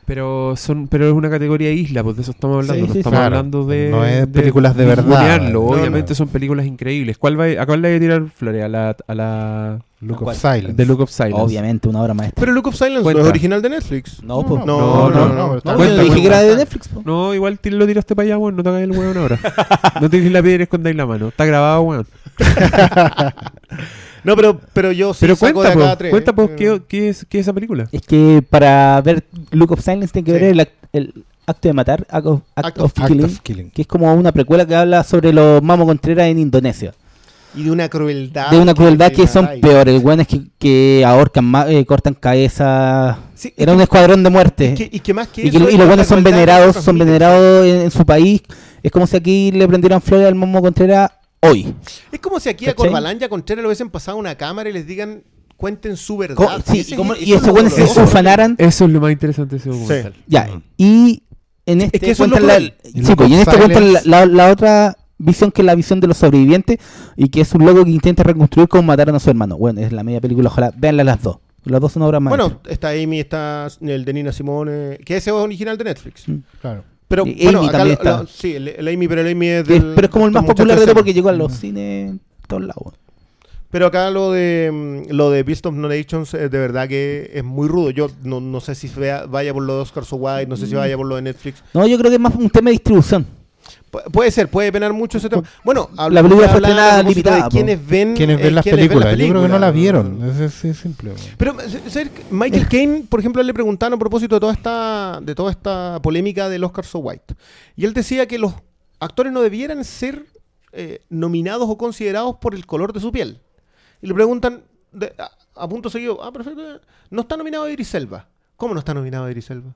Pero son pero es una categoría isla, pues de eso estamos hablando. Sí, no sí, estamos claro. hablando de. No es películas de verdad. ningunearlo, No, Obviamente no. son películas increíbles. ¿Cuál va, ¿A cuál le voy a tirar flores? A la. A la Look of Silence. The Look of Silence. Obviamente, una obra maestra. Pero Look of Silence Cuenta. no es original de Netflix. No, pues. no, no, no, no, no. No, yo dije que era de Netflix. po. No, igual lo tiraste para allá, weón. No te hagas el weón ahora. no te la piedra y escondáis la mano. Está grabado, weón. No, pero, pero yo sí Pero saco cuenta, de acá po, tres. cuenta, po, Eh, ¿qué, qué es, ¿qué es esa película? Es que para ver Look of Silence tiene que Sí. ver el, el acto de matar, Act of, Act Act of of- Act Killing, of Killing. que es como una precuela que habla sobre los Mamo Contreras en Indonesia. Y de una crueldad. de una crueldad que te son peores, buenos que, que ahorcan, eh, cortan cabezas. Sí, Era un que- escuadrón de muerte. y que- y que más que y, que- eso y los buenos son que venerados, son venerados en, en su país. Es como si aquí le prendieran flores al Momo Contreras hoy. Es como si aquí a. Corbalán y a Contreras le hubiesen pasado una cámara y les digan, cuenten su verdad. Co- sí, y como- eso y es esos lo buenos se ufanaran. Eso es lo más interesante de ese documental. Ya, Mm. y en este que eso es lo cuentan la. Y sí, Look pues, y en este cuentan la, la- la otra visión que es la visión de los sobrevivientes y que es un loco que intenta reconstruir cómo mataron a su hermano. Bueno, es la media película, ojalá veanla las dos. Las dos son obras más. Bueno, está Amy, está el de Nina Simone, que ese es original de Netflix. Mm. Claro. Pero bueno, Amy acá también lo- está. lo- sí, el, el Amy, pero el Amy es del. pero es como el más popular de todo porque llegó a Mm. los cines en todos lados. Pero acá lo de mm, lo de Beast of No Nations eh, de verdad que es muy rudo. Yo no, no sé si vea- vaya por lo de Oscar So White, no sé si Mm. vaya por lo de Netflix. No, yo creo que es más un tema de distribución. Pu- puede ser, puede penar mucho ese tema. Bueno, La película fue estrenada limitada, de quienes ven, ¿Quiénes eh, ven las quiénes películas? Yo creo que no la vieron. Es simple. Pero ¿sabes qué? Michael Caine, por ejemplo, le preguntaron a propósito de toda esta de toda esta polémica del Oscar So White. Y él decía que los actores no debieran ser eh, nominados o considerados por el color de su piel. Y le preguntan de- a, a punto seguido, ah, perfecto, eh, no está nominado Idris Elba. ¿Cómo no está nominado Idris Elba?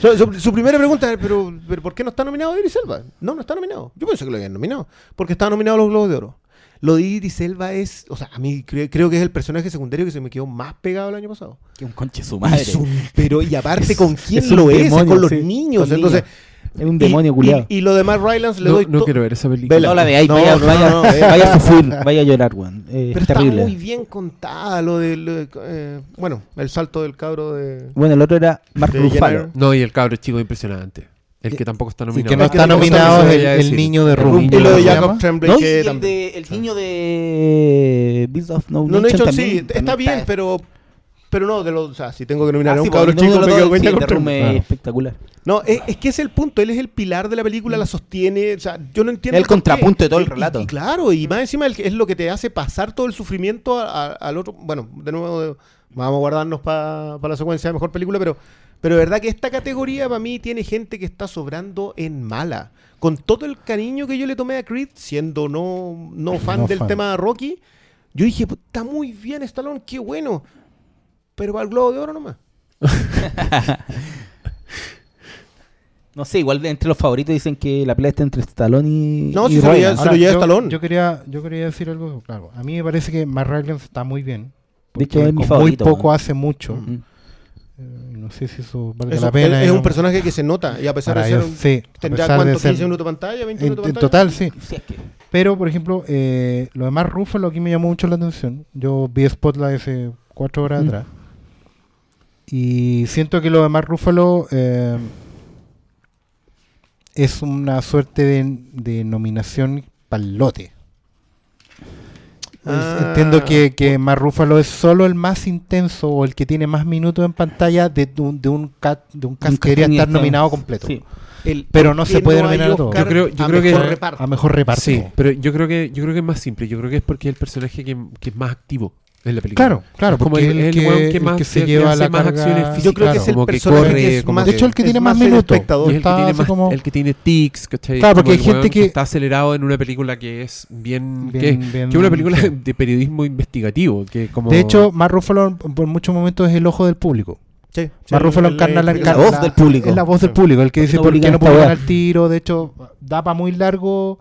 Su, su- su primera pregunta es, ¿pero, pero ¿por qué no está nominado Idris Elba? No, no está nominado. Yo pensé que lo habían nominado. Porque estaba nominado a los Globos de Oro. Lo de Idris Elba es, o sea, a mí cre- creo que es el personaje secundario que se me quedó más pegado el año pasado. Que un conche su madre. Es un- pero y aparte con quién es lo es, demonio, con los sí, niños. con Entonces, Es un demonio y, culiado. y, y lo de Matt Rylance le No, doy no quiero ver esa película. Vela. No la veáis, No, vaya, no, vaya, no, no, vea. vaya a sufrir, vaya a llorar, weón. Eh, Pero es está terrible. muy bien contada lo del eh, bueno, el salto del cabro de Bueno, el otro era Mark De Ruffalo. No, y el cabro chico impresionante. El que tampoco está nominado. que no Es que está no nominado es el, niño de y lo de. Tremblay No, y que el, también- de, el niño de Beast of No, No, no, Nation hecho, sí, también, está bien, pero pero no, de los, o sea, si tengo que Ah, nominar a un sí, cabro porque chico, me quedo con espectacular. No, es, es que es el punto, él es el pilar de la película, la sostiene, o sea, yo no entiendo El qué. contrapunto de todo el y- relato. Y, claro, y más encima el es lo que te hace pasar todo el sufrimiento a- a- al otro, bueno, de nuevo de- vamos a guardarnos para la secuencia de mejor película, pero pero de verdad que esta categoría para mí tiene gente que está sobrando en mala. Con todo el cariño que yo le tomé a Creed, siendo no, no fan No del fan. tema Rocky, yo dije, "Pues, está muy bien Stallone, qué bueno. Pero para el Globo de Oro nomás. No sé, igual de entre los favoritos dicen que la pelea está entre Stallone y. No, y si se lo Ryan. lleva- se lo lleva yo, Stallone. Yo quería, yo quería decir algo, claro. A mí me parece que Matt Rylance está muy bien. De hecho, es mi favorito, Muy poco hace mucho. Mm. Eh, no sé si eso vale la pena. es, un personaje que se nota, y a pesar Para de ser un- sí, ¿Tendrá cuánto? ser- ¿15 minutos de pantalla? ¿20 en, minutos de en pantalla? total, sí. Sí, es que- Pero, por ejemplo, eh, lo de Mark Ruffalo aquí me llamó mucho la atención. Yo vi Spotlight hace cuatro horas Mm. atrás. Y siento que lo de Mark Ruffalo eh, es una suerte de, de nominación palote. Ah. Entiendo que, que Mark Ruffalo es solo el más intenso o el que tiene más minutos en pantalla de, un, de un cat de un cast que debería estar nominado completo. Sí. El- Pero ¿por no se puede nominar a todo. Yo creo- yo a creo que- mejor reparto? A mejor reparto. Sí, pero yo creo que yo creo que es más simple. Yo creo que es porque es el personaje que, que es más activo en la película. Claro, claro, Es como porque el, el el que- que el más que se que lleva la más carga- acciones físicas. Yo creo que es el como que personaje corre, que es más, De hecho, el que tiene más el minutos. el que, Está tiene así más, como- el que tiene tics, ¿cachai? Claro, porque Como hay el gente que- está acelerado en una película que es bien... Bien- que, bien- es una película sí. de periodismo investigativo. Que como... De hecho, Mark Ruffalo por muchos momentos es el ojo del público. Sí, Mark Ruffalo el- encarna la, el- la voz del público. Es la voz del público, el que ¿Por qué dice por qué no publican weá? al tiro. De hecho, da para muy largo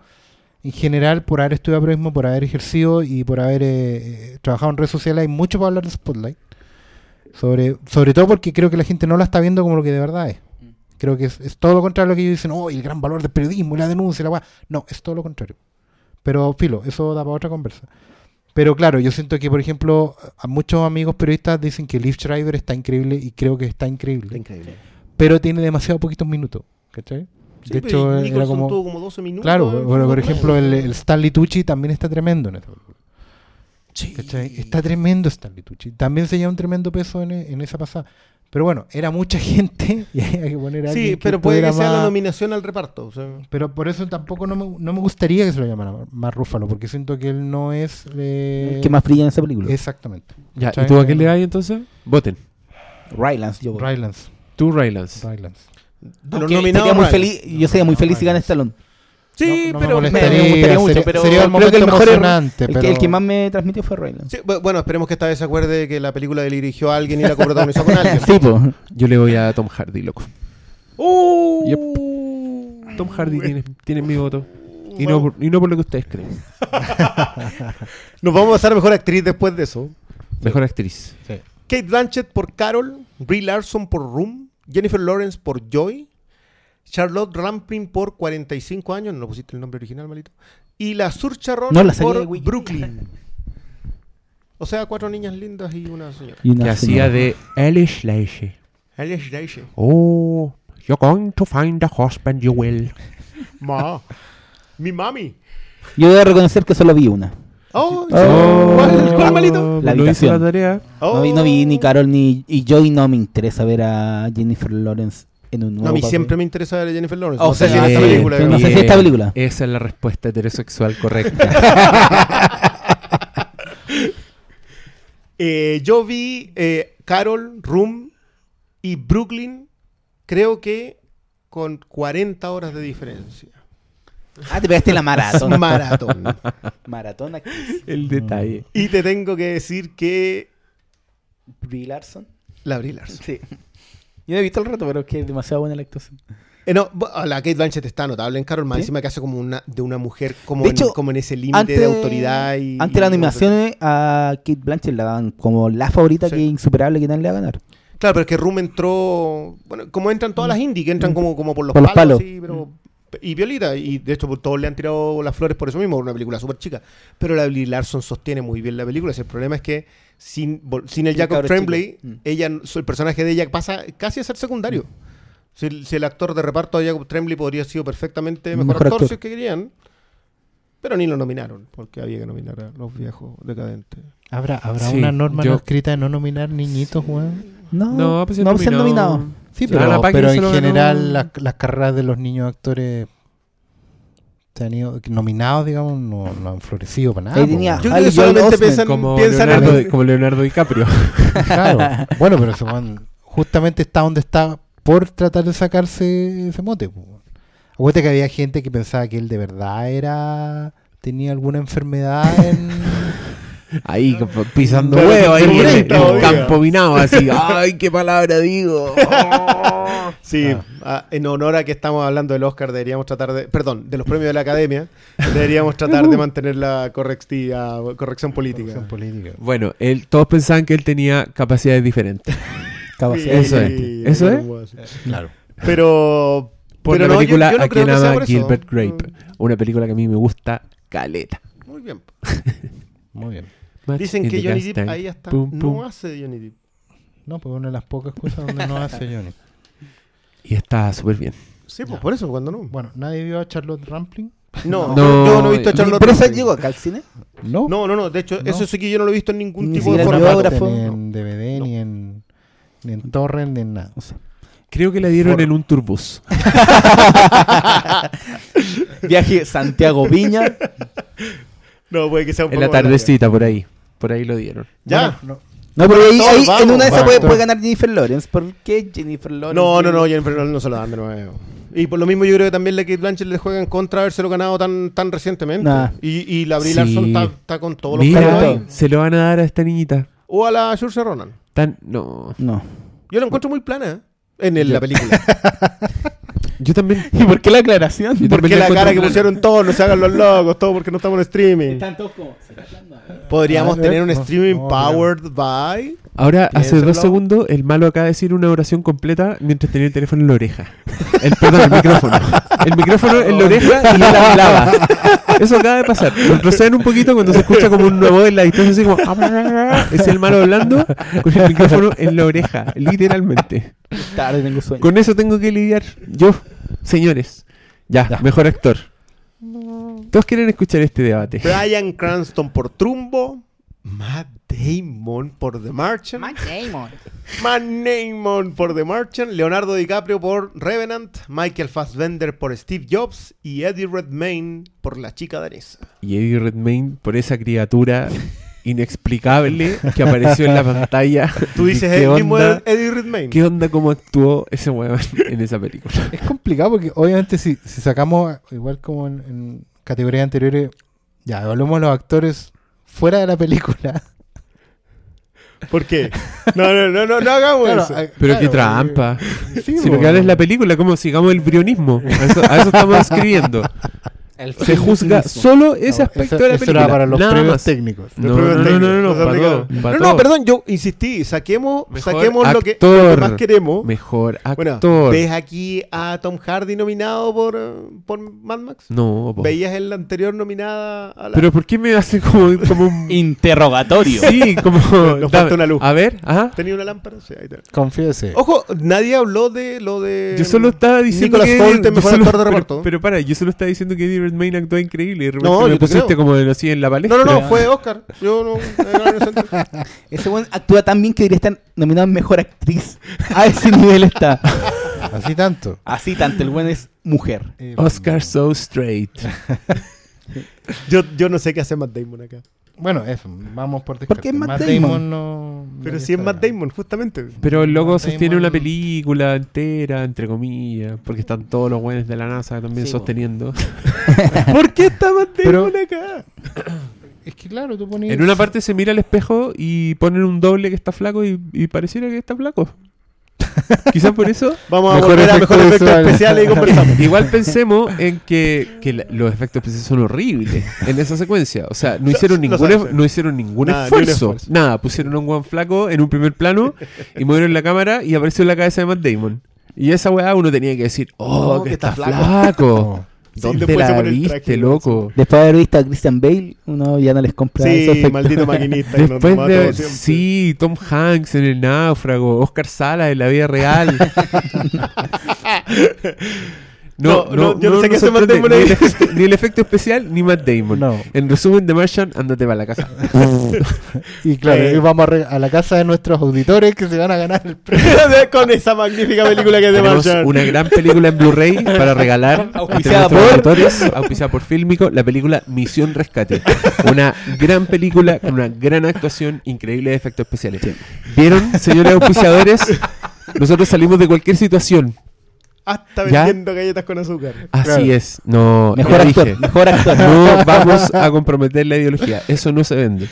en general, por haber estudiado periodismo, por haber ejercido y por haber eh, eh, trabajado en redes sociales, hay mucho para hablar de Spotlight. Sobre, sobre todo porque creo que la gente no la está viendo como lo que de verdad es. Creo que es, es todo lo contrario a lo que ellos dicen, oh, el gran valor del periodismo, y la denuncia, la weá. No, es todo lo contrario. Pero, filo, eso da para otra conversa. Pero claro, yo siento que, por ejemplo, a muchos amigos periodistas dicen que Liv Schreiber está increíble y creo que está increíble. Está increíble. Pero tiene demasiado poquitos minutos. ¿Cachai? Sí, de hecho, Nicholson era como. tuvo como 12 minutos. Claro, por ejemplo, el, el Stanley Tucci también está tremendo en esa película. Sí. ¿cachai? Está tremendo Stanley Tucci. También se lleva un tremendo peso en, en esa pasada. Pero bueno, era mucha gente y había que poner a Sí, que pero puede que sea la nominación al reparto. o sea. Pero por eso tampoco no me, no me gustaría que se lo llamara más Rúfalo, porque siento que él no es... eh, El que más brilla en esa película. Exactamente. Ya, ¿y tú a qué le das entonces? Voten. Rylance, yo. Rylance. Tú, Rylance. Rylance. De los Aunque nominados, sería muy Ryan. feliz, yo sería muy feliz si gana Stallone. Sí, No- no pero. me me molestaría, gustaría mucho, sería, pero sería un creo que el mejor es- emocionante. El, pero... que, el que más me transmitió fue Rylance. Sí, bu- bueno, esperemos que esta vez se acuerde que la película le dirigió a alguien y la coprotagonizó con alguien. Sí, pues. Yo le voy a Tom Hardy, loco. ¡Uh! Tom Hardy tiene, tiene mi voto. Y no, por, y no por lo que ustedes creen. Nos vamos a pasar a mejor actriz después de eso. Mejor actriz. Kate Blanchett por Carol, Brie Larson por Room, Jennifer Lawrence por Joy, Charlotte Rampling por 45 años, no pusiste el nombre original, malito, y la Ronan No, la por. Brooklyn. O sea, cuatro niñas lindas y una señora. Y una Que hacía de Elish Lacey. Alice Daisy. Oh, you're going to find a husband you will. Ma. Mi mami. Yo debo reconocer que solo vi una. Oh, Oh. ¿Cuál, cuál, malito? La no hice habitación. la tarea. Oh. No, vi, no vi ni Carol ni. Y Joy no me interesa ver a Jennifer Lawrence en un nuevo No, a mí papel. siempre me interesa ver a Jennifer Lawrence. Oh, no sé si en esta sí, película. no sé si esta película. Esa es la respuesta heterosexual correcta. Eh, yo vi eh, Carol, Room y Brooklyn, creo que con 40 horas de diferencia. Ah, te pegaste la maratón. Maratón. maratón actriz. El detalle. y te tengo que decir que Brie Larson. la Brie Larson. Sí. Yo no he visto el rato, pero es que es demasiado buena la actuación. Eh, no, bu- la Kate Blanchett está notable en Carol, más ¿Sí? encima que hace como una de una mujer como, De en, hecho, como en ese límite de autoridad y antes de las animaciones a Kate Blanchett la daban como la favorita Sí. que es insuperable que nadie le va a ganar. Claro, pero es que Room entró, bueno, como entran todas las indie, que entran como, como por los Mm. Por los palos, palos. así, pero y Violita, y de hecho pues, todos le han tirado las flores por eso mismo, una película súper chica. Pero la Brie Larson sostiene muy bien la película. el problema es que sin, sin el Sí, Jacob Tremblay. Mm. ella, el personaje de ella pasa casi a ser secundario. Si, el- si el actor de reparto de Jacob Tremblay podría haber sido perfectamente mejor, Mejor actor, actor. si es que querían. Pero ni lo nominaron, porque había que nominar a los viejos decadentes. ¿Habrá, habrá Sí, una norma yo- no escrita de no nominar niñitos, weón? No, No, pues no, han nominado. Sí, Ana pero, pero en ganó. general las, las carreras de los niños actores se han ido nominados, digamos, no, no han florecido para nada. Ahí tenía-. Yo creo que solamente piensan, Como piensan en- Leonardo, como Leonardo DiCaprio. Claro. Bueno, pero justamente está donde está por tratar de sacarse ese mote. Acuérdate que había gente que pensaba que él de verdad era tenía alguna enfermedad en Ahí pisando Pero huevo, ahí en el, campo minado, así. ¡Ay, qué palabra digo! Sí, Ah. ah, en honor a que estamos hablando del Oscar, deberíamos tratar de, perdón, de los premios de la Academia, deberíamos tratar de mantener la correctiva, corrección política. corrección política. Bueno, él, todos pensaban que él tenía capacidades diferentes. Capacidad Eso es. ¿Eso es? Claro. Pero, Por pero la no, yo- película yo no A quien ama. Gilbert Grape. Una película que a mí me gusta caleta. Muy bien. Muy bien. Dicen que Johnny Depp ahí hasta Pum, no hace Johnny Depp. No, pues una de las pocas cosas donde no hace Johnny. Y está súper bien. Sí, pues por eso, cuando no. Bueno, ¿nadie vio a Charlotte Rampling? No, No, yo, no he visto a Charlotte ¿Pero esa llegó acá al cine? No. No, no, no. De hecho, No. eso sí que yo no lo he visto en ningún Ni tipo de formato. Ni en DVD, ni en ni en torrent, ni en nada. Creo que la dieron en un turbus. Viaje Santiago Viña. No, puede que sea un En poco la más larga. tardecita, por ahí. Por ahí lo dieron. Ya. Bueno, No, pero ahí, Todos ahí vamos, en una de esas vamos. puede, puede ganar Jennifer Lawrence. ¿Por qué Jennifer Lawrence? No, no, no, Jennifer Lawrence no se lo dan de nuevo. Y por lo mismo yo creo que también la Kate Blanchett le juega en contra de habérselo ganado tan, tan recientemente. Nah. Y, y la Brie Sí. Larson está, está con todos los Mira, ahí. se lo van a dar a esta niñita. O a la Saoirse Ronan. Tan, no. No. Yo la encuentro muy plana ¿eh? en el- la película. Yo también. ¿Y por qué la aclaración? Yo Porque también la cara que plano. pusieron todos, no se hagan los locos, todo porque no estamos en streaming. Están todos como. ¿se está hablando? Podríamos Ah, tener un no, streaming no, powered by. Ahora, hace dos segundos, el malo acaba de decir una oración completa mientras tenía el teléfono en la oreja. El, perdón, el micrófono. El micrófono en la oreja y él hablaba. Eso acaba de pasar. Retroceden un poquito cuando se escucha como una voz en la distancia, así como. Es el malo hablando con el micrófono en la oreja, literalmente. Tarde tengo sueño. Con eso tengo que lidiar. Yo, señores. Ya, Ya. mejor actor. Todos quieren escuchar este debate. Brian Cranston por Trumbo. Matt Damon por The Martian. Matt Damon. Matt Damon por The Martian. Leonardo DiCaprio por Revenant. Michael Fassbender por Steve Jobs. Y Eddie Redmayne por La Chica Danesa. Y Eddie Redmayne por esa criatura inexplicable que apareció en la pantalla. Tú dices ¿Qué el mismo onda? Eddie Redmayne. ¿Qué onda cómo actuó ese weón en esa película? Es complicado porque obviamente si, si sacamos, igual como en, en categorías anteriores, ya evaluamos a los actores fuera de la película. ¿Por qué? No, no, no, no, no hagamos Claro, eso. Pero claro, qué trampa. sí, Si lo que es la película, como sigamos el brionismo. A eso, a eso estamos escribiendo. El Se juzga mismo. solo ese No, aspecto eso- de la eso película. era para los Nada premios más. técnicos. No, Los premios no, no, técnicos, no, no, los para todo, para No, no, perdón, yo insistí. Saquemos, Mejor saquemos lo que, lo actor. que más queremos. Mejor Bueno, actor. ¿ves aquí a Tom Hardy nominado por, por Mad Max? no, po. ¿Veías el anterior nominada a la... Pero ¿por qué me hace como, como un... Interrogatorio. Sí, como... Nos falta una luz. A ver, ajá. ¿Tenía una lámpara? Sí, ahí está. Confiese. Ojo, nadie habló de lo de... Yo solo estaba diciendo Nicolas que... El mejor solo- actor de pero- reparto. Pero, para, yo solo estaba diciendo que Redmayne actuó increíble y de repente No, me yo te pusiste creo. como así en la palestra. No, no, no, fue Oscar. Yo no... era inocente. Ese buen actúa tan bien que debería estar nominado a mejor actriz. A ese nivel está. Así tanto. Así tanto, el buen es mujer. Eh, Oscar so straight. yo, yo no sé qué hace Matt Damon acá. Bueno, eso, vamos por ¿Por qué es descarte. Matt Damon? no. Pero si es Matt. Damon, justamente. Pero el loco Matt sostiene Damon- una película entera, entre comillas, porque están todos los buenos de la NASA también Sí, sosteniendo. ¿Por qué está Matt Pero- Damon acá? Es que claro, tú ponías. En una parte se mira al espejo y ponen un doble que está flaco y, y pareciera que está flaco. Quizás por eso. Vamos a Mejor volver a mejores efectos especiales y conversamos. Igual pensemos en que, que la- los efectos especiales son horribles en esa secuencia. O sea, no hicieron lo ningún, saben. ef- no hicieron ningún Nada, ni un esfuerzo. esfuerzo. Nada, pusieron a un guan flaco en un primer plano y movieron la cámara y apareció la cabeza de Matt Damon. Y esa weá uno tenía que decir, oh, Oh, que está flaco. Sí, ¿Dónde la viste, traje, loco? Después de haber visto a Christian Bale, uno ya no les compra esos Sí, efectos. maldito maquinista. Después de sí, Tom Hanks en el náufrago, Oscar Sala en la vida real. No, no, yo no sé qué hace Matt Damon ni, el efecto, ni el efecto especial ni Matt Damon. No. En resumen, The Martian, ándate para la casa. Y claro, Eh. y vamos a, re- a la casa de nuestros auditores que se van a ganar el premio. Con esa magnífica película que es de Tenemos Martian. una gran película en Blu-ray para regalar Auspiciada nuestros por- auditores, auspiciada por Fílmico, la película Misión Rescate. Una gran película con una gran actuación, increíbles efectos especiales. ¿Vieron, señores auspiciadores? Nosotros salimos de cualquier situación. Hasta ¿Ya? vendiendo galletas con azúcar. Así Claro. es. No, Mejor actor, dije. mejor actor. No vamos a comprometer la ideología. Eso no se vende.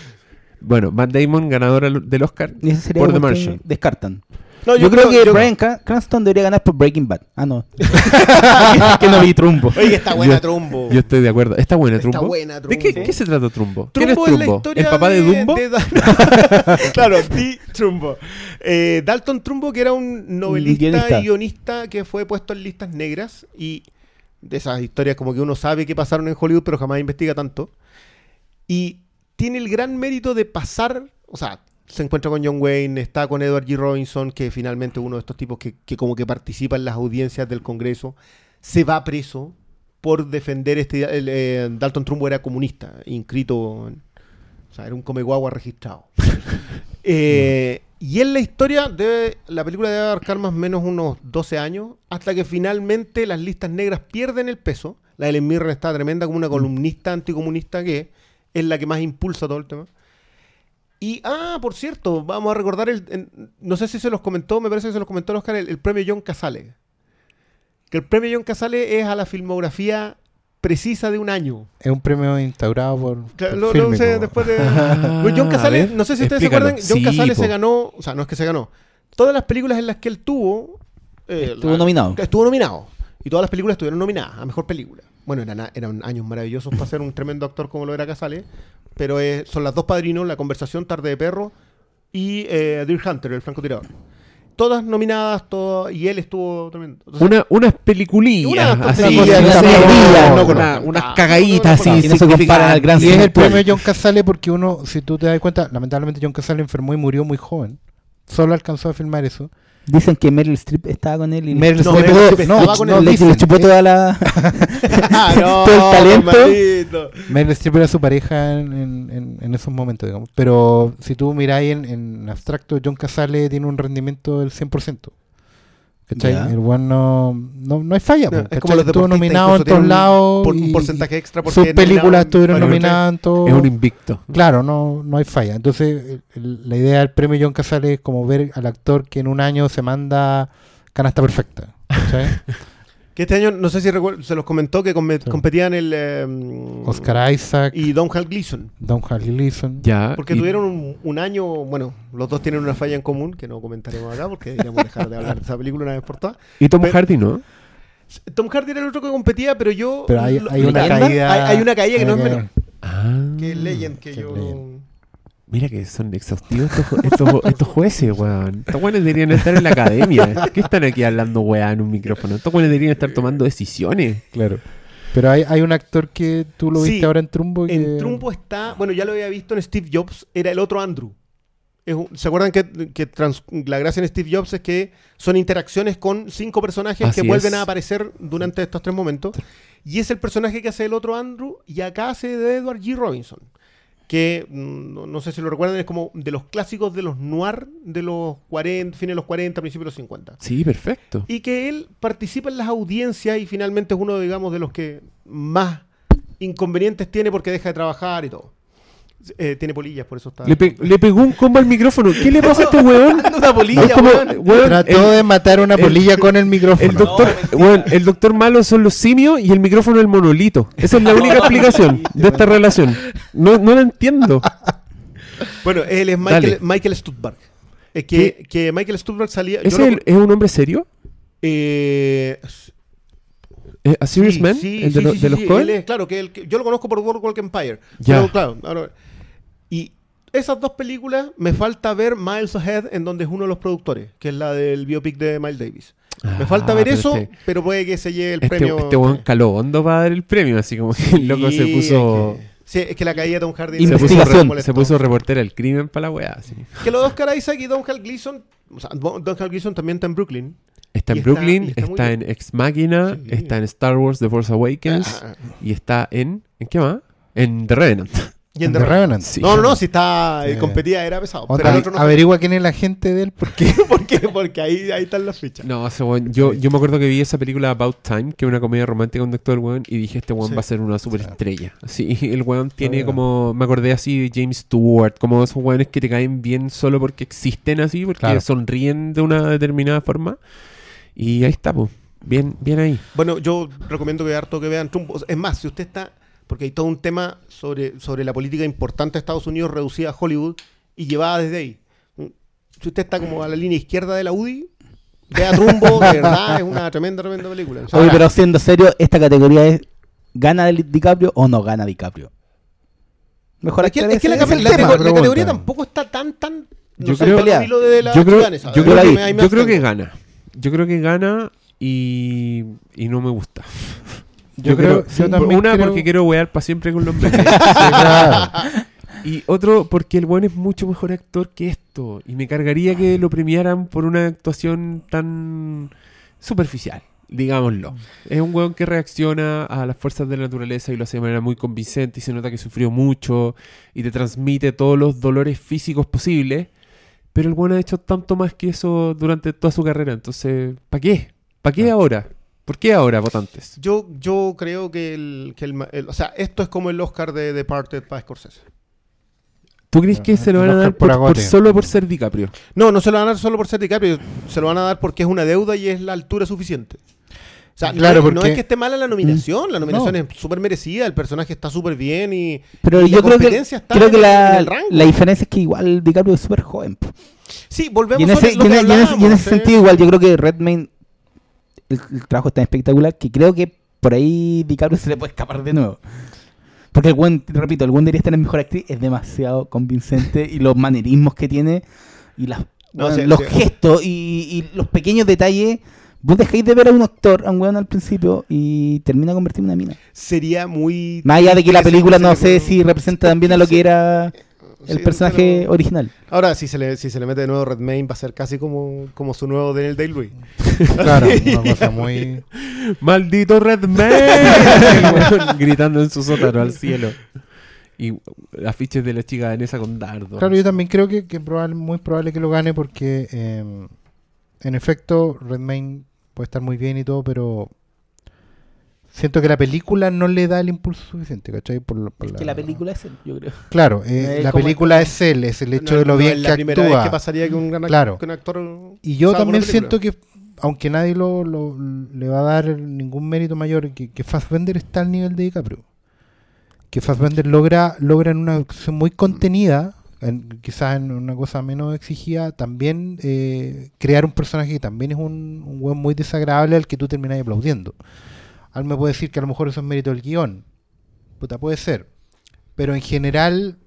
Bueno, Matt Damon, ganador del Oscar Y ese sería por The Martian. Descartan. No, Yo, creo, que yo- Brian Cra- Cranston debería ganar por Breaking Bad. Ah, no. que no vi Trumbo. Oye, está buena Yo- Trumbo. Yo estoy de acuerdo. ¿Está buena Está Trumbo? buena ¿De Trumbo. qué, qué se trata Trumbo? ¿Quién es Trumbo es la Trumbo? historia ¿El papá de, Dumbo? Da- claro, Di Trumbo. Eh, Dalton Trumbo, que era un novelista guionista. y guionista que fue puesto en listas negras y de esas historias como que uno sabe que pasaron en Hollywood, pero jamás investiga tanto. Y tiene el gran mérito de pasar, o sea, se encuentra con John Wayne, está con Edward G. Robinson, que finalmente uno de estos tipos que, que como que participa en las audiencias del Congreso, se va preso por defender este... el, eh, Dalton Trumbo era comunista, inscrito, en- o sea, era un come guagua registrado. Eh, y en la historia, de la película debe abarcar más o menos unos 12 años, hasta que finalmente las listas negras pierden el peso. La Helen Mirren está tremenda como una columnista anticomunista que es la que más impulsa todo el tema. Y, ah, por cierto, vamos a recordar, el, en- no sé si se los comentó, me parece que se los comentó el Oscar, el, el premio John Casale. Que el premio John Casale es a la filmografía precisa de un año. Es un premio instaurado por. Claro, por lo, lo Fílmico. sé después de... Ah, John a Casale, ver, no sé si ustedes se acuerdan, John Sí, Casale po. se ganó, o sea, no es que se ganó, todas las películas en las que él tuvo... eh, Estuvo la- nominado. Estuvo nominado. Y todas las películas estuvieron nominadas a mejor película. Bueno, eran, eran años maravillosos para ser un tremendo actor como lo era Casale. Pero eh, son las dos padrinos, La Conversación, Tarde de Perro y eh, Deer Hunter, el francotirador. Todas nominadas, todas, y él estuvo tremendo. Entonces, Una, unas peliculillas, Unas así, no una- no conozco. unas Ah, cagaditas no así. No se comparan al gran Y es el premio John Casale porque uno, si tú te das cuenta, lamentablemente John Casale enfermó y murió muy joven. Solo alcanzó a filmar eso. Dicen que Meryl Streep estaba con él y Meryl No, Streep- Meryl Streep no, estaba con no, él. le, le chupó toda la... Ah, no, todo el talento. Meryl Streep era su pareja en, en- en- en esos momentos, digamos. Pero si tú miráis en, en abstracto, John Casale tiene un rendimiento del 100%. ¿Cachai? Ya. El one no, no, no hay falla. No, es como los Estuvo nominado en todos lados. por- un porcentaje extra porque Sus películas estuvieron nominadas en todo. Es un invicto. Claro, no, no hay falla. Entonces, el- el- la idea del premio John Casale es como ver al actor que en un año se manda canasta perfecta. ¿cachai? Que este año, no sé si recuerdo, se los comentó que Sí. competían el eh, Oscar Isaac, y Don Hal Gleason. Don Harley Leeson. Ya. Porque y- tuvieron un, un año, bueno, los dos tienen una falla en común, que no comentaremos acá, porque deberíamos dejar de hablar de esa película una vez por todas. Y Tom Hardy, ¿no? Tom Hardy era el otro que competía, pero yo... Pero hay, lo- hay una ¿Leyenda? caída. Hay, hay una caída que no es menor. Ah. Que es Legend, que Que yo... Legend. Mira que son exhaustivos estos, ju- estos, estos jueces, weón. Estos weones deberían estar en la academia. ¿Qué están aquí hablando, weá, en un micrófono? Estos weones deberían estar tomando decisiones. Claro. Pero hay, hay un actor que tú lo Sí, viste ahora en Trumbo. que- En Trumbo está, bueno, ya lo había visto en Steve Jobs, era el otro Andrew. Es un- ¿Se acuerdan que, que trans- la gracia en Steve Jobs es que son interacciones con cinco personajes Así que vuelven es. a aparecer durante estos tres momentos? Y es el personaje que hace el otro Andrew y acá hace de Edward G. Robinson. Que mm, no, no sé si lo recuerdan, es como de los clásicos de los noir de los 40, fines de los 40, principios de los 50. Sí, perfecto. Y que él participa en las audiencias y finalmente es uno, digamos, de los que más inconvenientes tiene porque deja de trabajar y todo. Eh, tiene polillas, por eso está. Le, pe- le pegó un combo al micrófono. ¿Qué le pasa a este weón? Una polilla, Es como- weón. weón, Trató el- de matar una el- polilla con el micrófono. El doctor, weón, el doctor malo son los simios y el micrófono el monolito. Esa es la única explicación de esta relación. No, no la entiendo. Bueno, él es. Michael, Michael Stuttgart. Es que, que Michael Stuttgart salía. yo ¿Ese el- es un hombre serio? eh, ¿Eh, ¿A Serious sí, Man? sí, ¿El de, sí, lo- sí, de los sí, Coen? él es, claro, que, el que- yo lo conozco por Boardwalk Empire. Ya. Pero, claro, ahora- y esas dos películas me falta ver Miles Ahead, en donde es uno de los productores, que es la del biopic de Miles Davis. Me Ah, falta ver pero eso, Este, pero puede que se lleve el este, premio. este weón caló hondo para dar el premio, así como que el loco se puso... es que- sí, es que la caída de Tom Hardy Se puso, se puso del crimen para la weá. Que los Oscar Isaac y Don Hal Gleason, o sea, Don Hal Gleason también está en Brooklyn. Está en Brooklyn, está, en Ex Machina, Sí. está en Star Wars The Force Awakens Ah, y está en... ¿En qué más? En The Revenant. Y en The The Revenant. Revenant. Sí. No, no, no, si está eh, Sí. competía era pesado. Otra, Pero el otro no. averigua quién es la gente de él porque ¿Por qué? Porque ahí, ahí están las fichas. No, ese weón- yo, yo me acuerdo que vi esa película About Time, que es una comedia romántica con Doctor Weón, y dije, este weón Sí. va a ser una superestrella. Así, el weón tiene como, me acordé así de James Stewart, como esos weones que te caen bien solo porque existen así, porque Claro. sonríen de una determinada forma. Y ahí está, pues. Bien, bien ahí. Bueno, yo recomiendo que harto que vean Trump. O sea, Es más, si usted está. Porque hay todo un tema sobre, sobre la política importante de Estados Unidos reducida a Hollywood y llevada desde ahí. Si usted está como a la línea izquierda de la UDI, vea Trumbo, de verdad, es una tremenda, tremenda película. O sea, Oye, pero siendo serio, esta categoría es ¿gana DiCaprio o no gana DiCaprio? Mejor es que, es que la, tema. categoría tampoco está tan, tan. No Yo sé, creo- de la yo creo, que, yo creo que gana. Yo creo que gana y, y no me gusta. Yo creo- yo también una creo- porque quiero wear para siempre con los memes. Y otro, porque el buen es mucho mejor actor que esto. Y me cargaría que lo premiaran por una actuación tan superficial, digámoslo. Es un weón que reacciona a las fuerzas de la naturaleza y lo hace de manera muy convincente y se nota que sufrió mucho y te transmite todos los dolores físicos posibles. Pero el weón ha hecho tanto más que eso durante toda su carrera. Entonces, ¿para qué? ¿Para qué ahora? ¿Por qué ahora, votantes? Yo, yo creo que, el, que el, O sea, esto es como el Oscar de Departed para Scorsese. ¿Tú crees que se lo van a dar por por, solo por ser DiCaprio? No, no se lo van a dar solo por ser DiCaprio, se lo van a dar porque es una deuda y es la altura suficiente. O sea, Claro, no, es- no porque- es que esté mala la nominación, la nominación No. es súper merecida, el personaje está súper bien y, Pero y yo la creo que, competencia está creo en, que en la, el rango. la diferencia es que igual DiCaprio es súper joven. Sí, volvemos Y en a ese, lo y en- que y en ese- y en hablábamos, ese sentido igual yo creo que Redmayne el, el trabajo es tan espectacular que creo que por ahí DiCaprio se le puede escapar de nuevo. Porque el buen, repito, el buen debería estar en mejor actriz, es demasiado convincente y los manerismos que tiene y las, No, bueno, sí, los sí. gestos y, y los pequeños detalles. Vos dejáis de ver a un actor, a un weón al principio y termina convirtiendo en una mina. Sería muy. Más allá de que la película no sé si representa también a lo que era el Sí, personaje pero- original. Ahora, si se, le, si se le mete de nuevo Redmayne, va a ser casi como, como su nuevo Daniel Day-Lewis. Claro, una cosa muy. ¡Maldito Redman! Gritando en su sótano al cielo. Y afiches de la chica danesa con dardo. Claro, yo también creo que, que probable- muy probable que lo gane porque, eh, en efecto, Redmayne puede estar muy bien y todo, pero siento que la película no le da el impulso suficiente, ¿cachai? Por, la- por Es que la película es él, yo creo. Claro, eh, la película es él, es el hecho No- de lo no bien es que la primera vez actúa. que pasaría que un, gran Claro. que un actor. Y yo también siento que, aunque nadie lo, lo- le va a dar ningún mérito mayor, que, que Fassbender está al nivel de DiCaprio. Que Fassbender logra, logra en una acción muy contenida, en- quizás en una cosa menos exigida, también eh, crear un personaje que también es un, un weón muy desagradable al que tú terminas aplaudiendo. Al me puede decir que a lo mejor eso es mérito del guion. Puta, puede ser. Pero en general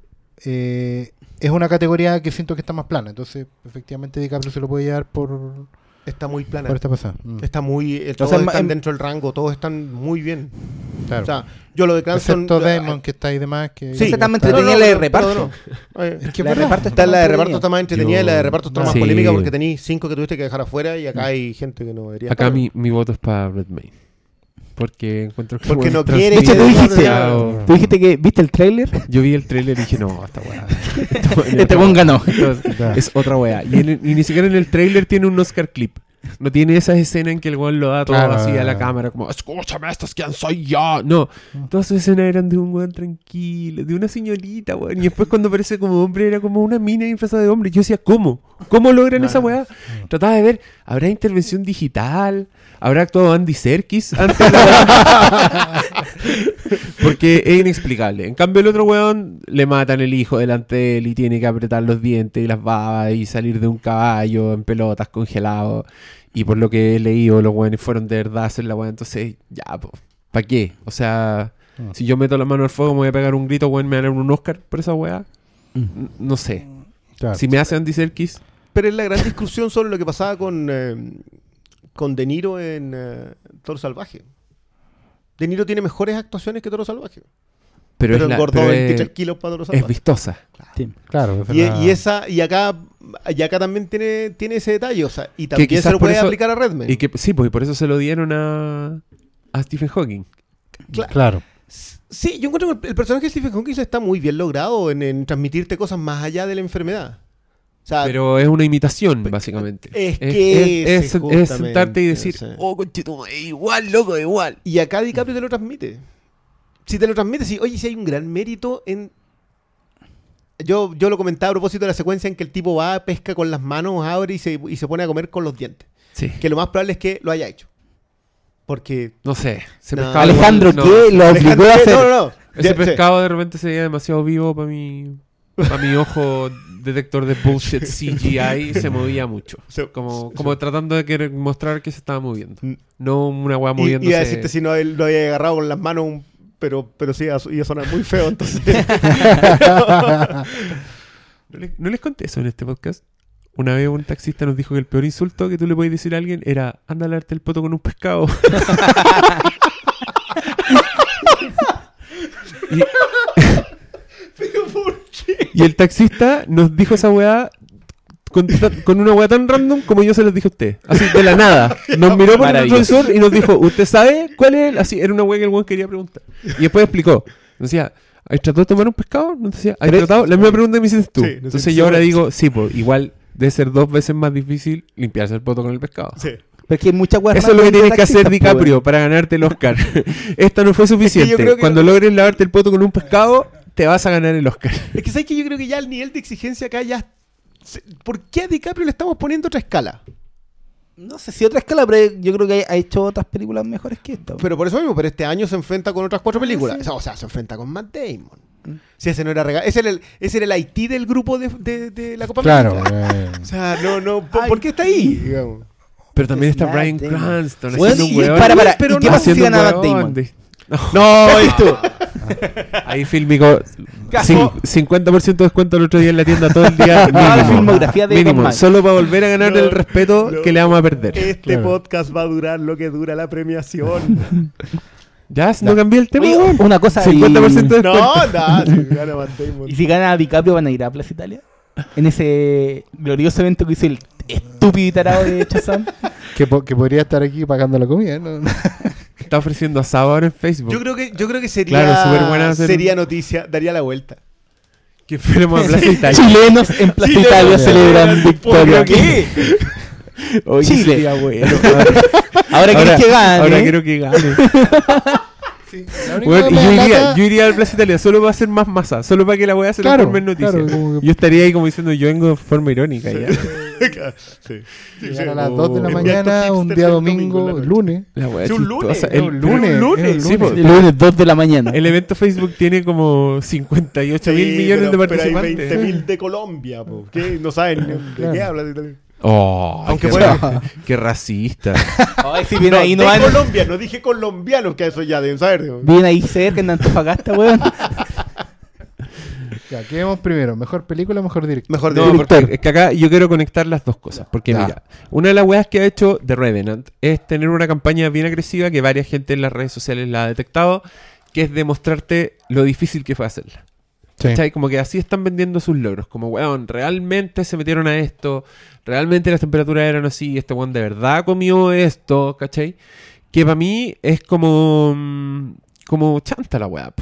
eh, es una categoría que siento que está más plana. Entonces, efectivamente, DiCaprio se lo puede llevar por, Está muy plana. por esta pasada. Mm. Está muy. eh, todos en- están en- dentro del rango, todos están muy bien. Claro. O sea, yo lo de Cranston. Excepto Damon, que está ahí de más. Que Sí, está más entretenida la de reparto. no. Es que La de reparto Está la de más reparto entretenida. está más entretenida y la de reparto está más Sí. polémica porque tenéis cinco que tuviste que dejar afuera y acá hay gente que no debería Acá estar. mi, mi voto es para Redmayne. Porque encuentro que Porque no quiere De hecho, transmite tú dijiste, demasiado. tú dijiste que viste el tráiler. Yo vi el trailer y dije, no, esta weá. Este buen ganó. Es otra weá. Y, en el- y ni siquiera en el trailer tiene un Oscar clip. No tiene esa escena en que el weón lo da todo Claro. así a la cámara, como, escúchame, esto es quien soy yo. No, todas sus escenas eran de un weón tranquilo, de una señorita, weón. Y después cuando aparece como hombre, era como una mina disfrazada de hombre. Yo decía, ¿cómo? ¿Cómo logran esa weá? Trataba de ver, ¿habrá intervención digital? ¿Habrá actuado Andy Serkis antes de la Porque es inexplicable. En cambio, el otro weón le matan el hijo delante de él y tiene que apretar los dientes y las babas y salir de un caballo en pelotas congelado. Y por lo que he leído, los weones fueron de verdad a hacer la weá. Entonces, ya, ¿para qué? O sea, Mm. si yo meto la mano al fuego, me voy a pegar un grito, weón, me van a dar un Oscar por esa weá. N- No sé. Claro. Si me hace Andy Serkis, Pero es la gran discusión sobre lo que pasaba con, eh, con De Niro en eh, Toro Salvaje. De Niro tiene mejores actuaciones que Toro Salvaje. pero, Pero, es, la- engordó pero 23 es, kilos para Toro es Salvaje. vistosa. Sí. Claro, es Y, esa, y acá, y acá también tiene, tiene ese detalle, o sea, y también se lo puede eso- aplicar a Redman. Y que sí, pues y por eso se lo dieron a, a Stephen Hawking. Cla- Claro. Sí, yo encuentro que el personaje de Stephen Hawking está muy bien logrado en, en transmitirte cosas más allá de la enfermedad. O sea, Pero es una imitación, básicamente. es que es, es- es sentarte y decir, sí. oh, conchetumare, igual, loco, igual. y acá DiCaprio te lo transmite. Si te lo transmite, sí, oye, si hay un gran mérito en... Yo, yo lo comentaba a propósito de la secuencia en que el tipo va, pesca con las manos, abre y se, y se pone a comer con los dientes. Sí. Que lo más probable es que lo haya hecho. Porque... No sé. No. Alejandro, no, ¿qué lo obligó Alejandro, a ¿qué? hacer? No, no, no. Ese Ya, sí. pescado de repente se veía demasiado vivo para mi, para mi ojo detector de bullshit CGI y se movía mucho. Como, como tratando de querer mostrar que se estaba moviendo. Mm. No una weá Y, moviéndose. iba a decirte si no lo había agarrado con las manos, un- pero, pero sí, iba a- sonar muy feo, entonces... ¿No, les, no les conté eso en este podcast? Una vez un taxista nos dijo que el peor insulto que tú le podías decir a alguien era anda a lavarte el poto con un pescado. y, y el taxista nos dijo esa weá con, con una weá tan random como yo se los dije a usted. Así, de la nada. Nos miró por el retrovisor y nos dijo, ¿usted sabe cuál es? el-?" Así, era una weá que el weón quería preguntar. Y después explicó. Nos decía, ¿has tratado de tomar un pescado? Nos decía, ¿has tratado? La misma pregunta que me hiciste tú. Sí, no Entonces yo ahora digo, sí, pues igual debe ser dos veces más difícil limpiarse el poto con el pescado. Sí. Pero es que hay muchas Eso es lo que tienes que hacer DiCaprio para ganarte el Oscar. Esta no fue suficiente. creo que- Cuando logres lavarte el poto con un pescado, te vas a ganar el Oscar. Es que sabes que yo creo que ya el nivel de exigencia acá ya... ¿Por qué a DiCaprio le estamos poniendo otra escala? No sé si otra escala, pero yo creo que ha hecho otras películas mejores que esta. Pero por eso mismo, pero este año se enfrenta con otras cuatro Ah, películas. sí. O, sea, se enfrenta con Matt Damon. Mm. Si ese no era regalo. Ese era el, ese era el Haití del grupo de, de- de la Copa Claro. América. eh, O sea, no, no. ¿por, Ay, por qué está ahí? digamos? Pero también está Brian. Cranston Weón, haciendo un y- weón. para, para, Pero ¿y qué no, pasa si gana Matt Damon? de- No, esto. Ahí filmico Caso- cin- 50% de descuento el otro día en la tienda todo el día. Ah, mínimo. filmografía de Mínimo, solo para volver a ganar No, el respeto no. que le vamos a perder. Este Claro. podcast va a durar lo que dura la premiación. Ya, si no cambié el tema, Oye, weón. una cosa. 50% de no, descuento. Damon. ¿Y, y si gana DiCaprio van a ir a Plaza Italia? En ese glorioso evento que hizo el estúpido y tarado de Chazam. Que, po- que podría estar aquí pagando la comida, ¿no? Está ofreciendo asado ahora en Facebook. Yo creo que, yo creo que sería, Claro, súper buena hacer- sería noticia, daría la vuelta. Que fuéramos a Plaza Italia. Chilenos en Plaza Chilenos. Italia celebran victoria. ¿Qué? Oye, Chile. sería bueno. Ahora querés que gane. Ahora quiero que gane. Yo, iría, yo iría al Plaza Italia solo para hacer más masa, solo para que la weá se Claro, transforme en noticia. claro, que- Yo estaría ahí como diciendo, yo vengo de forma irónica ya. sí. A las Oh. 2 de la mañana, un día domingo, domingo en la lunes. La un lunes, El lunes. lunes, lunes. es un Sí. El lunes 2 de la mañana. El evento Facebook tiene como 58 mil Sí, millones pero- de pero hay participantes. 20.000 de Colombia, po. ¿Qué? No saben de Claro. qué hablas. Oh, Aunque qué, bueno. ra- qué racista. Ay, si viene No, ahí, no de. Colombia, no dije colombianos, que eso ya deben saber. digo. Viene ahí cerca en Antofagasta, weón. Ya, ¿qué vemos primero? ¿Mejor película o mejor director? Mejor No, porque es que acá yo quiero conectar las dos cosas. Porque Ya. mira, una de las weas que ha hecho The Revenant es tener una campaña bien agresiva que varias gente en las redes sociales la ha detectado, que es demostrarte lo difícil que fue hacerla. Como que así están vendiendo sus logros. Como, weón, realmente se metieron a esto, realmente las temperaturas eran así, este weón de verdad comió esto, ¿cachai? Que para mí es como. mm, como chanta la weá.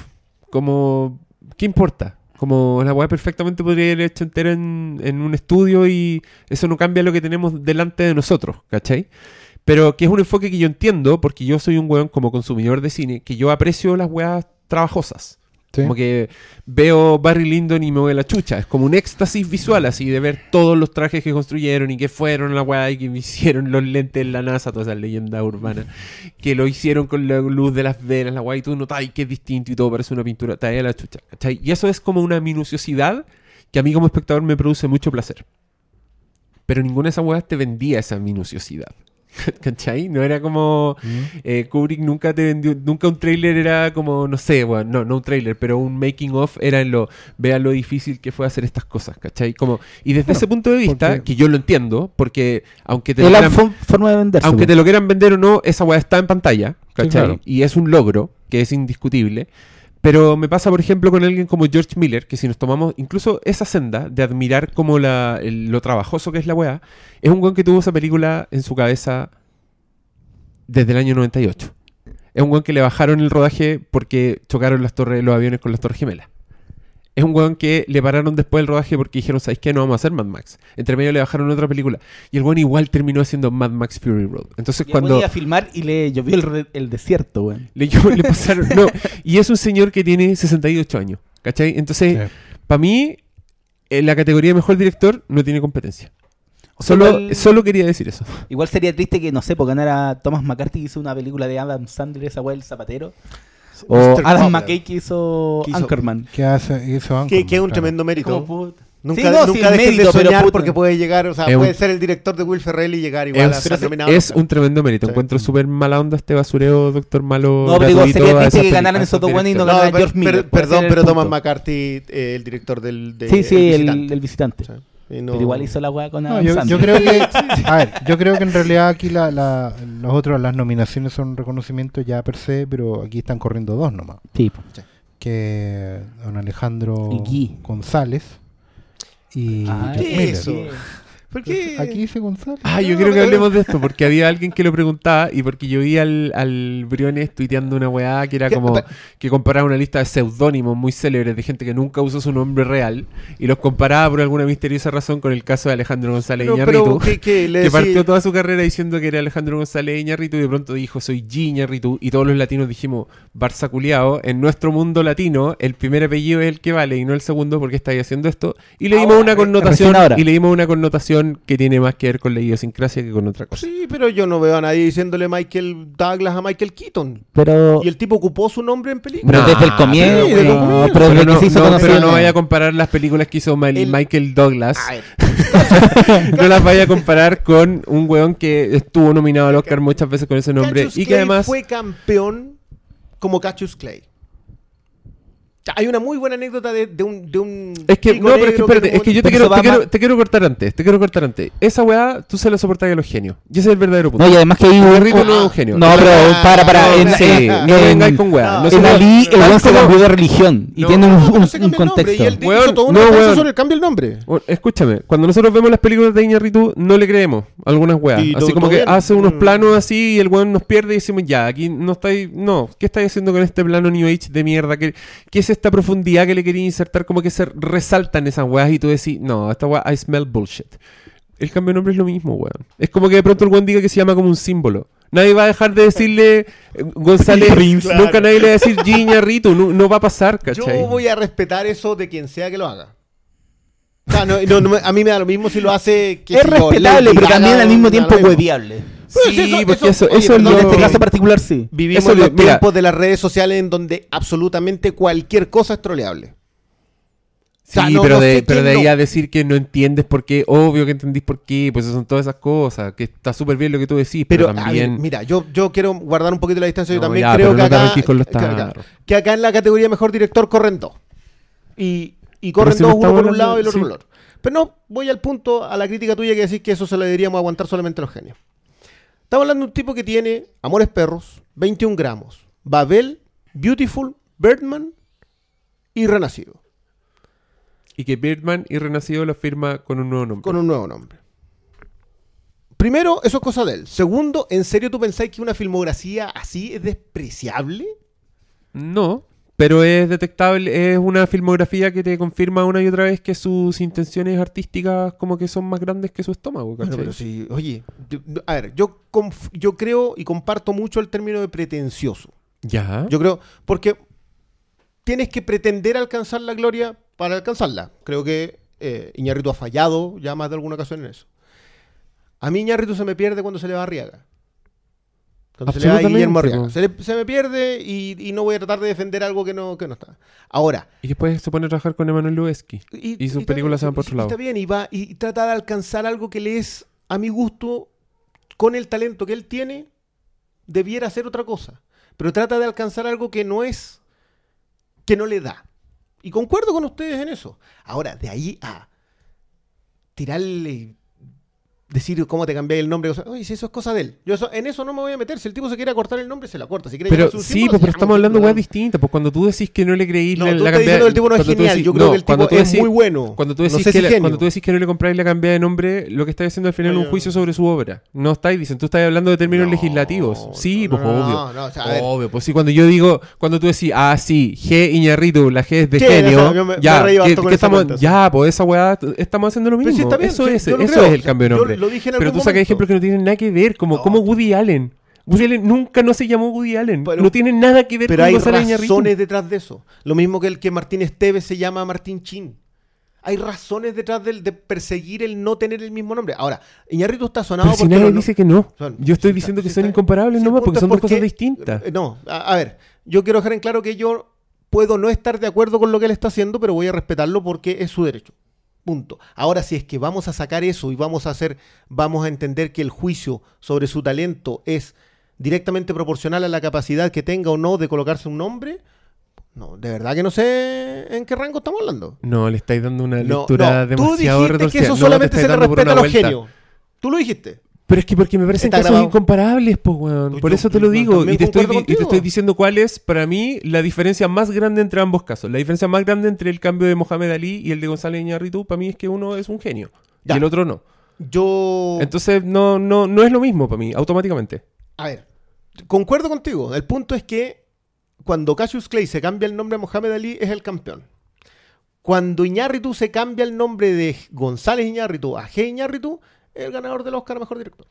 Como. ¿Qué importa? Como la weá perfectamente podría haber hecho entera en, en un estudio y eso no cambia lo que tenemos delante de nosotros, ¿cachai? Pero que es un enfoque que yo entiendo porque yo soy un weón como consumidor de cine, que yo aprecio las weas trabajosas. Como que veo Barry Lyndon y me voy a la chucha. Es como un éxtasis visual así de ver todos los trajes que construyeron y que fueron la weá y que hicieron los lentes en la NASA, toda esa leyenda urbana. Que lo hicieron con la luz de las velas, la weá, y tú notas que es distinto y todo parece una pintura. Te a la chucha. Y eso es como una minuciosidad que a mí como espectador me produce mucho placer. Pero ninguna de esas weas te vendía esa minuciosidad. ¿Cachai? No era como. eh, Kubrick nunca te vendió. Nunca un trailer era como. No sé, bueno, no, no un trailer, pero un making of era en lo. Vean lo difícil que fue hacer estas cosas, ¿cachai? Como, y desde Bueno, ese punto de vista, porque- que yo lo entiendo, porque aunque te, la quieran, forma de venderse. aunque te lo quieran vender o no, esa weá está en pantalla, ¿cachai? claro. Y es un logro que es indiscutible. Pero me pasa, por ejemplo, con alguien como George Miller, que si nos tomamos incluso esa senda de admirar como la, el- lo trabajoso que es la weá, es un weón que tuvo esa película en su cabeza desde el año 98. Es un weón que le bajaron el rodaje porque chocaron las torres, los aviones con las torres gemelas. Es un weón que le pararon después el rodaje porque dijeron, ¿sabes qué? No vamos a hacer Mad Max. Entre medio le bajaron otra película. Y el weón igual terminó haciendo Mad Max Fury Road. Entonces Y cuando... iba a filmar y le llovió el, desierto, weón. Le, pasaron. No, y es un señor que tiene 68 años. ¿Cachai? Entonces, Sí. para mí, en la categoría de mejor director no tiene competencia. O sea, Solo, igual- solo quería decir eso. Igual sería triste que, no sé, por ganara Thomas McCarthy que hizo una película de Adam Sandler, esa weá, El Zapatero. O Mr. Adam Cobbler. McKay que hizo, Que hizo- Anchorman. ¿Qué hace? Hizo Que, Anchorman, que es un claro. tremendo mérito. Nunca, Sí, no, sí, nunca mérito, de pero soñar puta. porque puede llegar, o sea, Es un- puede ser el director de Will Ferrell y llegar igual Es- a pero ser nominado. Es un tremendo mérito. Sí. Encuentro súper mala onda este basureo, Doctor Malo. No, pero digo, sería triste que ganaran esos dos buenos y no. No, ganara pero- George Miller. pero- puede perdón, pero Thomas. McCarthy, eh, el director del de Sí, sí, El el, Visitante. el visitante. No- Pero igual hizo la weá con No, Adam yo, yo creo que, a ver, yo creo que en realidad aquí la, la, los otros, las nominaciones son reconocimientos ya per se, pero aquí están corriendo dos nomás. Sí. Que don Alejandro. González y Ah. ¿Por qué? Aquí dice González. Ah, yo No, quiero que hablemos de esto, porque había alguien que lo preguntaba y porque yo vi al, al Briones tuiteando una weá que era como que comparaba una lista de seudónimos muy célebres de gente que nunca usó su nombre real y los comparaba por alguna misteriosa razón con el caso de Alejandro González Pero, Iñárritu. pero, ¿qué- qué? Le que decía- partió toda su carrera diciendo que era Alejandro González Iñárritu y de pronto dijo soy G Iñárritu y todos los latinos dijimos Barça culiao, en nuestro mundo latino el primer apellido es el que vale y no el segundo porque estáis haciendo esto y le dimos Ahora, una connotación ahora. y le dimos una connotación guion que tiene más que ver con la idiosincrasia que con otra cosa. Sí, pero yo no veo a nadie diciéndole Michael Douglas a Michael Keaton. Pero, Y el tipo ocupó su nombre en película. pero Nah, desde el comienzo. no, comienzo. pero no, pero vaya a comparar las películas que hizo El- Michael Douglas. A ver, no las vaya a comparar con un weón que estuvo nominado al Oscar muchas veces con ese nombre Cassius y que Clay además fue campeón como Cassius Clay. Hay una muy buena anécdota de, de un, de un es que no, pero es que espérate, tuvo- es que yo te quiero, te, quiero, te quiero cortar antes, te quiero cortar antes. Esa weá tú se la soportas a los genios. Y ese es el verdadero punto. No, y además que hay un. Guerrito no es un genio. No, pero para, para. No, en, sí, no en- vengáis con weá. no, No en Ali, el weón se cambió de religión y No, tiene un, un- un contexto. Y hizo defensa weón. sobre el cambio del nombre. Escúchame, cuando nosotros vemos las películas de Iñárritu, no le creemos algunas weas. Así todo- como todo que hace unos Mm. planos así y el weón nos pierde y decimos, ya, aquí no estáis. No, ¿qué estáis haciendo con este plano New Age de mierda? ¿Qué, qué es esta profundidad que le quería insertar? Como que se resaltan esas weas y tú decís, no, esta wea, I smell bullshit. El cambio de nombre es lo mismo, weón. Es como que de pronto el weón diga que se llama como un símbolo. Nadie va a dejar de decirle eh, González. Nunca nadie le va a decir G Iñárritu. No, no va a pasar, ¿cachai? Yo voy a respetar eso de quien sea que lo haga. O sea, no- no- no me- a mí me da lo mismo si lo hace. qué Es respetable, pero también al mismo tiempo hueviable. Pues Sí, eso- porque eso- eso, oye, eso es perdón, lo En este caso particular, sí. Vivimos Eso en los mira. tiempos de las redes sociales en donde absolutamente cualquier cosa es troleable. Sí, O sea, no- pero, no de, pero de ahí a decir que no entiendes por qué, obvio que entendís por qué, pues son todas esas cosas, que está súper bien lo que tú decís, pero, Pero, a ver, también... mira, yo, yo quiero guardar un poquito la distancia. yo No, también ya, creo que acá, que acá- tarros. que acá en la categoría mejor director corren dos. Y, y corren si dos, uno por un lado y el otro por el otro. Pero no, voy al punto, a la crítica tuya que decís que eso se lo deberíamos aguantar solamente a los genios. Estamos hablando de un tipo que tiene Amores Perros, 21 gramos, Babel, Beautiful, Birdman y Renacido, Y que Birdman y Renacido lo firma con un nuevo nombre. con un nuevo nombre. Primero, eso es cosa de él. Segundo, ¿en serio tú pensáis que una filmografía así es despreciable? No, pero es detectable, es una filmografía que te confirma una y otra vez que sus intenciones artísticas como que son más grandes que su estómago, pero sí, oye, a ver, yo, yo creo y comparto mucho el término de pretencioso. Ya. Yo creo, porque tienes que pretender alcanzar la gloria para alcanzarla. Creo que eh, Iñárritu ha fallado ya más de alguna ocasión en eso. A mí Iñárritu se me pierde cuando se le va a Arriaga. Cuando se le va a Guillermo Absolutamente, Arriaga. po. Se, le- se me pierde y, y no voy a tratar de defender algo que no, que no está. Ahora, Y después se pone a trabajar con Emanuel Lubezki. y, Y sus películas se van por otro lado. Está bien, y va y trata de alcanzar algo que le es, a mi gusto, con el talento que él tiene, debiera hacer otra cosa. Pero trata de alcanzar algo que no es, que no le da. Y concuerdo con ustedes en eso. Ahora, de ahí a tirarle, decir cómo te cambié el nombre, o sea, oye, si eso es cosa de él. Yo eso- en eso no me voy a meter. Si el tipo se quiere cortar el nombre, se la corta. Si quiere Pero sí, símbolo, pues, pero estamos hablando de weas distintas. Pues cuando tú decís que no le creí No, la, tú la estás cambia- diciendo que el tipo no es cuando tú genial. decís- Yo creo no, que el cuando tipo es muy bueno. Cuando tú, No decís sé que si la- genio. cuando tú decís que no le compráis la cambia de nombre, lo que estás haciendo al final es un juicio sobre su obra. No estáis diciendo, tú estás hablando de términos No, legislativos. Sí, pues obvio. o sea, obvio, pues sí, cuando yo digo, cuando tú decís, ah, sí, G Iñarritu, la G es de genio, ya, reí ¿qué- harto con qué esa estamos, cuenta, sí. ya, pues esa weá, estamos haciendo lo mismo. eso es, el cambio de nombre. Lo dije en Pero tú sacas ejemplos que no tienen nada que ver, como, No. como Woody Allen. Woody Allen nunca no se llamó Woody Allen. Pero- no tiene nada que ver Pero con hay Gonzalo Iñárritu. razones detrás de eso. Lo mismo que el que Martín Esteves se llama Martín Chin. Hay razones detrás del, de perseguir el no tener el mismo nombre. Ahora, Iñárritu está sonado Pero si porque nadie no- dice que no. son- Yo estoy diciendo está- que son está- incomparables sí, nomás porque son dos cosas distintas. eh, No, a, a ver, yo quiero dejar en claro que yo puedo no estar de acuerdo con lo que él está haciendo, pero voy a respetarlo porque es su derecho. Punto. Ahora, si es que vamos a sacar eso y vamos a hacer, vamos a entender que el juicio sobre su talento es directamente proporcional a la capacidad que tenga o no de colocarse un nombre, no, de verdad que no sé en qué rango estamos hablando. No, le estáis dando una No, lectura no, tú demasiado dijiste que eso No, solamente te se le respeta a los vuelta. genios. Tú lo dijiste. Pero es que porque me parecen Está casos grabado. incomparables, pues, weón. Pues Por yo- eso te lo yo digo. también Y te, estoy, di- y te estoy diciendo cuál es, para mí, la diferencia más grande entre ambos casos. La diferencia más grande entre el cambio de Mohamed Ali y el de Gonzalo Iñárritu, para mí, es que uno es un genio. Ya. Y el otro no. Yo. Entonces, no, no, no es lo mismo para mí, automáticamente. A ver, concuerdo contigo. El punto es que cuando Cassius Clay se cambia el nombre a Mohamed Ali, es el campeón. Cuando Iñárritu se cambia el nombre de González Iñárritu a G. Iñárritu, el ganador del Oscar a Mejor Director.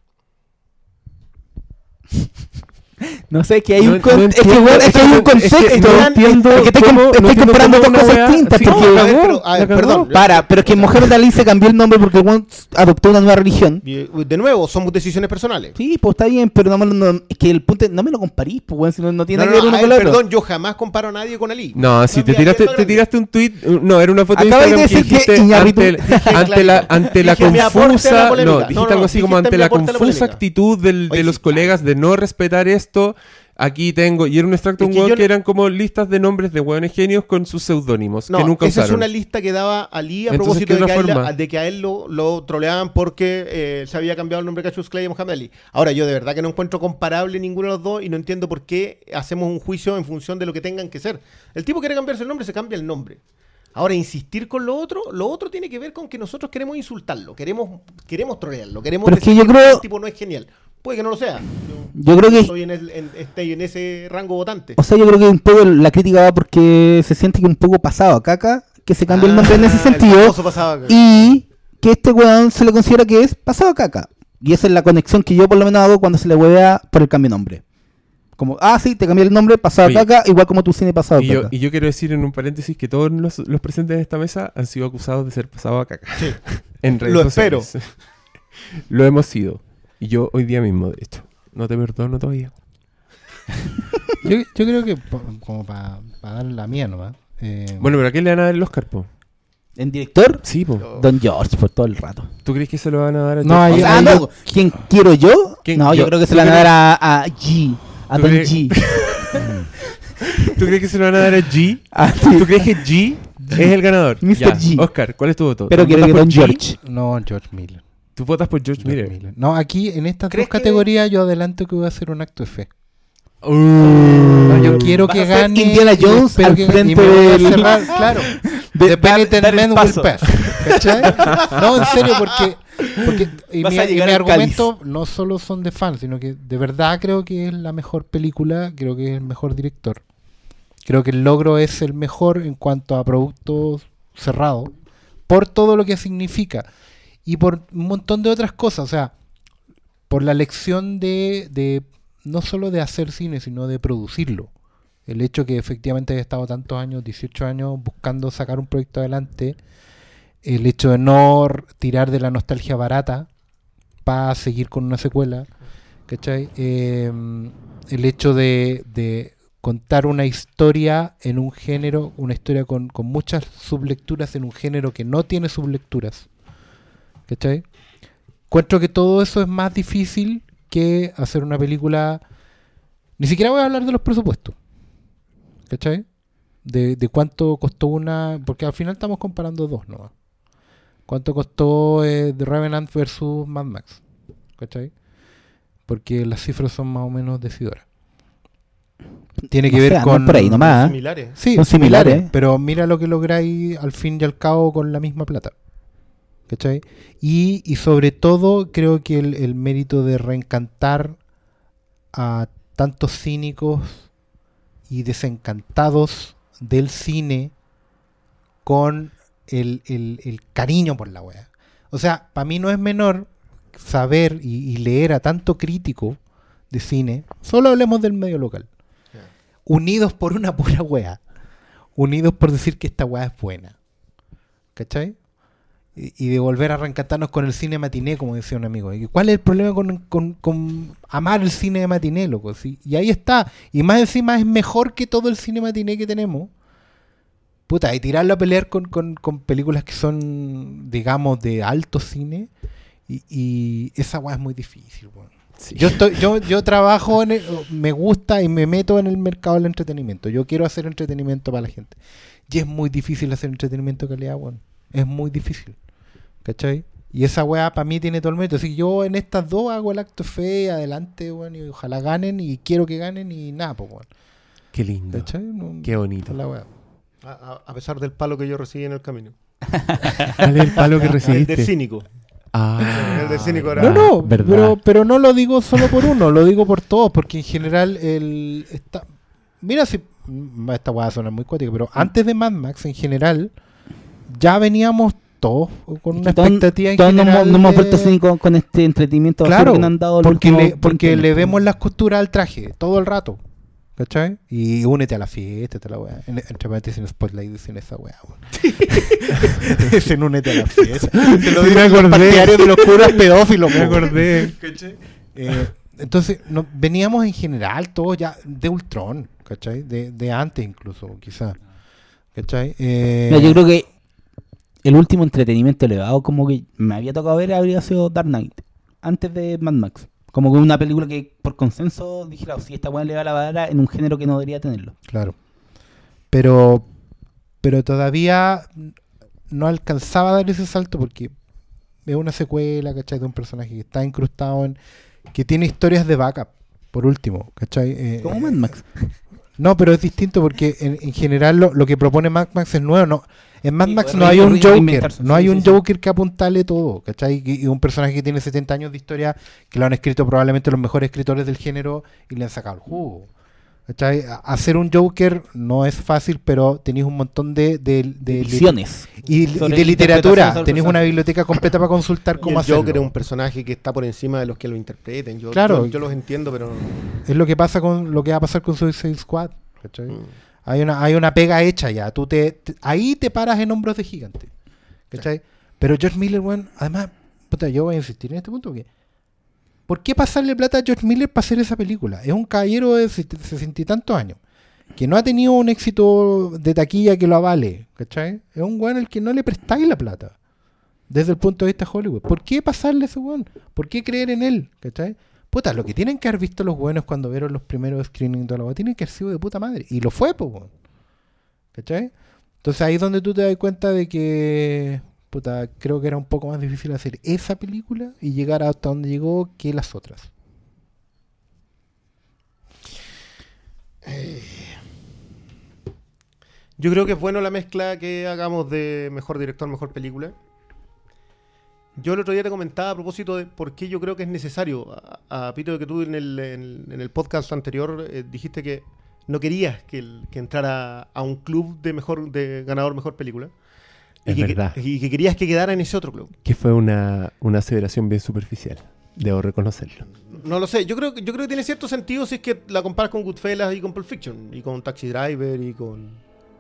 No sé, que hay No- un no es que, weón, es que hay un es que contexto. no entiendo Es que estáis cómo- entiendo comparando cosas distintas. sí, porque- a ver, pero, a ver, perdón. Para, pero es que Mohamed Ali se cambió el nombre porque adoptó una nueva religión. De nuevo, somos decisiones personales. Sí, pues está bien, pero no, me lo- no- es que el punto no me lo comparís, pues si no, no tiene No, que no, ver uno con ver, el otro. perdón, yo jamás comparo a nadie con Ali. No, si te tiraste, te tiraste un tweet, no, era una foto de Acabas de Instagram que decir que dijiste ante, la, ante la confusa, no, No, dijiste algo así como ante la confusa actitud de los colegas de no respetar esto. Aquí tengo, y era un extracto Es un que hueón yo que no- eran como listas de nombres de hueones genios con sus seudónimos, No, que nunca esa es usaron. una lista que daba Ali a Entonces, propósito ¿qué de que, otra a él, forma? de que a él lo, lo troleaban porque eh, se había cambiado el nombre de Cassius Clay a Muhammad Ali. Ahora, yo de verdad que no encuentro comparable ninguno de los dos y no entiendo por qué hacemos un juicio en función de lo que tengan que ser. El tipo quiere cambiarse el nombre, se cambia el nombre. Ahora, insistir con lo otro, lo otro tiene que ver con que nosotros queremos insultarlo, queremos, queremos trolearlo, queremos Pero es que decir yo creo- el tipo no es genial. Puede que no lo sea. Yo creo que, Estoy en, el- en- estoy en ese rango votante. o sea, yo creo que un poco la crítica va porque se siente que un poco pasado a caca, que se cambió el nombre en ese Ah, sentido, y que este weón se le considera que es pasado a caca. Y esa es la conexión que yo por lo menos hago cuando se le huevea por el cambio de nombre. Como, ah, sí, te cambié el nombre, pasado Oye. a caca, igual como tu cine pasado a Y yo, caca. y yo quiero decir en un paréntesis que todos los, los presentes en esta mesa han sido acusados de ser pasados a caca. en redes Lo sociales. Lo hemos sido. Y yo hoy día mismo, de hecho. No te perdono todavía. Yo, yo creo que, po- como para dar la mía nomás. eh, Bueno, pero ¿a qué le van a dar el Oscar, po? ¿En director? Sí, po. Don George, por todo el rato. ¿Tú crees que se lo van a dar a No, George ahí- O sea, ahí no, yo- ¿Quién quiero yo? ¿Quién? No, yo, Yo- creo que se ¿tú le van a dar a, a G. A ¿Tú Don crees- G. ¿Tú crees que se lo van a dar a G? Ah, sí. ¿Tú crees que G es el ganador? Mr. Ya. G. Oscar, ¿cuál es tu voto? Pero ¿Tú quiero votas que por Don G? George. No, George Miller. Tú votas por George George Miller. Miller. No, aquí en estas dos ¿Crees que- categorías yo adelanto que voy a hacer un acto de fe. Uh. No, yo quiero Vas que a ser gane. Indiana Jones espero al que- frente y me voy a del- cerrar, claro. De- The dar- Penitent dar el Man will paso. pass. ¿Cachai? No, en serio, porque, porque y Vas mi, a y llegar mi al argumento no solo son de fans, sino que de verdad creo que es la mejor película, creo que es el mejor director. Creo que el logro es el mejor en cuanto a productos cerrados, por todo lo que significa y por un montón de otras cosas, o sea, por la lección de, de no solo de hacer cine, sino de producirlo. El hecho que efectivamente haya estado tantos años, 18 años, buscando sacar un proyecto adelante, el hecho de no tirar de la nostalgia barata para seguir con una secuela, ¿cachai? Eh, el hecho de, contar una historia en un género, una historia con, con muchas sublecturas en un género que no tiene sublecturas, ¿cachai? Encuentro que todo eso es más difícil que hacer una película. Ni siquiera voy a hablar de los presupuestos. ¿Cachai? De, de cuánto costó una. Porque al final estamos comparando dos nomás. ¿Cuánto costó eh, The Revenant versus Mad Max? ¿Cachai? Porque las cifras son más o menos decidoras. Tiene que No ver con. por ahí nomás. ¿eh? Similares. Sí, Son similares, similares. pero mira lo que lográis al fin y al cabo con la misma plata. ¿Cachai? Y, y sobre todo creo que el, el mérito de reencantar a tantos cínicos y desencantados del cine con el, el- el cariño por la wea. O sea, para mí no es menor saber y, y leer a tanto crítico de cine, solo hablemos del medio local, unidos por una pura wea, unidos por decir que esta wea es buena. ¿Cachai? Y, y de volver a reencantarnos con el cine matiné, como decía un amigo. ¿Y ¿Cuál es el problema con, con- con amar el cine matiné, loco? ¿sí? Y ahí está. Y más encima es mejor que todo el cine matiné que tenemos. Puta, y tirarlo a pelear con, con- con películas que son, digamos, de alto cine. Y, y esa weá es muy difícil, weón. Sí. Yo estoy, yo, yo trabajo en el- me gusta y me meto en el mercado del entretenimiento. Yo quiero hacer entretenimiento para la gente. Y es muy difícil hacer entretenimiento de calidad, weón. Es muy difícil. ¿Cachai? Y esa weá para mí tiene todo el mérito. Así que yo en estas dos hago el acto fe, adelante, weón, y ojalá ganen y quiero que ganen y nada, pues, weón. Qué lindo. ¿Cachai? No- Qué bonito. la weá. A, pesar del palo que yo recibí en el camino. ¿Cuál es el palo que El del recibiste? cínico. Ah, El del cínico era- No, no, verdad. pero, pero no lo digo solo por uno, lo digo por todos, porque en general el está mira si mm, esta weá suena muy cuática, pero antes de Mad Max en general ya veníamos todos con una expectativa en todos nos, general hemos- nos hemos de- vuelto cínicos con este entretenimiento Claro, que nos han dado porque, le, 20 porque le vemos las costuras al traje todo el rato. ¿Cachai? Y únete a la fiesta, te la weá. En- Entre paréntesis en Spotlight dicen esa weá, weón. Dicen únete a la fiesta. Se lo Sí, me los acordé. partidarios de los curas pedófilos, Me acordé. Eh, entonces, no- veníamos en general todos ya de Ultron, ¿cachai? De, de antes incluso, quizás. ¿Cachai? Eh, yo creo que el último entretenimiento elevado como que me había tocado ver habría sido Dark Knight, antes de Mad Max. Como que una película que por consenso dijera, si esta weá le va la vara en un género que no debería tenerlo. Claro. Pero, pero todavía no alcanzaba a dar ese salto porque es una secuela, ¿cachai? De un personaje que está incrustado en... que tiene historias de backup, por último, ¿cachai? Eh, Como Mad Max. No, pero es distinto porque en, en general lo, lo que propone Mad Max es nuevo. No, en Mad Sí, Max no hay un Joker, no hay sí, un sí. Joker que apuntale todo, ¿cachai? Y, y un personaje que tiene 70 años de historia que lo han escrito probablemente los mejores escritores del género y le han sacado el jugo. Hacer un Joker no es fácil, pero tenéis un montón de, de, de- Visiones. y, de literatura. Tenéis una biblioteca completa para consultar cómo el hacerlo. Joker es un personaje que está por encima de los que lo interpreten. Yo, Claro. yo, yo los entiendo, pero. Es lo que pasa con lo que va a pasar con Suicide Squad. ¿cachai? mm. Hay una, hay una pega hecha ya. Tú te, ahí te paras en hombros de gigante. ¿Cachai? Pero George Miller, weón, además, puta, yo voy a insistir en este punto porque. ¿Por qué pasarle plata a George Miller para hacer esa película? Es un caballero de sesenta y tantos años. Que no ha tenido un éxito de taquilla que lo avale. ¿Cachai? Es un weón al que no le prestáis la plata. Desde el punto de vista de Hollywood. ¿Por qué pasarle a ese weón? ¿Por qué creer en él? ¿Cachai? Puta, lo que tienen que haber visto los buenos cuando vieron los primeros screenings de la weá, tienen que haber sido de puta madre. Y lo fue, pues. ¿Cachai? Entonces ahí es donde tú te das cuenta de que, puta, creo que era un poco más difícil hacer esa película y llegar hasta donde llegó que las otras. Yo creo que es bueno la mezcla que hagamos de mejor director, mejor película. Yo el otro día te comentaba a propósito de por qué yo creo que es necesario. A, a Pito, que tú en el, en, en el podcast anterior eh, dijiste que no querías que, el- que entrara a un club de mejor de ganador mejor película. Es y, que, verdad. y que querías que quedara en ese otro club. Que fue una, una aseveración bien superficial. Debo reconocerlo. No lo sé, yo creo, que- yo creo que tiene cierto sentido si es que la comparas con Goodfellas y con Pulp Fiction, y con Taxi Driver y con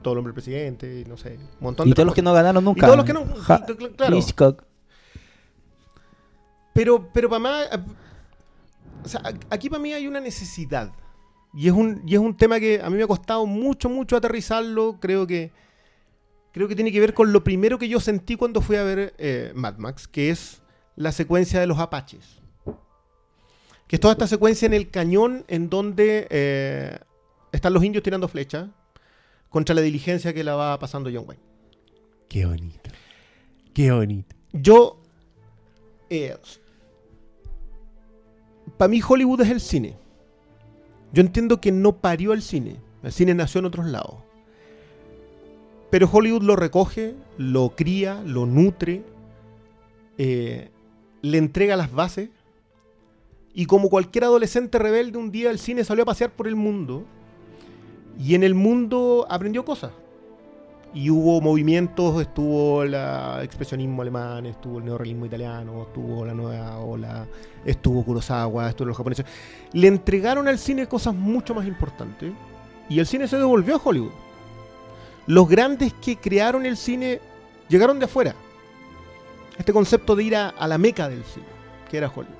Todo el hombre presidente, y no sé, un montón Y de todos los que no ganaron nunca. todos los que no- Ja- claro. Hitchcock. Pero, pero para más. eh, O sea, aquí para mí hay una necesidad. Y es un, y es un tema que a mí me ha costado mucho, mucho aterrizarlo. Creo que. Creo que tiene que ver con lo primero que yo sentí cuando fui a ver eh, Mad Max, que es la secuencia de los apaches. Que es toda esta secuencia en el cañón en donde eh, están los indios tirando flechas contra la diligencia que la va pasando John Wayne. Qué bonito. Qué bonito. Yo. Para mí, Hollywood es el cine. Yo entiendo que no parió el cine. El cine nació en otros lados. Pero Hollywood lo recoge, lo cría, lo nutre, eh, le entrega las bases. Y como cualquier adolescente rebelde, un día el cine salió a pasear por el mundo. Y en el mundo aprendió cosas. Y hubo movimientos, estuvo el expresionismo alemán, estuvo el neorrealismo italiano, estuvo la nueva ola, estuvo Kurosawa, estuvo los japoneses. Le entregaron al cine cosas mucho más importantes y el cine se devolvió a Hollywood. Los grandes que crearon el cine llegaron de afuera. Este concepto de ir a, la meca del cine, que era Hollywood.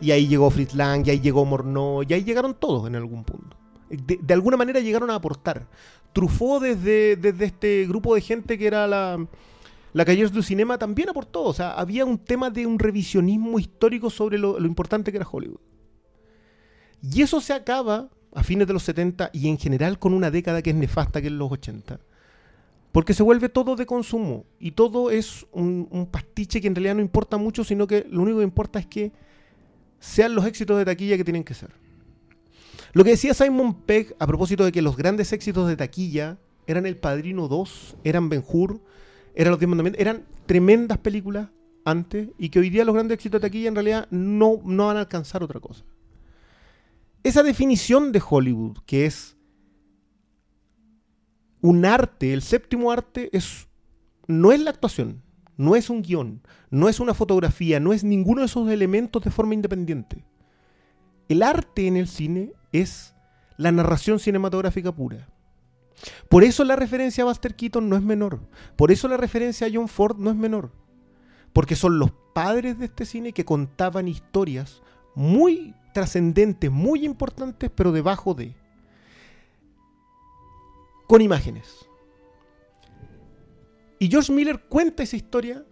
Y ahí llegó Fritz Lang, y ahí llegó Morneau, y ahí llegaron todos en algún punto. De alguna manera llegaron a aportar. Truffaut desde, desde este grupo de gente que era la, la Cahiers du Cinema también aportó. O sea, había un tema de un revisionismo histórico sobre lo, importante que era Hollywood. Y eso se acaba a fines de los 70 y en general con una década que es nefasta, que es los 80. Porque se vuelve todo de consumo y todo es un pastiche que en realidad no importa mucho, sino que lo único que importa es que sean los éxitos de taquilla que tienen que ser. Lo que decía Simon Pegg a propósito de que los grandes éxitos de taquilla eran El Padrino 2, eran Ben Hur, eran Los Diez Mandamientos, eran tremendas películas antes y que hoy día los grandes éxitos de taquilla en realidad no, no van a alcanzar otra cosa. Esa definición de Hollywood, que es un arte, el séptimo arte, es, no es la actuación, no es un guion, no es una fotografía, no es ninguno de esos elementos de forma independiente. El arte en el cine es la narración cinematográfica pura. Por eso la referencia a Buster Keaton no es menor. Por eso la referencia a John Ford no es menor. Porque son los padres de este cine que contaban historias muy trascendentes, muy importantes, pero debajo de. Con imágenes. Y George Miller cuenta esa historia,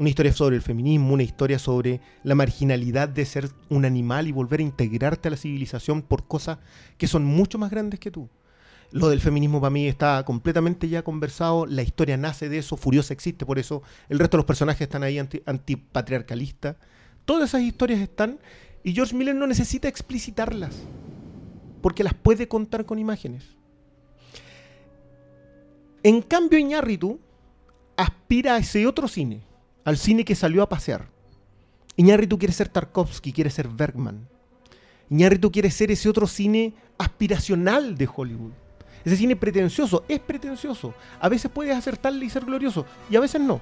una historia sobre el feminismo, una historia sobre la marginalidad de ser un animal y volver a integrarte a la civilización por cosas que son mucho más grandes que tú. Lo del feminismo para mí está completamente ya conversado, la historia nace de eso, Furiosa existe por eso, el resto de los personajes están ahí anti- antipatriarcalistas. Todas esas historias están y George Miller no necesita explicitarlas, porque las puede contar con imágenes. En cambio, Iñárritu aspira a ese otro cine, al cine que salió a pasear. Iñárritu quiere ser Tarkovsky, quiere ser Bergman. Iñárritu quiere ser ese otro cine aspiracional de Hollywood. Ese cine pretencioso, es pretencioso. A veces puedes acertarle y ser glorioso, y a veces no.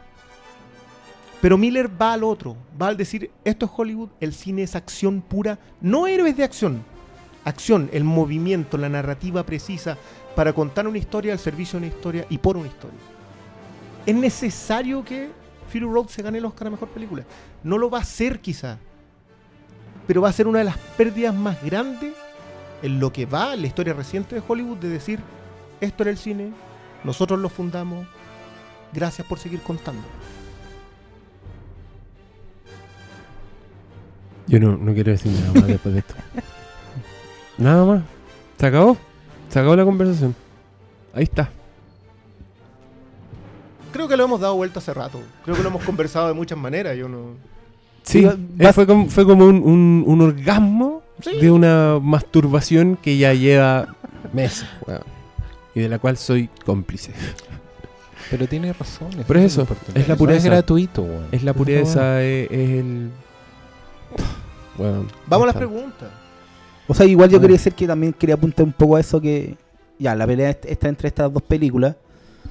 Pero Miller va al otro, va al decir, esto es Hollywood, el cine es acción pura, no héroes de acción. Acción, el movimiento, la narrativa precisa para contar una historia al servicio de una historia y por una historia. Es necesario que Fury Road se gane el Oscar a Mejor Película. No lo va a hacer quizá, pero va a ser una de las pérdidas más grandes en lo que va en la historia reciente de Hollywood de decir, esto era el cine, nosotros lo fundamos, gracias por seguir contando. Yo no, no quiero decir nada más después de esto. Nada más. Se acabó. Se acabó la conversación. Ahí está. Creo que lo hemos dado vuelta hace rato. Creo que lo hemos conversado de muchas maneras. Yo no. Sí, eh, fue como, fue como un, un- un orgasmo Sí. de una masturbación que ya lleva meses, weón. Y de la cual soy cómplice. Pero tiene razón. Pero es eso, es la No pureza. Es gratuito, weón. Es la pureza, es, es el. Weón, Vamos a las preguntas. O sea, igual yo quería decir que también quería apuntar un poco a eso que ya la pelea est- está entre estas dos películas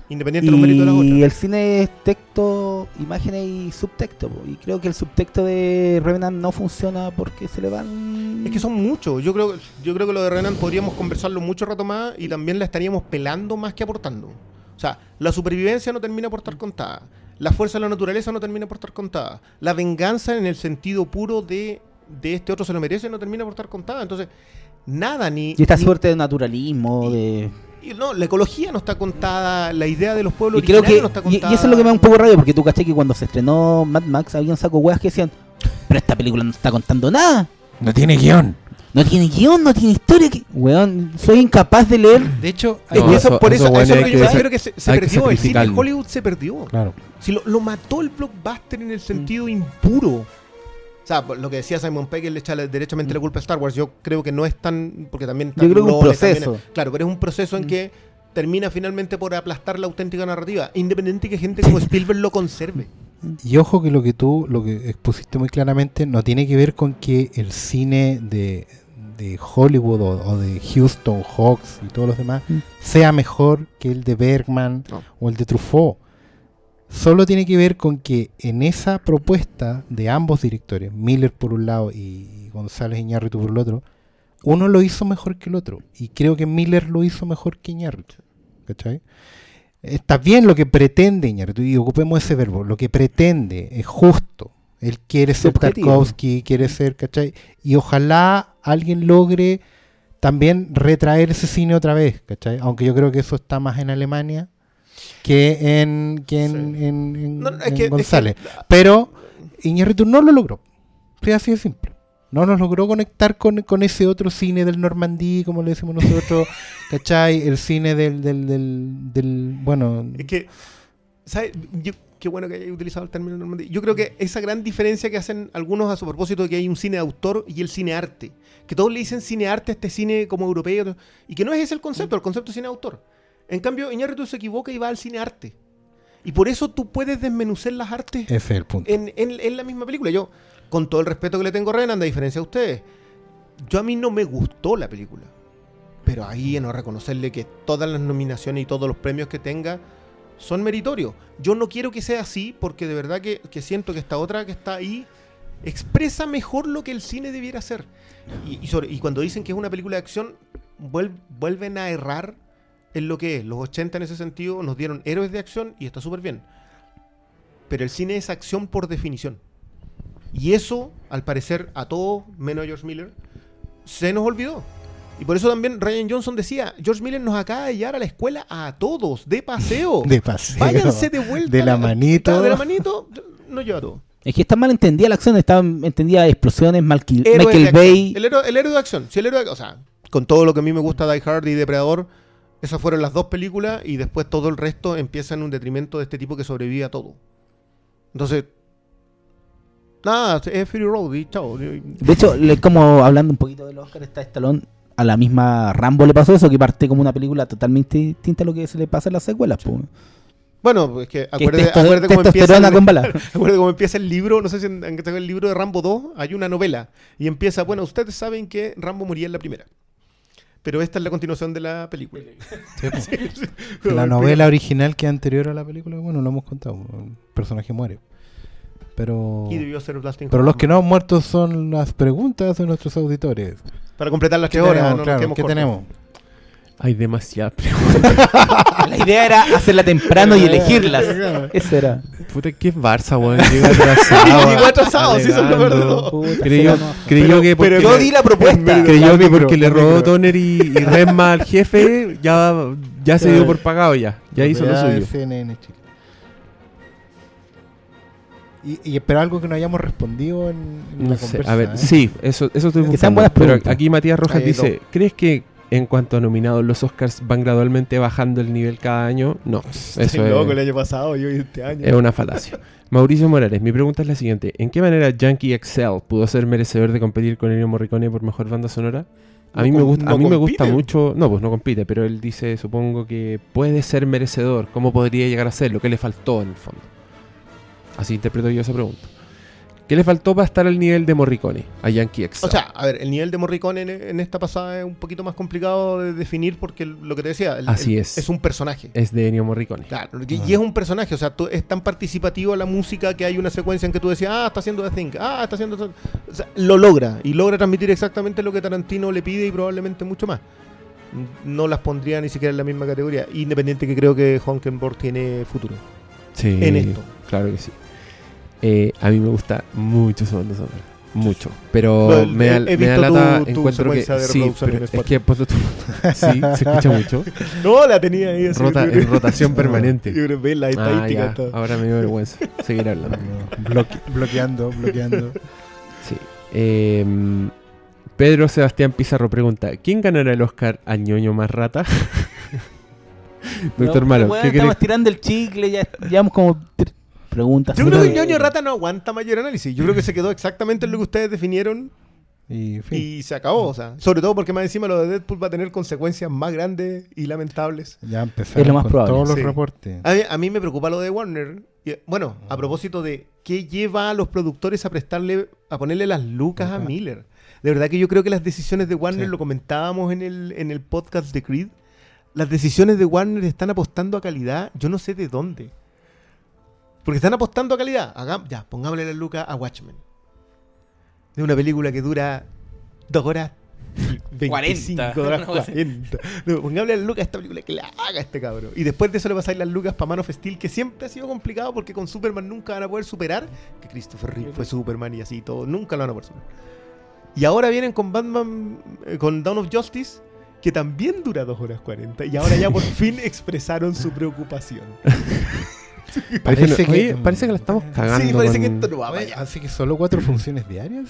Independiente de los méritos de las y otras. el cine es texto, imágenes y subtexto po. y creo que el subtexto de Revenant no funciona porque se le van Es que son muchos. Yo creo, yo creo que lo de Renan podríamos conversarlo mucho rato más y también la estaríamos pelando más que aportando. O sea, la supervivencia no termina por estar contada. La fuerza de la naturaleza no termina por estar contada. La venganza en el sentido puro de, de este otro se lo merece no termina por estar contada. Entonces, nada ni... y esta ni- suerte de naturalismo y- de y no, la ecología no está contada, la idea de los pueblos y creo que no está y, contada. y eso es lo que me da un poco rabia porque tú caché que cuando se estrenó Mad Max había un saco weas que decían pero esta película no está contando nada No tiene guion. no tiene guion no tiene historia que... weón soy incapaz de leer De hecho, No, eso- eso, por eso, eso, bueno, eso es lo hay que que yo sa- creo que se, se hay que perdió. El cine. Hollywood se perdió. claro. Si lo, lo mató el blockbuster en el sentido impuro. O sea, lo que decía Simon Pegg, él le echa derechamente la culpa a Star Wars. Yo creo que no es tan. Porque también. Yo creo que es un también proceso. es- claro, pero es un proceso en Mm. que termina finalmente por aplastar la auténtica narrativa. Independiente que gente como Spielberg lo conserve. Y ojo que lo que tú lo que expusiste muy claramente no tiene que ver con que el cine de, de Hollywood o, o de Houston, Hawks y todos los demás Mm. sea mejor que el de Bergman No. o el de Truffaut. Solo tiene que ver con que en esa propuesta de ambos directores, Miller por un lado y González Iñárritu por el otro, uno lo hizo mejor que el otro. Y creo que Miller lo hizo mejor que Iñárritu. ¿Cachai? Está bien lo que pretende Iñárritu, y ocupemos ese verbo, lo que pretende es justo. Él quiere ser Subjetivo. Tarkovsky, quiere ser, ¿cachai? Y ojalá alguien logre también retraer ese cine otra vez, ¿cachai? Aunque yo creo que eso está más en Alemania que en, que en, Sí. en- en- No, no, es en que- es que- González. Pero Iñárritu no lo logró. Fue así de simple. No nos logró conectar con, con ese otro cine del Normandí, como le decimos nosotros, ¿cachai? El cine del, del, del, del- bueno, Es que. ¿Sabes? Yo- qué bueno que hayas utilizado el término Normandía. Yo creo que esa gran diferencia que hacen algunos a su propósito de que hay un cine de autor y el cine arte. Que todos le dicen cine arte a este cine como europeo. Y que no es ese el concepto, el concepto es cine de autor. En cambio, Iñárritu se equivoca y va al cine arte. Y por eso tú puedes desmenuzar las artes ese es el punto. en, en- en la misma película. Yo, con todo el respeto que le tengo a Renan, a diferencia de ustedes, yo a mí no me gustó la película. Pero ahí en no reconocerle que todas las nominaciones y todos los premios que tenga son meritorios. Yo no quiero que sea así porque de verdad que, que siento que esta otra que está ahí expresa mejor lo que el cine debiera ser. Y, y sobre- y cuando dicen que es una película de acción, vuel- vuelven a errar en lo que es. Los 80 en ese sentido nos dieron héroes de acción y está súper bien. Pero el cine es acción por definición. Y eso, al parecer, a todos, menos a George Miller, se nos olvidó. Y por eso también Ryan Johnson decía, George Miller nos acaba de llevar a la escuela a todos, de paseo. De paseo. Váyanse de vuelta. De la manito. De la manito, nos lleva a todos. Es que está mal entendida la acción, está entendida explosiones, Malqui- Héroes de Michael. Bay. El héroe, el héroe de acción. Si el héroe de- o sea, con todo lo que a mí me gusta Die Hard y Depredador, esas fueron las dos películas y después todo el resto empieza en un detrimento de este tipo que sobrevive a todo. Entonces, nada, es Fury Road y chao. De hecho, como hablando un poquito del Oscar, está Stallone. A la misma Rambo le pasó eso, que parte como una película totalmente distinta a lo que se le pasa en las secuelas. po. Bueno, es que Que es acuérdate, cómo empieza el, acuérdate cómo empieza el libro, no sé si en, en el libro de Rambo 2 hay una novela y empieza, bueno, ustedes saben que Rambo moría en la primera. Pero esta es la continuación de la película. Sí, po. La novela original que es anterior a la película, bueno, lo hemos contado. El personaje muere. Pero. Ser Pero los que no han muerto son las preguntas de nuestros auditores. Para completar las ¿Qué tres horas, tenemos? no Claro, ¿Qué cortos. tenemos? Hay demasiadas preguntas. La idea era hacerla temprano y elegirlas. Eso era. Puta, ¿qué es Barça, weón? Llega atrasado. Llegó atrasado, sí, eso todo. Puta, Creyó, no. creyó que porque, Yo di la propuesta. creyó que porque le robó. Toner y, y Resma al jefe, ya, ya se dio por pagado ya. Ya hizo lo suyo. CNN. Y, y pero algo que no hayamos respondido en, en No la sé, conversa, a ver, ¿eh? sí, eso, eso estoy Que sean buscando. Pero aquí Matías Rojas Ahí dice, ¿crees que en cuanto a nominados los Oscars van gradualmente bajando el nivel cada año? No, eso loco el es, año pasado y hoy este año. es una falacia. Mauricio Morales, mi pregunta es la siguiente. ¿En qué manera Yankee Excel pudo ser merecedor de competir con Ennio Morricone por mejor banda sonora? A No mí, me, gusta, no a mí me gusta mucho... No, pues no compite, pero él dice, supongo que puede ser merecedor. ¿Cómo podría llegar a ser? Lo que le faltó en el fondo. Así interpreto yo esa pregunta. ¿Qué le faltó para estar al nivel de Morricone a Yankee Excel? O sea, a ver, el nivel de Morricone en, en esta pasada es un poquito más complicado de definir porque lo que te decía, el- Así el- es. es un personaje. es de Ennio Morricone. Claro, y, y es un personaje, o sea, tú- es tan participativo la música que hay una secuencia en que tú decías, ah, está haciendo The Thing, ah, está haciendo... esto". O sea, lo logra, y logra transmitir exactamente lo que Tarantino le pide y probablemente mucho más. No las pondría ni siquiera en la misma categoría, independiente que creo que Honkenborg tiene futuro Sí, en esto. Claro que sí. Eh, a mí me gusta mucho su banda sonora. Mucho. Pero me da, he- he me da lata, tu- tu encuentro que... secuencia de Sí, pero en es que ponte tú- Sí, se escucha mucho. No, la tenía ahí así. Rota- en rotación Yo permanente. creo que ve la Ah, estadística. ya. todo. Ahora me dio vergüenza seguir hablando. No, bloque- bloqueando, bloqueando. Sí. Eh, Pedro Sebastián Pizarro pregunta: ¿Quién ganará el Oscar a ñoño más rata? Doctor No, Malo, weón, ¿qué estamos tirando el chicle, ya llevamos como preguntas. Yo creo que ñoño rata no aguanta mayor análisis. Yo creo que se quedó exactamente en lo que ustedes definieron Y, fin, y se acabó. O sea, sobre todo porque más encima lo de Deadpool va a tener consecuencias más grandes y lamentables. ya empezaron Es lo más con probable, todos los sí. reportes. A mí, a mí me preocupa lo de Warner. Y, bueno, a propósito de qué lleva a los productores a prestarle, a ponerle las lucas a. Miller. De verdad que yo creo que las decisiones de Warner, Sí. lo comentábamos en el, en el podcast de Creed, las decisiones de Warner están apostando a calidad, yo no sé de dónde. Porque están apostando a calidad. Haga- ya, pongámosle las lucas a Watchmen. De una película que dura dos horas. y 25 40. horas Una cosa así. 40. No, pongámosle las lucas a esta película que la haga este cabrón. Y después de eso le pasáis las lucas para Man of Steel, que siempre ha sido complicado porque con Superman nunca van a poder superar que Christopher Reeve fue Superman y así todo. Nunca lo van a poder superar. Y ahora vienen con Batman, eh, con Dawn of Justice, que también dura 2 horas 40. Y ahora ya por fin expresaron su preocupación. Parece, Parece que, que- oye, parece que la estamos cagando. sí, parece con- que esto no va Oye, así que solo cuatro funciones diarias.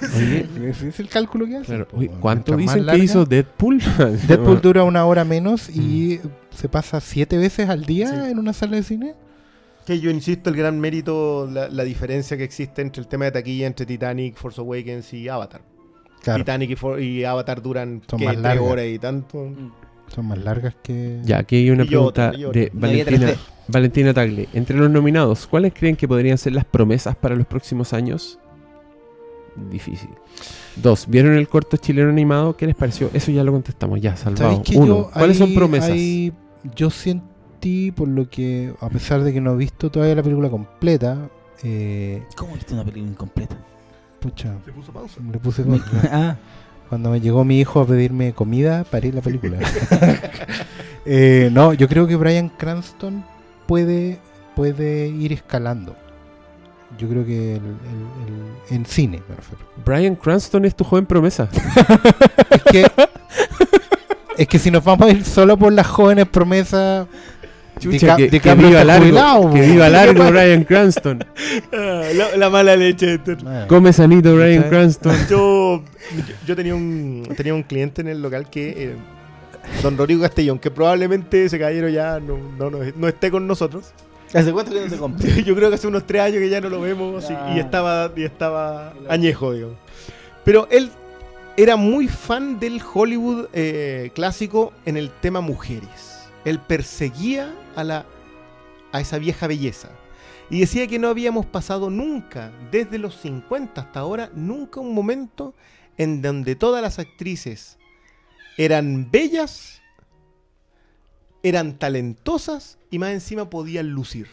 Oye, Ese es el cálculo que hace. claro, oye, weón. ¿Cuánto dicen que hizo Deadpool? Deadpool dura una hora menos y se pasa siete veces al día en una sala de cine. Que yo insisto, el gran mérito, la, la diferencia que existe entre el tema de taquilla entre Titanic, Force Awakens y Avatar. Claro, Titanic y, For- y Avatar duran más tres largas. horas y tanto. Son más largas que. Ya, aquí hay una Y pregunta otra, y yo de. Valentina, 3D. Valentina Tagle. Entre los nominados, ¿cuáles creen que podrían ser las promesas para los próximos años? Difícil. Dos, ¿vieron el corto chileno animado? ¿Qué les pareció? Eso ya lo contestamos, ya, salvado. ¿Sabéis que Uno, ¿cuáles son promesas? yo siento. sentí, por lo que, a pesar de que no he visto todavía la película completa, eh, ¿Cómo viste una película incompleta? pucha, Le puso pausa. le puse pausa. ah, Cuando me llegó mi hijo a pedirme comida, paré la película. Eh, no, yo creo que Brian Cranston puede, puede ir escalando. Yo creo que el- el- el- en cine, me refiero. Brian Cranston es tu joven promesa. Es que, es que si nos vamos a ir solo por las jóvenes promesas, Chucha, que, que viva largo, jubilado, que viva largo Brian Cranston. Ah, la, la mala leche. de Come sanito Brian. Cranston. Yo, yo tenía un tenía un cliente en el local que eh, don Rodrigo Castellón, que probablemente ese caballero ya no, no, no, no esté con nosotros. ¿Hace cuánto que no te compré? Yo creo que hace unos tres años que ya no lo vemos y estaba y estaba añejo, digamos. Pero él era muy fan del Hollywood eh, clásico en el tema mujeres. Él perseguía a la a esa vieja belleza. Y decía que no habíamos pasado nunca, desde los 50 hasta ahora, nunca un momento en donde todas las actrices eran bellas, eran talentosas y más encima podían lucir.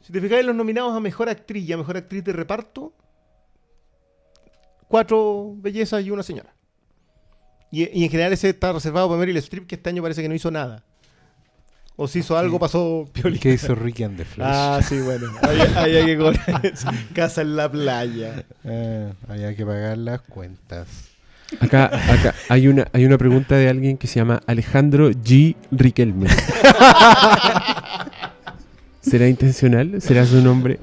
Si te fijáis, los nominados a Mejor Actriz y a Mejor Actriz de Reparto, cuatro bellezas y una señora. Y, y en general ese está reservado para Meryl Streep, que este año parece que no hizo nada. O si hizo algo, pasó piolita. ¿Qué hizo Ricky and the Flash? Ah, sí, bueno. Había, había que cobrar casa en la playa. Eh, había que pagar las cuentas. Acá, acá hay una, hay una pregunta de alguien que se llama Alejandro G. Riquelme. ¿Será intencional? ¿Será su nombre?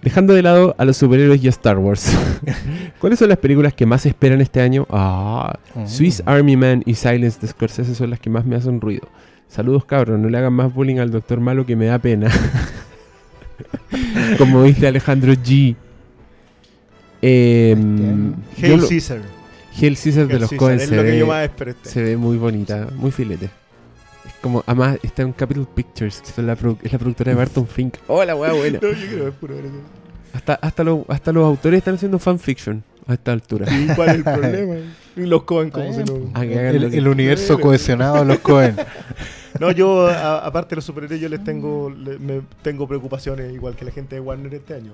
Dejando de lado a los superhéroes y a Star Wars. ¿Cuáles son las películas que más esperan este año? Ah, Swiss Army Man y Silence de Scorsese son las que más me hacen ruido. Saludos cabros, no le hagan más bullying al doctor malo que me da pena. Como viste Alejandro G. Yo Hail lo- Caesar. Hail Caesar de Hail los Caesar, Coen Es se lo que ve, yo más se ve muy bonita, muy filete. Es como, además está en Capital Pictures, que la es la productora de Barton Fink. ¡Hola, weá buena! No, yo creo que es puro. Hasta, hasta, los, hasta los autores están haciendo fanfiction a esta altura. ¿Y cuál es el problema? Y los Cohen como Está se lo... Ah, que El, lo que- el universo cohesionado de los Cohen. No, yo, a- aparte de los superhéroes, yo les tengo, le- me, tengo preocupaciones igual que la gente de Warner este año.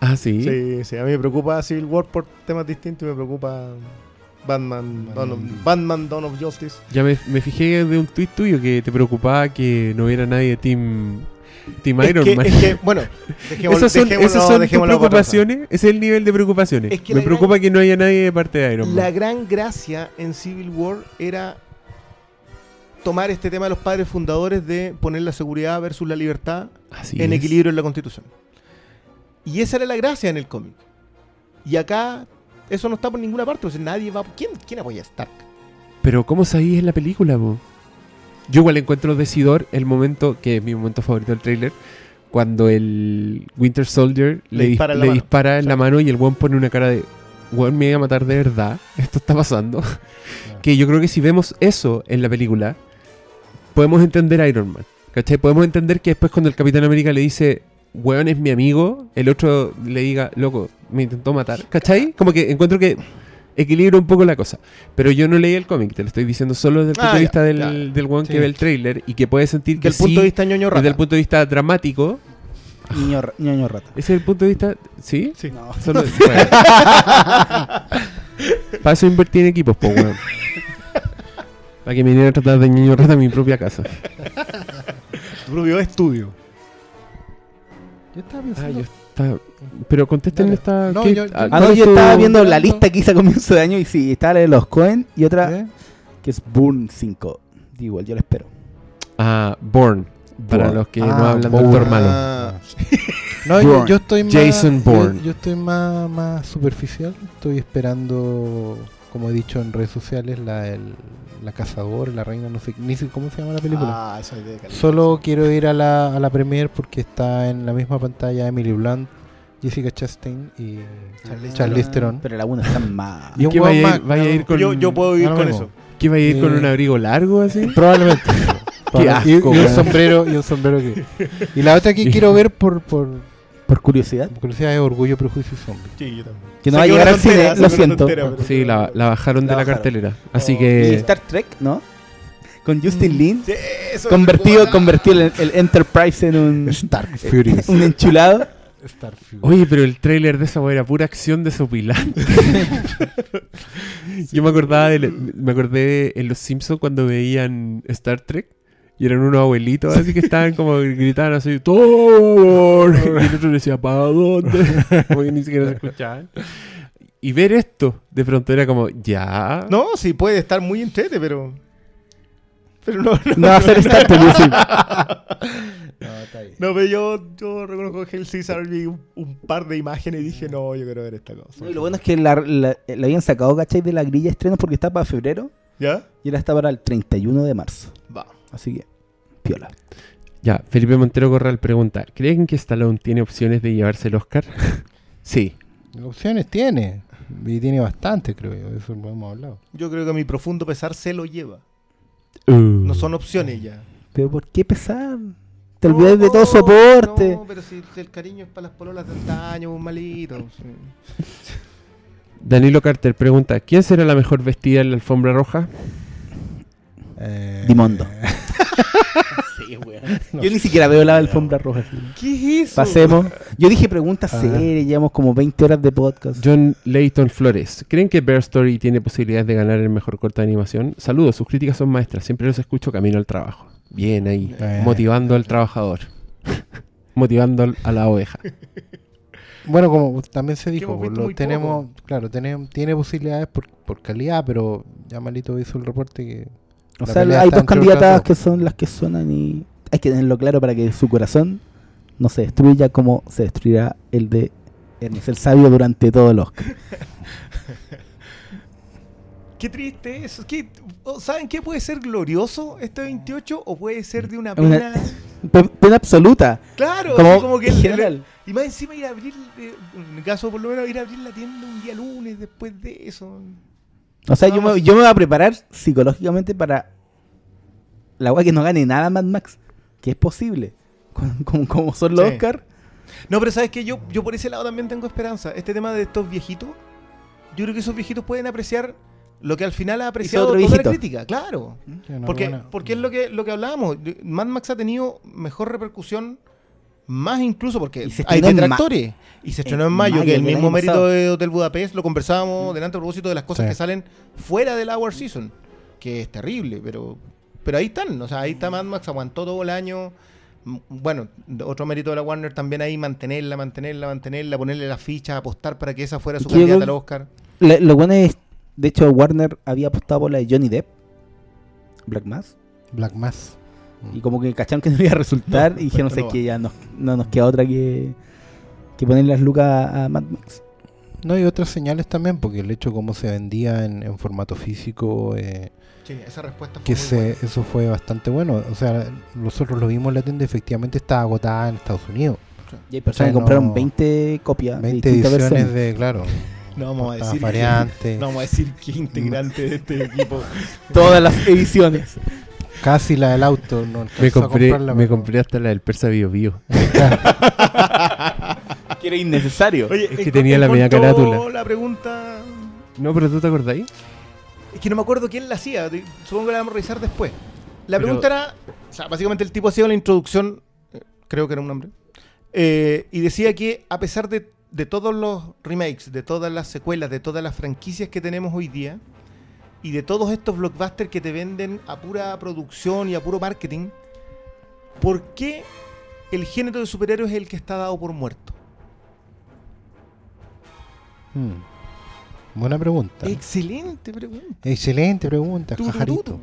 Ah, sí. Sí, sí, a mí me preocupa Civil War por temas distintos y me preocupa Batman, Batman. Dawn of, Batman Dawn of Justice. Ya me, me fijé de un tuit tuyo que te preocupaba que no hubiera nadie de Team, team Es Iron que, Man. es que, bueno, dejémoslo, esas son, dejémoslo- esas son tus preocupaciones. Ese es el nivel de preocupaciones. Es que me la preocupa que no haya nadie de parte de Iron Man. La gran gracia en Civil War era tomar este tema de los padres fundadores de poner la seguridad versus la libertad Así en es. equilibrio en la constitución. Y esa era la gracia en el cómic. Y acá eso no está por ninguna parte. O sea, nadie va. ¿Quién, quién apoya a Stark? Pero ¿cómo sabéis en la película, po? Yo igual encuentro decidor el momento, que es mi momento favorito del tráiler, cuando el Winter Soldier Le le, dispara en la le mano. dispara en la mano y el weón pone una cara de, weón, me iba a matar de verdad, esto está pasando. que yo creo que si vemos eso en la película, podemos entender a Iron Man. ¿Cachai? Podemos entender que después cuando el Capitán América le dice, weón es mi amigo, el otro le diga, loco, me intentó matar. ¿Cachai? Como que encuentro que equilibra un poco la cosa. Pero yo no leí el cómic, te lo estoy diciendo solo desde el punto Ah, de ya, vista del, ya. del weón Sí. que ve el trailer y que puede sentir que Del punto sí, de vista ñoño rata. desde el punto de vista dramático, Niño, ñoño rata. ese es el punto de vista, ¿sí? Sí. No. Solo- bueno. Para eso invertí en equipos, pues, weón. Para que me viniera a tratar de niño rata en mi propia casa. Tu propio estudio. Yo estaba Ah, pensando. yo está... Pero contesten esta... No, ¿qué- yo- ah, Ah, no, yo estaba viendo la lista que hice a comienzo de año y sí, estaba la de los Cohen y otra ¿Eh? que es Bourne 5. Igual, yo la espero. Ah, Born. Para los que Ah, no hablan Bourne. doctor malo. Ah, No, yo, yo estoy más. Jason yo- Bourne. Yo, estoy más, más superficial. Estoy esperando, como he dicho en redes sociales, la, el, la cazadora, la reina, no sé ni sé cómo se llama la película. ah, de. Solo quiero ir a la, a la premiere porque está en la misma pantalla Emily Blunt, Jessica Chastain y Charlize Charlize Theron. Pero la 1 está más. Y un ¿Qué weón vaya a ir- más, vaya a ir claro. con- yo, yo puedo ir Ah, no, con eso. ¿Qué va a ir con Eh, un abrigo largo así? Probablemente. Probable- y, asco, y un sombrero y un sombrero que. Y la otra que quiero ver por, por, Por curiosidad. por curiosidad es Orgullo, Prejuicio y Zombie. Sí, yo también. Que no va a llegar al cine, lo siento. Sí, la, la bajaron La de la bajaron. cartelera. Así Oh. ¿Y que... Star Trek? ¿No? con Justin Lin. Sí, eso Convertido, convertido el, el Enterprise en un, Stark Furious. un enchulado. Furious. Oye, pero el tráiler de esa era pura acción desopilante. Yo me acordaba de, me acordé en Los Simpsons cuando veían Star Trek y eran unos abuelitos así que estaban como gritaban así ¡Thor! y el otro decía ¿para dónde? como que ni siquiera se escuchaban. Y ver esto de pronto era como ya. No, sí puede estar muy entrete, pero. Pero no, no. No va a ser Star Trek, yo sí. No, está bien. No, pero yo, yo reconozco que el César vi un, un par de imágenes y dije, no, yo quiero ver esta cosa. No, y lo bueno es que la, la- la habían sacado, ¿cachai? De la grilla de estrenos porque está para febrero ¿Ya? y ahora está para el 31 de marzo. Va. Así que, piola. Ya, Felipe Montero Corral pregunta, ¿creen que Stallone tiene opciones de llevarse el Oscar? sí. Opciones tiene. Y tiene bastante, creo yo. Eso lo hemos hablado. Yo creo que a mi profundo pesar se lo lleva. Uh. No son opciones ya. Pero ¿por qué pesar? Te olvidas de todo soporte. No, pero si el cariño es para las pololas de antaño, un malito. sí. Danilo Carter pregunta, ¿quién será la mejor vestida en la alfombra roja? Eh, Dimondo. Yo ni siquiera veo la alfombra roja. así. ¿Qué es eso? Pasemos. Yo dije preguntas Ah. serias, llevamos como 20 horas de podcast. John Layton Flores, ¿creen que Bear Story tiene posibilidades de ganar el mejor corto de animación? Saludos, sus críticas son maestras, siempre los escucho camino al trabajo. Bien ahí, Eh. motivando al trabajador, motivando a la oveja. Bueno, como también se dijo, lo muy tenemos, claro, tenemos, tiene posibilidades por, por calidad, pero ya Malito hizo el reporte que O La sea, hay dos candidatas que son las que suenan y hay que tenerlo claro para que su corazón no se destruya como se destruirá el de Ernest el Sabio durante todo el Oscar. Qué triste eso. ¿Qué- ¿Saben qué puede ser glorioso este 28 o puede ser de una pena? Pe- Pena absoluta. Claro, Como, que en el- general. Y más encima ir a abrir, eh, en mi caso por lo menos, ir a abrir la tienda un día lunes después de eso. O sea, yo me, yo me voy a preparar psicológicamente para la weá que no gane nada Mad Max. Que es posible. Con- Como, como son los Sí. Oscar. No, pero sabes que yo, yo por ese lado también tengo esperanza. Este tema de estos viejitos, yo creo que esos viejitos pueden apreciar lo que al final ha apreciado otro toda la crítica, claro. Porque, porque es lo que, lo que hablábamos. Mad Max ha tenido mejor repercusión, más incluso porque hay detractores. Y se estrenó en, en mayo, mayo que el mismo mérito pasado. de Hotel Budapest lo conversábamos delante a propósito de las cosas Sí. que salen fuera del Hour Season, que es terrible, pero pero ahí están. O sea, ahí está Mad Max, aguantó todo el año. M- Bueno, otro mérito de la Warner también ahí, mantenerla, mantenerla, mantenerla, ponerle la ficha, apostar para que esa fuera su candidata al Oscar. Le- lo bueno es, de hecho, Warner había apostado por la de Johnny Depp, Black Mass. Black Mass. Y como que cacharon que no iba a resultar y dijeron, no sé que ya nos- no nos queda otra que, que poner las lucas a Mad Max. No, y otras señales también, porque el hecho cómo se vendía en, en formato físico, eh, Sí, esa respuesta fue que muy se, buena. eso fue bastante bueno. O sea, nosotros lo vimos en la tienda, efectivamente estaba agotada en Estados Unidos. Y hay personas sea, que compraron no- 20 copias 20 de ediciones versiones. de, claro, No vamos a decir variantes. No vamos a decir qué integrante de este equipo. Todas las ediciones. Casi la del auto. No Me a compré, comprarla, me compré hasta la del Persa Bio Bio. que era innecesario. Oye, Es que en- tenía en la media carátula. a La pregunta. No, pero tú te acordáis? Es que no me acuerdo quién la hacía. Supongo que la vamos a revisar después. La Pero- pregunta era. O sea, básicamente el tipo hacía una introducción. eh, Creo que era un hombre. eh, y decía que a pesar de, de todos los remakes, de todas las secuelas, de todas las franquicias que tenemos hoy día. Y de todos estos blockbusters que te venden a pura producción y a puro marketing. ¿Por qué el género de superhéroes es el que está dado por muerto? Hmm. Buena pregunta. Excelente pregunta. Excelente pregunta, va.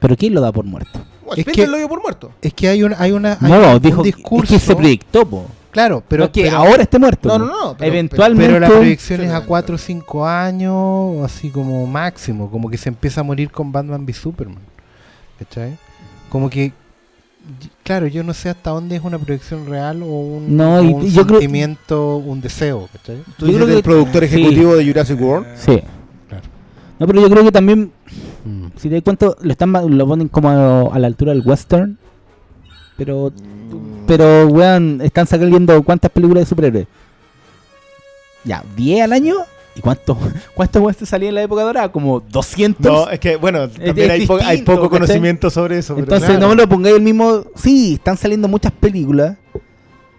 ¿Pero quién lo da por muerto? Bueno, Es que- lo dio por muerto. Es que hay una, hay una, hay no, un dijo discurso. es que se proyectó, po. Claro, pero, no que pero- ahora esté muerto. No, no, no, pero- Eventualmente. pero la proyección es a Sí, 4 o 5 años, así como máximo, como que se empieza a morir con Batman v Superman. ¿Cachai? Como que, claro, yo no sé hasta dónde es una proyección real o un, No, o y- un creo- sentimiento, un deseo. ¿cachai? Tú Yo dices creo del que- productor sí. ejecutivo de Jurassic World. Sí. Claro. No, pero yo creo que también, Mm. si te das cuenta, lo, están, ma- lo ponen como a, a la altura del western. Pero, pero, weón, están sacando cuántas películas de superhéroes. Ya, 10 al año. ¿Y cuánto, cuántos weones te salían en la época dorada? Como 200. No, es que, bueno, también es hay, po- hay distinto, poco ¿cachai? conocimiento sobre eso. pero Entonces nada. no me lo pongáis el mismo. Sí, están saliendo muchas películas.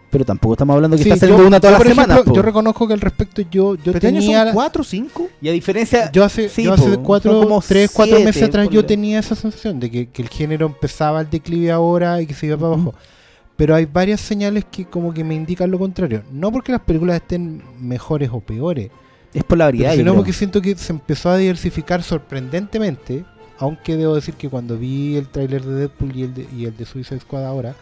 Pero tampoco estamos hablando que Sí, está saliendo yo- una yo, semanas. ejemplo, po. yo reconozco que al respecto yo, yo ¿Pero este tenía... son cuatro o cinco? Y a diferencia. Yo hace, Sí, yo hace po, son cuatro, como tres, cuatro meses atrás yo tenía esa sensación de que, que el género empezaba el declive ahora y que se iba para abajo. Pero hay varias señales que como que me indican lo contrario. No porque las películas estén mejores o peores, Es por la variedad. sino porque siento que se empezó a diversificar sorprendentemente. Aunque debo decir que cuando vi el tráiler de Deadpool y el de, y el de Suicide Squad ahora,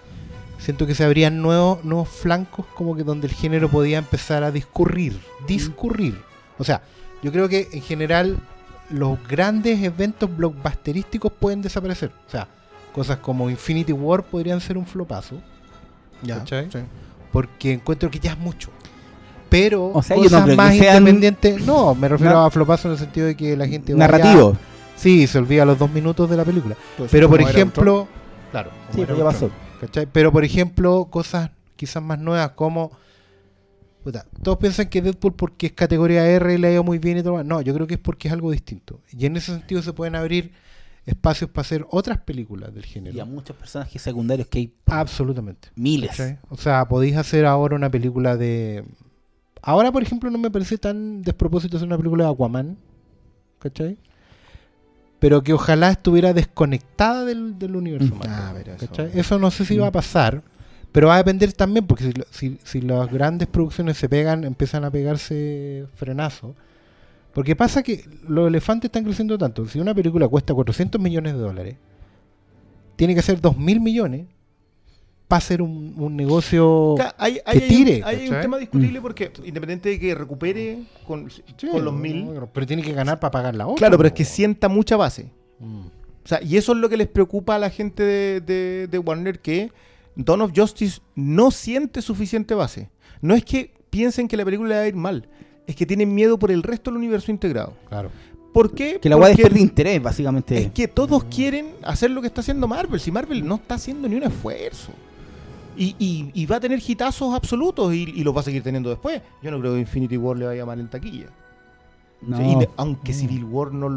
siento que se abrían nuevos, nuevos flancos como que donde el género podía empezar a discurrir. Discurrir. O sea, yo creo que en general los grandes eventos blockbusterísticos pueden desaparecer. O sea, cosas como Infinity War podrían ser un flopazo. ¿Cachai? sí. Porque encuentro que ya es mucho. Pero O sea, cosas no más sean- independientes. No, me refiero a flopazo en el sentido de que la gente. vaya- Narrativo. Sí, se olvida los dos minutos de la película. Pues, Pero por ejemplo. Claro, Sí, pues ya pasó. ¿cachai? Pero por ejemplo, cosas quizás más nuevas como. puta, todos piensan que Deadpool porque es categoría R y le ha ido muy bien y todo. No, yo creo que es porque es algo distinto. Y en ese sentido se pueden abrir espacios para hacer otras películas del Y a género. muchos personajes secundarios que hay Absolutamente. miles. O sea, podéis hacer ahora una película de. Ahora, por ejemplo, no me parece tan despropósito hacer una película de Aquaman. ¿Cachai? Pero que ojalá estuviera desconectada del, del universo Mm. Ah, pero eso-. Eso no sé si va a pasar. Pero va a depender también, porque si, si, si las grandes producciones se pegan, empiezan a pegarse frenazo. Porque pasa que los elefantes están creciendo tanto. Si una película cuesta 400 millones de dólares, tiene que ser 2 mil millones para hacer un, un negocio Hay, que hay, tire, hay un tema discutible porque independiente de que recupere con, Sí, con los mil. pero tiene que ganar para pagar la otra. Claro, pero es que sienta mucha base. Mm. O sea, y eso es lo que les preocupa a la gente de, de- de Warner, que Dawn of Justice no siente suficiente base. No es que piensen que la película le va a ir mal, es que tienen miedo por el resto del universo integrado. Claro. ¿Por qué? Que la weá pierde interés, básicamente. Es que todos quieren hacer lo que está haciendo Marvel. Si Marvel no está haciendo ni un esfuerzo. Y, y- y va a tener hitazos absolutos y, y los va a seguir teniendo después. Yo no creo que Infinity War le vaya mal en taquilla. No. Aunque Civil War no,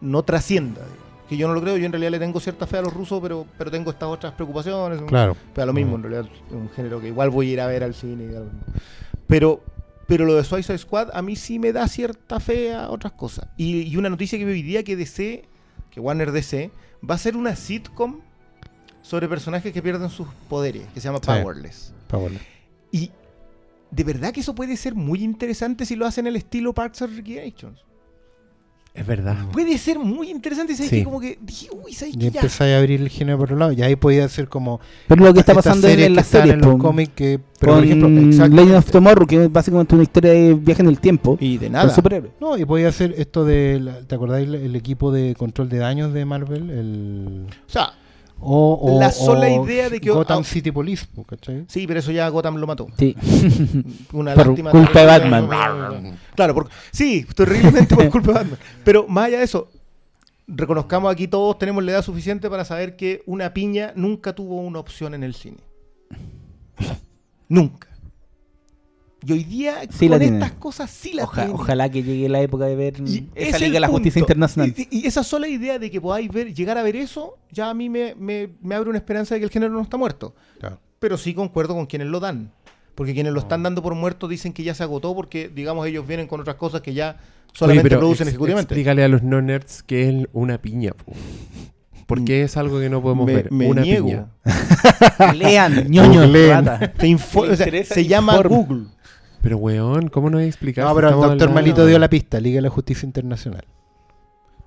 no trascienda. digamos. Que yo no lo creo, yo en realidad le tengo cierta fe a los rusos, pero, pero tengo estas otras preocupaciones. Claro. Pero a lo mismo, en realidad es un género que igual voy a ir a ver al cine. y algo. Pero, pero lo de Suicide Squad a mí sí me da cierta fe a otras cosas. Y, y una noticia que vi hoy día que DC, que Warner DC, va a ser una sitcom sobre personajes que pierden sus poderes, que se llama Sí. Powerless. Powerless. Y de verdad que eso puede ser muy interesante si lo hacen el estilo Parks and Recreations. Es verdad. Puede ser muy interesante y sabes Sí. que como que dije, uy, sabes Y que ya. empezáis a abrir el género por otro lado. Y ahí podía ser como. Pero lo que está pasando en que las están series, en los cómics que. Pero con por ejemplo. Legend of Tomorrow, que es básicamente una historia de viaje en el tiempo. Y de nada. superhéroes. No, y podía hacer esto de. la- ¿Te acordáis el, el equipo de control de daños de Marvel? El. O sea, O, o- La sola o idea de que- Gotham ah, City Police, po, ¿cachai? sí, pero eso ya Gotham lo mató. Sí. Una Por lástima. culpa de Batman. Claro, por- sí, terriblemente por culpa de Batman. Pero más allá de eso, reconozcamos aquí todos tenemos la edad suficiente para saber que una piña nunca tuvo una opción en el cine. nunca. Y hoy día Sí con estas cosas sí las Oja- ojalá que llegue la época de ver Y esa es Liga de la Justicia. Internacional. Y, y esa sola idea de que podáis ver, llegar a ver eso, ya a mí me, me- me abre una esperanza de que el género no está muerto. Claro. Pero sí concuerdo con quienes lo dan. Porque quienes lo están dando por muerto dicen que ya se agotó porque, digamos, ellos vienen con otras cosas que ya solamente Oye, pero producen ex- ejecutivamente. Explícale a los no-nerds que es una piña. po. Porque es algo que no podemos Me- ver. me una niego. piña. Lean, ñoño, rata. Se, o sea, se llama. Google. Pero, weón, ¿cómo no hay explicar? No, pero el doctor hablando- Malito dio la pista, Liga de la Justicia Internacional.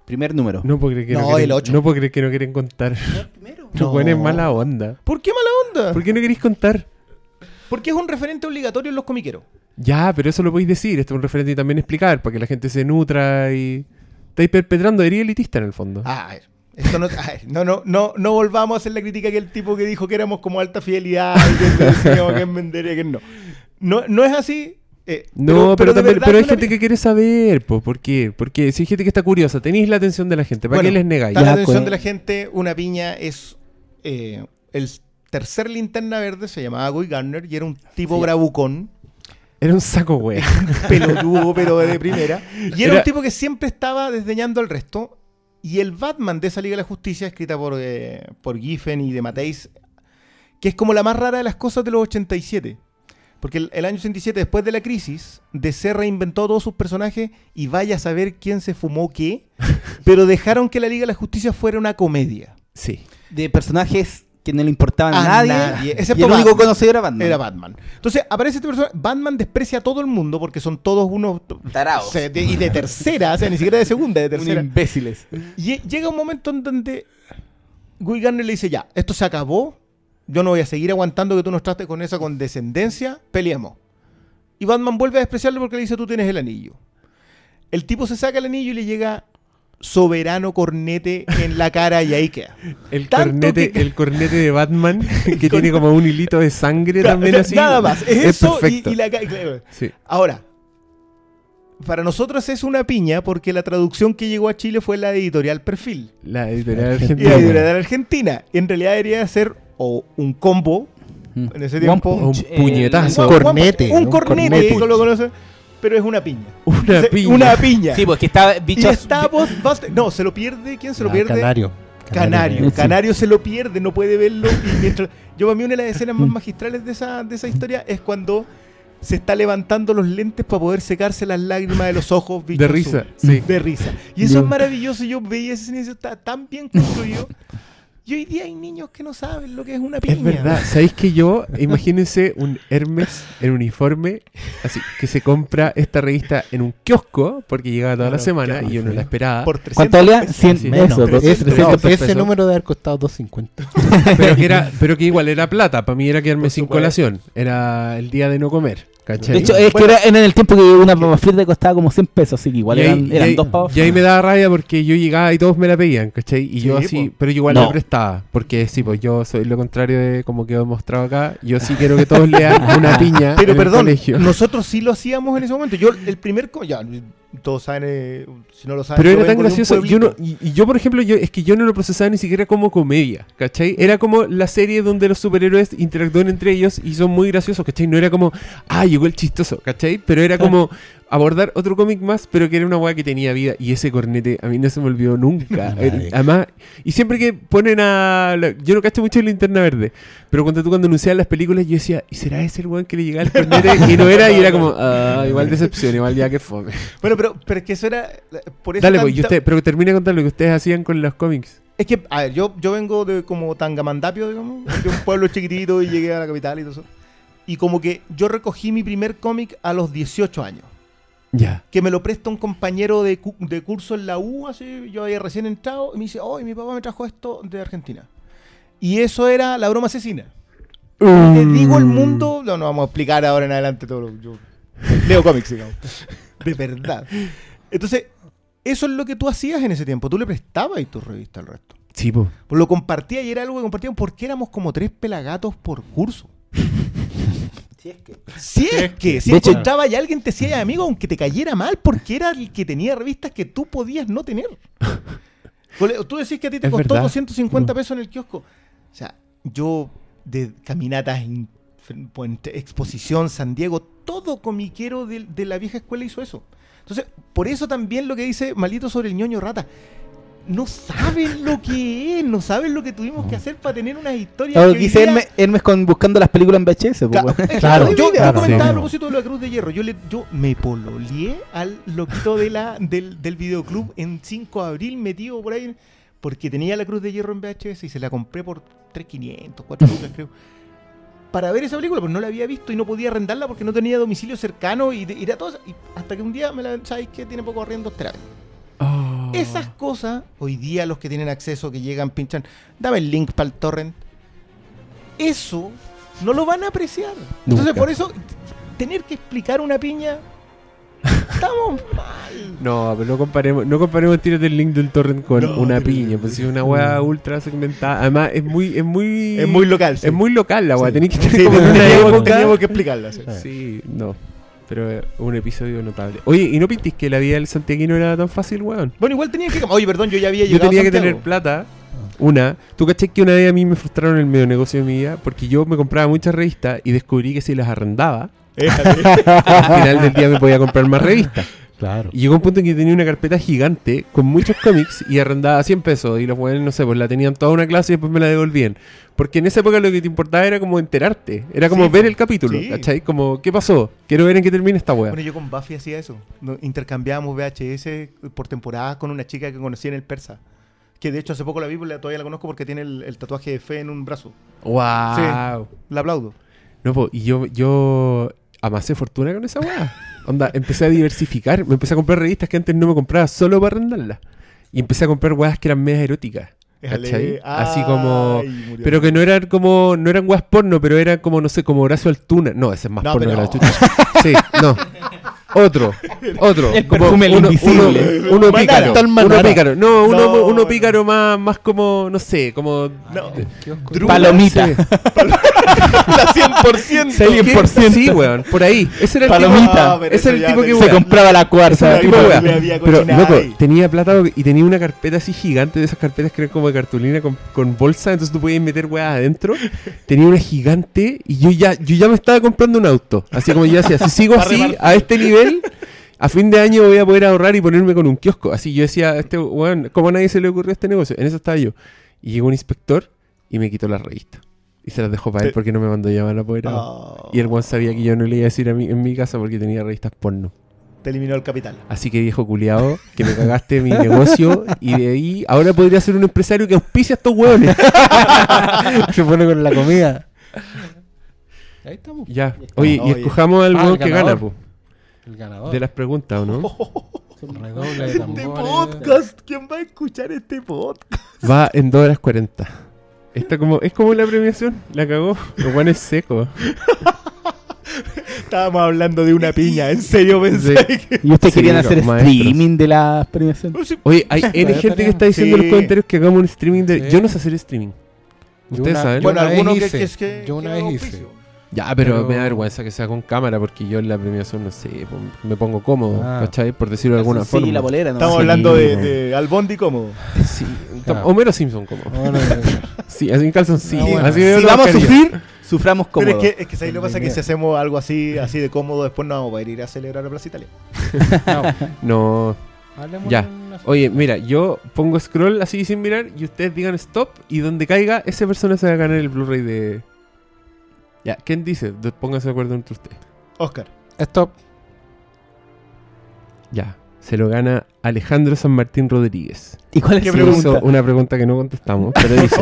Primer número. No puedo creer que no, No, quieren, el ocho. no puedo creer que no quieren contar. Los weones mala onda. ¿Por qué mala onda? ¿Por qué no queréis contar? Porque es un referente obligatorio en los comiqueros. Ya, pero eso lo podéis decir. Esto es un referente y también explicar para que la gente se nutra y. Estáis perpetrando herida elitista en el fondo. Ah, a ver. Esto no, a ver, no, no, no, no volvamos a hacer la crítica que el tipo que dijo que éramos como alta fidelidad y que decíamos que vender y que no. No. No es así. eh, no, pero, también, verdad pero hay gente que quiere saber, po, ¿por qué? Porque si hay gente que está curiosa, tenéis la atención de la gente, ¿para Bueno, qué les negáis? La atención pues. de la gente, una piña es eh, el tercer linterna verde, se llamaba Guy Garner y era un tipo Sí. bravucón Era un saco, güey. pelotudo, pero de primera. Y era, Era- un tipo que siempre estaba desdeñando al resto. Y el Batman de esa Liga de la Justicia, escrita por, eh, por Giffen y de Mateis, que es como la más rara de las cosas de los 87. Porque el, el año 87, después de la crisis, DC reinventó todos sus personajes y vaya a saber quién se fumó qué, pero dejaron que la Liga de la Justicia fuera una comedia. Sí. De personajes que no le importaban a nadie. nadie, y excepto el único conocido era Batman. Era Batman. Entonces aparece este personaje. Batman desprecia a todo el mundo porque son todos unos. Taraos. o sea, de- y de tercera, o sea, ni siquiera de segunda, de Un tercera. imbéciles. Y llega un momento en donde Guy Garner le dice, ya, esto se acabó, yo no voy a seguir aguantando que tú nos trates con esa condescendencia, peleemos. Y Batman vuelve a despreciarlo porque le dice, tú tienes el anillo. El tipo se saca el anillo y le llega soberano cornete en la cara y ahí queda. El Tanto cornete, que- el cornete de Batman, que tiene como un hilito de sangre también O sea, así. Nada más, es, eso y, perfecto. y la ca- claro. Sí. Ahora, para nosotros es una piña porque la traducción que llegó a Chile fue la de editorial Perfil. La editorial Y argentina. la editorial argentina. En realidad debería ser o un combo Mm. en ese tiempo. Un puñetazo. el- Un cornete, Un un cornete, cornete. como lo conocen, pero es una piña. Una Se- piña. Una piña. Sí, porque estaba y bichos. está Buzz- Buster- No, se lo pierde. ¿Quién se lo Ah, pierde? Canario. Canario. Sí. Canario se lo pierde, no puede verlo. Y mientras, yo para mí una de las escenas más magistrales de esa, de esa historia es cuando se está levantando los lentes para poder secarse las lágrimas de los ojos. De risa, sí. De risa. Y eso Yo- es maravilloso. Yo veía ese cine y está tan bien construido. Y hoy día hay niños que no saben lo que es una piña. Es verdad. ¿Sabéis que yo, imagínense un Hermes en uniforme, así, que se compra esta revista en un kiosco, porque llegaba toda la Claro, semana claro, y yo no la esperaba. Por 300 ¿Cuánto valía? pesos. 100 Sí. Menos, pesos. ese, 300 ese pesos. número debe haber costado 250. pero, que era, pero que igual era plata. Para mí era quedarme sin colación. Era el día de no comer. ¿Cachai? De hecho, es Bueno. que era en el tiempo que una papa frita costaba como 100 pesos, así que igual ahí, eran, ahí- dos papas y ahí me daba rabia porque yo llegaba y todos me la pedían, ¿cachai? Y yo Sí, así, po. pero yo igual No. la prestaba, porque sí, pues yo soy lo contrario de como quedó demostrado acá. Yo sí quiero que todos lean una piña Pero en el perdón, colegio. nosotros sí lo hacíamos en ese momento. Yo, el primer. co- Ya, todos saben, eh, si no lo saben. Pero era tan gracioso. Yo no, pueblito. y, y yo, por ejemplo, yo, es que yo no lo procesaba ni siquiera como comedia, ¿cachai? Era como la serie donde los superhéroes interactúan entre ellos y son muy graciosos, ¿cachai? No era como, ah, llegó el chistoso, ¿cachai? Pero era como abordar otro cómic más, pero que era una weá que tenía vida. Y ese cornete a mí no se me olvidó nunca. Nadie. Además, y siempre que ponen a. la- yo no cacho mucho en linterna verde, pero cuando tú cuando anunciaban las películas, yo decía, ¿y será ese el weón que le llegaba el cornete? Y no era, y era como, ah, igual decepción, igual ya que fome. Bueno, pero, pero es que eso era. Por eso Dale, pues, y usted, pero termina de contar lo que ustedes hacían con los cómics. Es que, a ver, yo, yo vengo de como Tangamandapio, digamos, de un pueblo chiquitito y llegué a la capital y todo eso. Y como que yo recogí mi primer cómic a los 18 años. Ya. Que me lo presta un compañero de, cu- de curso en la U, así, yo había recién entrado, y me dice, oh, mi papá me trajo esto de Argentina. Y eso era la broma asesina. Le digo el mundo, no, no vamos a explicar ahora en adelante todo lo yo leo cómics, digamos. De verdad. Entonces, eso es lo que tú hacías en ese tiempo. Tú le prestabas y tu revista al resto. Sí. Pues lo compartía y era algo que compartíamos porque éramos como tres pelagatos por curso. Si es que. Si es que, si encontraba y alguien te hacía amigo, aunque te cayera mal, porque era el que tenía revistas que tú podías no tener. Tú decís que a ti te Es costó verdad. 250 No. pesos en el kiosco. O sea, yo de caminatas, exposición, San Diego, todo comiquero de, de la vieja escuela hizo eso. Entonces, por eso también lo que dice Malito sobre el ñoño rata. No saben lo que es, no saben lo que tuvimos que hacer para tener unas historias. Claro, que hoy quise día- Hermes, Hermes con, buscando las películas en VHS. pues, eh, Claro, yo, yo claro, comentaba sí. a propósito de la Cruz de Hierro. Yo, le, yo, me pololeé al loquito de la, del, del videoclub en 5 de abril metido por ahí porque tenía la Cruz de Hierro en VHS y se la compré por 3.500, 4 lucas creo. Para ver esa película, pero no la había visto y no podía arrendarla porque no tenía domicilio cercano y, de- y era todo. Y hasta que un día me la, ¿sabes qué? Tiene poco arriendo, te la vendo. Oh. Esas cosas, hoy día los que tienen acceso, que llegan, pinchan, dame el link para el torrent. Eso no lo van a apreciar. Entonces, por eso, tener que explicar una piña, estamos mal. No, pero no comparemos, no comparemos tiros del link del torrent con No, una piña, pues es una weá ultra segmentada. Además, es muy, es muy. Es muy local. sí. Es muy local la weá, Sí. tenéis que tener Sí, como en una teníamos, época. teníamos que explicarla. Sí, no. Pero eh, un episodio notable. Oye, ¿y no pintís que la vida del santiaguino era tan fácil, weón? Bueno, igual tenía que. Oye, perdón, yo ya había Yo llegado. tenía a que tener plata. Una, tú caché que una vez a mí me frustraron el medio negocio de mi vida porque yo me compraba muchas revistas y descubrí que si las arrendaba Al final del día me podía comprar más revistas. Claro. Y llegó un punto en que tenía una carpeta gigante con muchos cómics y arrendaba 100 pesos. Y los buenos, no sé, pues la tenían toda una clase y después me la devolvían. Porque en esa época lo que te importaba era como enterarte. Era como Sí, ver el capítulo, Sí. ¿cachai? Como, ¿qué pasó? Quiero ver en qué termina esta wea. Bueno, yo con Buffy hacía eso. Intercambiábamos VHS por temporadas con una chica que conocí en el Persa. Que de hecho hace poco la vi, porque todavía la conozco porque tiene el, el tatuaje de fe en un brazo. ¡Wow! La aplaudo. No, po, y yo, yo amasé fortuna con esa weá. Onda, empecé a diversificar. Me empecé a comprar revistas que antes no me compraba solo para arrendarlas. Y empecé a comprar weas que eran medias eróticas. ¿Cachai? Así como. Ay. Pero que no eran como. No eran weas porno, pero eran como, no sé, como Horacio Altuna. No, ese es más No, porno que pero- la chucha. Sí, no. Otro, otro. El Como perfume uno, invisible. Uno, pícaro. Tal Uno pícaro. No, uno, No, uno no. pícaro más, más como, no sé, como. No. Druga, Palomita. La 100%. ¿Qué? Sí, weón, por ahí. Ese era el Palomita. tipo, Ah, ese era el tipo que. Se compraba la cuarta. Pero, loco, ahí. tenía plata y tenía una carpeta así gigante de esas carpetas que eran como de cartulina con, con bolsa, entonces tú podías meter weas adentro. Tenía una gigante y yo ya, yo ya me estaba comprando un auto. Así como yo decía, si sigo así, a este nivel, a fin de año voy a poder ahorrar y ponerme con un kiosco. Así yo decía, este weón, ¿cómo a nadie se le ocurrió este negocio? En eso estaba yo. Y llegó un inspector y me quitó la revista. Y se las dejó para él Te- porque no me mandó llamar a poder. Oh, Y el weón sabía que yo no le iba a decir a mí, en mi casa porque tenía revistas porno. Te eliminó el capital. Así que viejo culiado, que me cagaste mi negocio y de ahí ahora podría ser un empresario que auspicia a estos hueones. Se pone con la comida. Ahí estamos. ya. Oye, y Oye. escojamos al Ah, hueón el que ganador. gana, po, El ganador. de las preguntas, ¿o no? Redoble de Este podcast. ¿Quién va a escuchar este podcast? Va en 2 horas 40. Esta como, es como la premiación, la cagó. Los hueones secos. Estábamos hablando de una piña. En serio pensé que. Y ustedes Sí, querían hacer maestros. streaming de las premiaciones. Oye, hay N gente que está diciendo en Sí. los comentarios que hagamos un streaming de. Sí. Yo no sé hacer streaming. Ustedes una- saben. Bueno, algunos que, es que. Yo una vez hice. Ya, pero, Pero- me da vergüenza que sea con cámara porque yo en la premiación, no sé, po- me pongo cómodo, Ah. ¿cachai? Por decirlo de alguna sí, forma. la bolera, ¿no? Estamos Sí, hablando de, de Albondi cómodo. Sí, Claro. Homero Simpson. Bueno, Sí, así en calzoncillo. Ah, bueno. así Si vamos a sufrir, suframos Pero cómodo. es que, es que ¿sabes lo que pasa? Que si hacemos algo así, así de cómodo, después no vamos a poder ir a celebrar a Plaza Italia. No. Hablemos Ya. de una- Oye, mira, yo pongo scroll así sin mirar y ustedes digan stop y donde caiga, esa persona se va a ganar el Blu-ray de. Ya, ¿quién dice? Pónganse de acuerdo entre ustedes. Oscar. Stop. Ya. Se lo gana Alejandro San Martín Rodríguez. ¿Y cuál es ¿Qué su pregunta? hizo una pregunta que no contestamos, pero dice.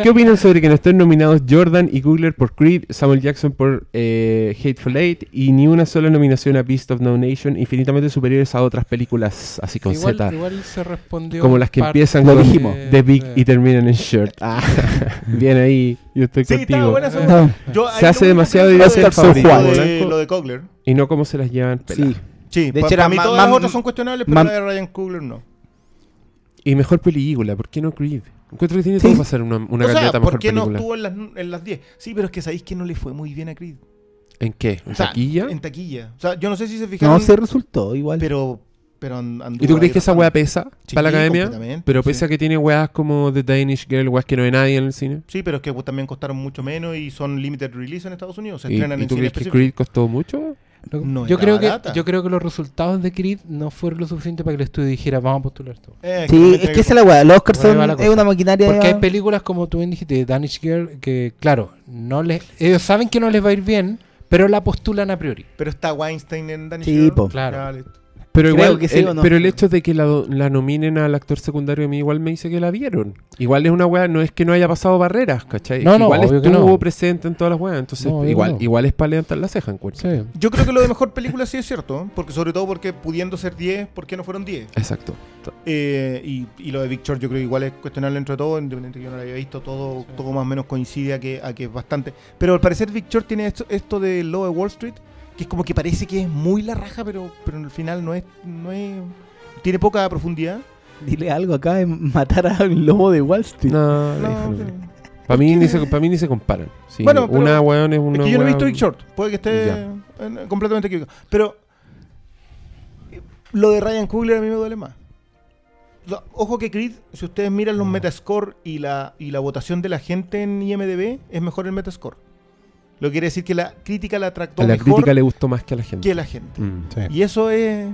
¿Qué opinan sobre que no estén nominados Jordan y Googler por Creed, Samuel Jackson por eh, Hateful Eight y ni una sola nominación a Beast of No Nation, infinitamente superiores a otras películas así con igual, Z, igual se respondió. como las que empiezan Lo con dijimos. The Big de- y terminan en Short? Ah, bien ahí, yo estoy Sí, contigo. buena No. Yo, Se hace demasiado Lo de, Blanco. lo de. Y no cómo se las llevan peladas. Sí. Sí, De pa- hecho, para era mí todas las otras son cuestionables, pero la de Ryan Coogler no. Y mejor película, ¿por qué no Creed? Encuentro que tiene Sí. todo para ser una, una o sea, candidata a mejor ¿por qué no estuvo en las, en las 10? Sí, pero es que sabéis que no le fue muy bien a Creed. ¿En qué? ¿En O sea, taquilla? En taquilla. O sea, yo no sé si se fijaron, No, se resultó igual. pero, pero ¿Y tú crees que esa weá pesa Sí, para la academia? Pero sí. pese a que tiene weas como The Danish Girl, weas que no ve nadie en el cine. Sí, pero es que pues, también costaron mucho menos y son limited release en Estados Unidos. Se ¿Y, estrenan y en tú cine crees que específico. Creed costó mucho? No yo, creo que, yo creo que los resultados de Creed no fueron lo suficiente para que el estudio dijera vamos a postular esto. Eh, Sí, es que esa es la weá. Los Oscars son la es una maquinaria. Porque hay películas como tú bien dijiste, de Danish Girl, que claro, no les, ellos saben que no les va a ir bien, pero la postulan a priori. Pero está Weinstein en Danish Sí, Girl. po. Claro. Ya, listo. Pero Creo igual, que sí el, o no. pero el hecho de que la, nominen al actor secundario a mí igual me dice que la vieron. Igual es una wea, no es que no haya pasado barreras, ¿cachai? No, no, igual estuvo no. presente en todas las weas. Entonces, igual, no. igual es para levantar la ceja, encuentro. Sí. Yo creo que lo de mejor película sí es cierto, porque sobre todo porque pudiendo ser 10, ¿por qué no fueron 10? Exacto. Eh, y, y lo de Big Short yo creo que igual es cuestionable entre todo, independientemente de que yo no lo haya visto, todo, todo más o menos coincide a que, a que es bastante. Pero al parecer Big Short tiene esto, esto de Lobo de Wall Street, que es como que parece que es muy la raja, pero, pero al final no es, no es... Tiene poca profundidad. Dile algo acá de matar al lobo de Wall Street. No, No, pero- Para mí, ni se, pa' mí ni se comparan. Sí, Bueno, una weón es una es que yo no he visto Big Short, puede que esté Ya. completamente equivocado. Pero eh, lo de Ryan Coogler a mí me duele más. Ojo que Creed, si ustedes miran los Metascore y la, y la votación de la gente en IMDB, es mejor el Metascore. Lo que quiere decir que la crítica la trató A la mejor crítica le gustó más que a la gente. que la gente. Mm. Sí. Y eso es.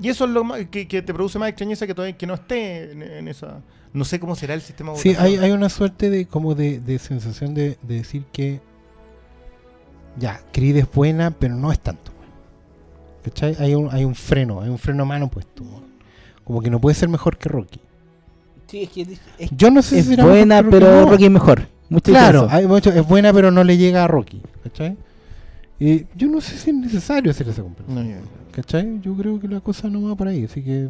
Y eso es lo más, que, que te produce más extrañeza que todavía que no esté en, en esa. No sé cómo será el sistema Sí, hay, hay una suerte de como de, de sensación de, de decir que ya, Creed es buena, pero no es tanto. ¿Cachai? Hay un, hay un freno, hay un freno a mano puesto. Como que no puede ser mejor que Rocky. Sí, es que es, Yo no sé es si será mejor buena, pero no. Rocky es mejor. Mucho Claro, hay mucho- es buena, pero no le llega a Rocky. ¿Cachai? Y yo no sé si es necesario hacer esa comparación. No. ¿Cachai? Yo creo que la cosa no va por ahí, así que...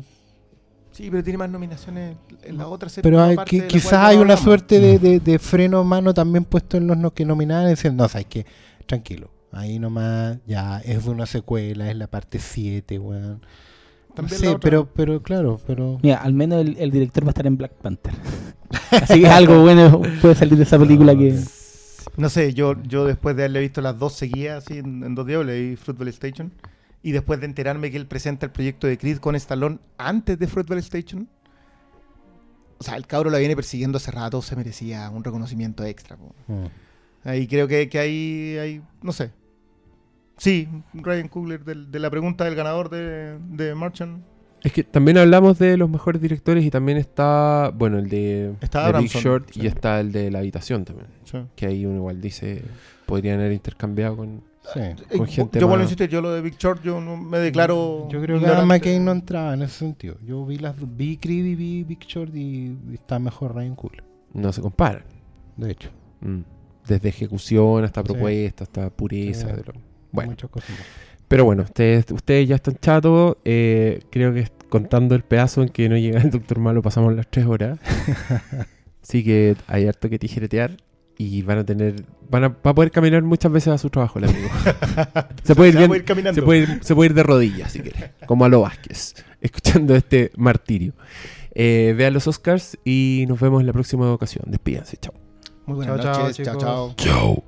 Sí, pero tiene más nominaciones en la otra Pero hay, parte que, quizás hay una suerte de, de- de freno a mano también puesto en los no- que nominaban, diciendo, no, sabes que tranquilo, ahí nomás, ya, es una secuela, es la parte 7, weón. También otra. pero, pero claro, pero... Mira, al menos el, el director va a estar en Black Panther. Así que algo bueno puede salir de esa película que... No sé, yo, yo después de haberle visto las dos seguidas así en, en dos días, leí Fruitvale Station. Y después de enterarme que él presenta el proyecto de Creed con Stallone antes de Fruitvale Station. O sea, el cabro la viene persiguiendo hace rato, se merecía un reconocimiento extra. Mm. Ahí creo que, que hay, hay, no sé. Sí, Ryan Coogler, del- de la pregunta del ganador de, de Marchand. Es que también hablamos de los mejores directores y también está, bueno, el de, Está de Big Short sí. y está el de la habitación también. Que ahí uno igual dice, podrían haber intercambiado con... Sí. Con Eh, gente yo, bueno, insisto, yo lo de Big Short, yo no me declaro. Yo creo que. Adam McCain no entraba en ese sentido. Yo vi las vi Creed y vi Big Short y está mejor Ryan Coogler, No se comparan. de hecho. Mm. Desde ejecución hasta Sí. propuesta, hasta pureza. Sí. de lo- Bueno, Muchas cosas. más. pero bueno, ustedes, ustedes ya están chatos. eh, creo que contando el pedazo en que no llega el Doctor Malo pasamos las tres horas. Así que hay harto que tijeretear y van a tener... Van a, va a poder caminar muchas veces a su trabajo el amigo. se puede ir bien- caminando. Se puede, ir, se puede ir de rodillas si quiere, como a lo Vázquez, escuchando este martirio. Eh, vean los Oscars y nos vemos en la próxima ocasión. Despídense, chao. Muy buenas Chao, chao, noches. Chao, chicos. chao. Chao.